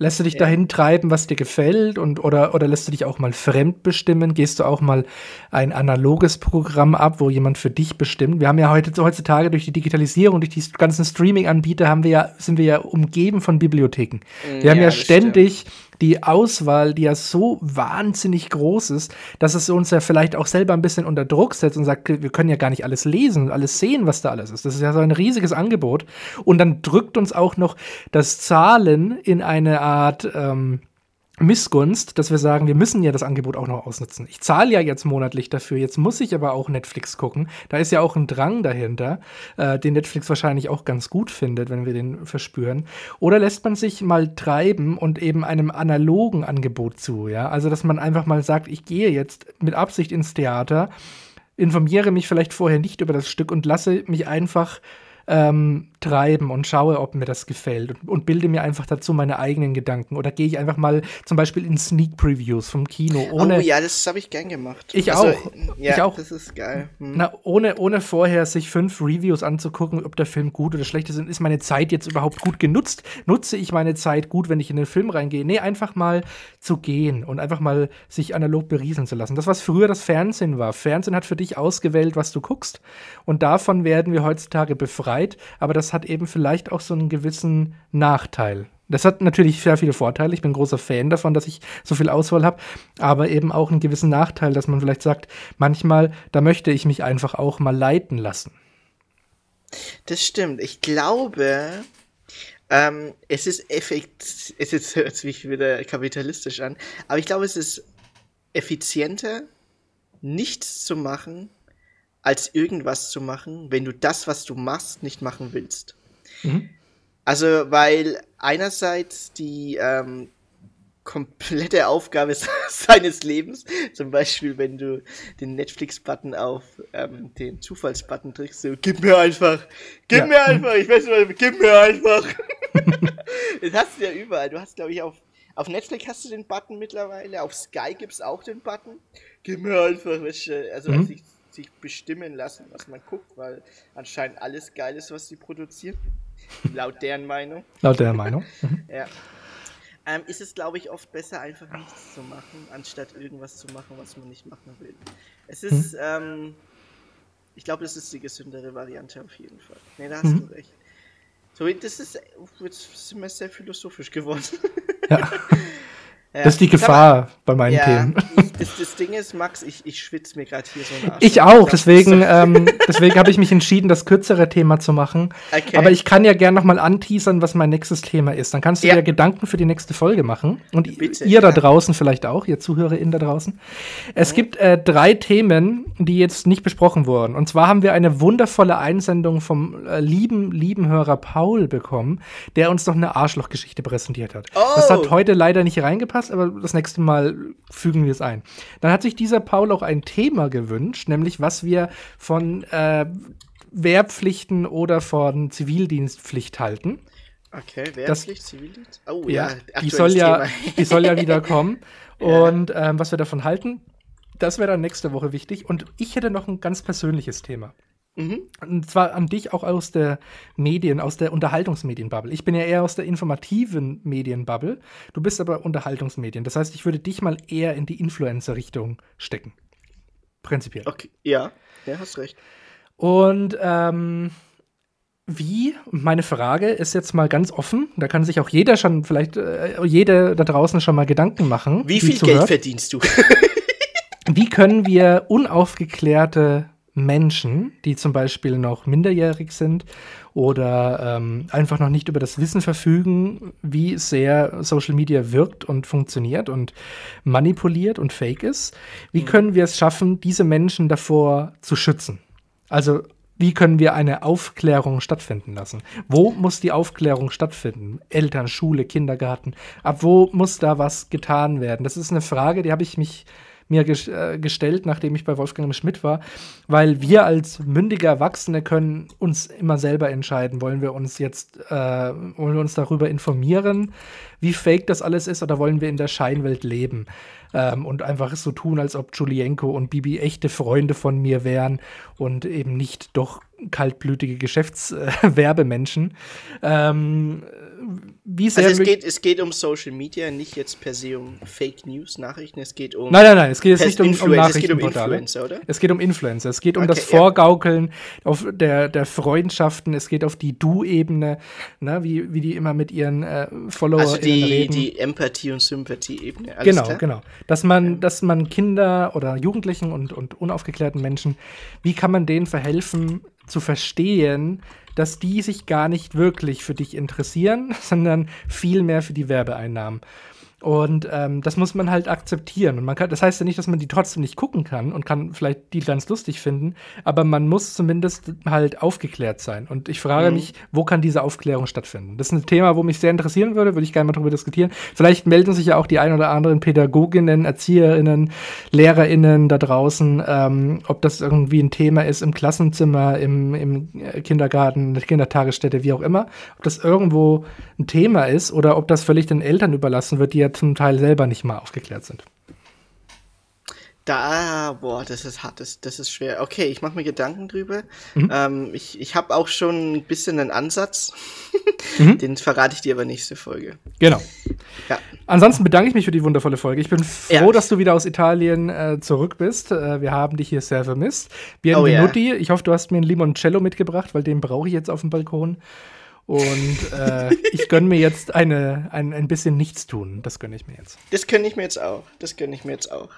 [SPEAKER 1] Lässt du dich dahin treiben, was dir gefällt? Und, oder, oder lässt du dich auch mal fremd bestimmen? Gehst du auch mal ein analoges Programm ab, wo jemand für dich bestimmt? Wir haben ja heute, heutzutage durch die Digitalisierung, durch die ganzen Streaming-Anbieter haben wir ja, sind wir ja umgeben von Bibliotheken. Wir haben
[SPEAKER 2] ja,
[SPEAKER 1] ja
[SPEAKER 2] das
[SPEAKER 1] ständig die Auswahl, die ja so wahnsinnig groß ist, dass es uns ja vielleicht auch selber ein bisschen unter Druck setzt und sagt, wir können ja gar nicht alles lesen und alles sehen, was da alles ist. Das ist ja so ein riesiges Angebot. Und dann drückt uns auch noch das Zahlen in eine Art ähm, Missgunst, dass wir sagen, wir müssen ja das Angebot auch noch ausnutzen. Ich zahle ja jetzt monatlich dafür, jetzt muss ich aber auch Netflix gucken. Da ist ja auch ein Drang dahinter, äh, den Netflix wahrscheinlich auch ganz gut findet, wenn wir den verspüren. Oder lässt man sich mal treiben und eben einem analogen Angebot zu, ja? Also, dass man einfach mal sagt, ich gehe jetzt mit Absicht ins Theater informiere mich vielleicht vorher nicht über das Stück und lasse mich einfach ähm, treiben und schaue, ob mir das gefällt und, und, bilde mir einfach dazu meine eigenen Gedanken. Oder gehe ich einfach mal zum Beispiel in Sneak Previews vom Kino. Ohne,
[SPEAKER 2] oh ja, das habe ich gern gemacht.
[SPEAKER 1] Ich also, auch.
[SPEAKER 2] Ja,
[SPEAKER 1] ich auch.
[SPEAKER 2] Das ist geil.
[SPEAKER 1] Hm. Na, ohne, ohne vorher sich fünf Reviews anzugucken, ob der Film gut oder schlecht ist. Ist meine Zeit jetzt überhaupt gut genutzt? Nutze ich meine Zeit gut, wenn ich in den Film reingehe? Nee, einfach mal zu gehen und einfach mal sich analog berieseln zu lassen. Das, was früher das Fernsehen war. Fernsehen hat für dich ausgewählt, was du guckst. Und davon werden wir heutzutage befreit. Aber das hat eben vielleicht auch so einen gewissen Nachteil. Das hat natürlich sehr viele Vorteile. Ich bin großer Fan davon, dass ich so viel Auswahl habe, aber eben auch einen gewissen Nachteil, dass man vielleicht sagt, manchmal, da möchte ich mich einfach auch mal leiten lassen.
[SPEAKER 2] Das stimmt. Ich glaube, ähm, es ist effekt, es hört sich wieder kapitalistisch an, aber ich glaube, es ist effizienter, nichts zu machen, als irgendwas zu machen, wenn du das, was du machst, nicht machen willst. Mhm. Also, weil einerseits die ähm, komplette Aufgabe seines Lebens, zum Beispiel, wenn du den Netflix-Button auf ähm, den Zufallsbutton drückst, so, gib mir einfach, gib ja. mir einfach, ich weiß nicht, gib mir einfach. das hast du ja überall. Du hast, glaube ich, auf, auf Netflix hast du den Button mittlerweile, auf Sky gibt es auch den Button. Gib mir einfach, weißt du, also mhm. als ich sich bestimmen lassen, was man guckt, weil anscheinend alles geil ist, was sie produzieren. Laut deren Meinung.
[SPEAKER 1] Laut deren Meinung. Mhm.
[SPEAKER 2] ja. Ähm, ist es, glaube ich, oft besser, einfach nichts zu machen, anstatt irgendwas zu machen, was man nicht machen will. Es ist, mhm. ähm, ich glaube, das ist die gesündere Variante auf jeden Fall. Ne, da hast mhm. du recht. So, das ist, jetzt sind wir sehr philosophisch geworden.
[SPEAKER 1] Ja. Ja. Das ist die Gefahr aber, bei meinen ja, Themen.
[SPEAKER 2] Das, das, Ding ist, Max, ich, ich schwitze mir gerade hier so nach.
[SPEAKER 1] Ich auch, deswegen, ähm, deswegen habe ich mich entschieden, das kürzere Thema zu machen. Okay. Aber ich kann ja gerne nochmal anteasern, was mein nächstes Thema ist. Dann kannst du ja. dir Gedanken für die nächste Folge machen. Und Bitte, ihr da draußen vielleicht auch, ihr ZuhörerInnen da draußen. Es mhm. gibt äh, drei Themen, die jetzt nicht besprochen wurden. Und zwar haben wir eine wundervolle Einsendung vom äh, lieben, lieben Hörer Paul bekommen, der uns noch eine Arschlochgeschichte präsentiert hat. Oh. Das hat heute leider nicht reingepasst passt, aber das nächste Mal fügen wir es ein. Dann hat sich dieser Paul auch ein Thema gewünscht, nämlich was wir von äh, Wehrpflichten oder von Zivildienstpflicht halten.
[SPEAKER 2] Okay, Wehrpflicht, das, Zivildienst?
[SPEAKER 1] Oh ja, ja die, soll ja die soll ja wieder kommen. ja. Und ähm, was wir davon halten, das wäre dann nächste Woche wichtig. Und ich hätte noch ein ganz persönliches Thema. Mhm. Und zwar an dich auch aus der Medien, aus der Unterhaltungsmedienbubble. Ich bin ja eher aus der informativen Medienbubble. Du bist aber Unterhaltungsmedien. Das heißt, ich würde dich mal eher in die Influencer-Richtung stecken. Prinzipiell.
[SPEAKER 2] Okay, ja, ja, hast recht.
[SPEAKER 1] Und ähm, wie, meine Frage ist jetzt mal ganz offen, da kann sich auch jeder schon, vielleicht äh, jeder da draußen schon mal Gedanken machen.
[SPEAKER 2] Wie viel Geld verdienst du?
[SPEAKER 1] wie können wir unaufgeklärte Menschen, die zum Beispiel noch minderjährig sind oder ähm, einfach noch nicht über das Wissen verfügen, wie sehr Social Media wirkt und funktioniert und manipuliert und fake ist. Wie mhm. können wir es schaffen, diese Menschen davor zu schützen? Also wie können wir eine Aufklärung stattfinden lassen? Wo muss die Aufklärung stattfinden? Eltern, Schule, Kindergarten. Ab wo muss da was getan werden? Das ist eine Frage, die habe ich mich mir ges äh, gestellt, nachdem ich bei Wolfgang Schmidt war, weil wir als mündige Erwachsene können uns immer selber entscheiden, wollen wir uns jetzt, äh, wollen wir uns darüber informieren, wie fake das alles ist, oder wollen wir in der Scheinwelt leben? Ähm, und einfach so tun, als ob Julienko und Bibi echte Freunde von mir wären und eben nicht doch kaltblütige Geschäftswerbemenschen. ähm,
[SPEAKER 2] wie sehr. Also es geht, es geht um Social Media, nicht jetzt per se um Fake News Nachrichten. Es geht um.
[SPEAKER 1] Nein, nein, nein. Es geht jetzt nicht um, um Nachrichten. Es geht um Influencer, oder? Es geht um Influencer. Es geht um okay, das Vorgaukeln ja. auf der, der Freundschaften. Es geht auf die Du-Ebene, ne, wie, wie die immer mit ihren äh, Followern also
[SPEAKER 2] die,
[SPEAKER 1] reden.
[SPEAKER 2] die Empathie- und Sympathie-Ebene.
[SPEAKER 1] Genau, klar? genau. Dass man, ja. dass man Kinder oder Jugendlichen und, und unaufgeklärten Menschen, wie kann man denen verhelfen, zu verstehen, dass die sich gar nicht wirklich für dich interessieren, sondern viel mehr für die Werbeeinnahmen. Und ähm, das muss man halt akzeptieren. Und man kann, das heißt ja nicht, dass man die trotzdem nicht gucken kann und kann vielleicht die ganz lustig finden, aber man muss zumindest halt aufgeklärt sein. Und ich frage mhm. mich, wo kann diese Aufklärung stattfinden? Das ist ein Thema, wo mich sehr interessieren würde, würde ich gerne mal darüber diskutieren. Vielleicht melden sich ja auch die ein oder anderen Pädagoginnen, Erzieherinnen, LehrerInnen da draußen, ähm, ob das irgendwie ein Thema ist im Klassenzimmer, im, im Kindergarten, Kindertagesstätte, wie auch immer, ob das irgendwo ein Thema ist oder ob das völlig den Eltern überlassen wird, die ja zum Teil selber nicht mal aufgeklärt sind.
[SPEAKER 2] Da, boah, das ist hart, das, das ist schwer. Okay, ich mache mir Gedanken drüber. Mhm. Ähm, ich ich habe auch schon ein bisschen einen Ansatz. mhm. Den verrate ich dir aber nächste Folge.
[SPEAKER 1] Genau. Ja. Ansonsten bedanke ich mich für die wundervolle Folge. Ich bin froh, ja. dass du wieder aus Italien äh, zurück bist. Äh, wir haben dich hier sehr vermisst. Bienvenuti. Oh, ja. Ich hoffe, du hast mir ein Limoncello mitgebracht, weil den brauche ich jetzt auf dem Balkon. Und äh, ich gönne mir jetzt eine, ein, ein bisschen Nichtstun. Das gönne ich mir jetzt.
[SPEAKER 2] Das gönne ich mir jetzt auch. Das gönne ich mir jetzt auch.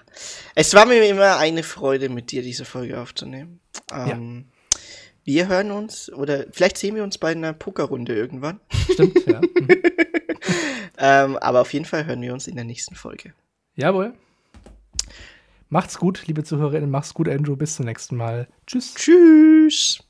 [SPEAKER 2] Es war mir immer eine Freude, mit dir diese Folge aufzunehmen. Ähm, ja. Wir hören uns, oder vielleicht sehen wir uns bei einer Pokerrunde irgendwann. Stimmt, ja. Mhm. ähm, aber auf jeden Fall hören wir uns in der nächsten Folge.
[SPEAKER 1] Jawohl. Macht's gut, liebe Zuhörerinnen. Macht's gut, Andrew. Bis zum nächsten Mal. Tschüss.
[SPEAKER 2] Tschüss.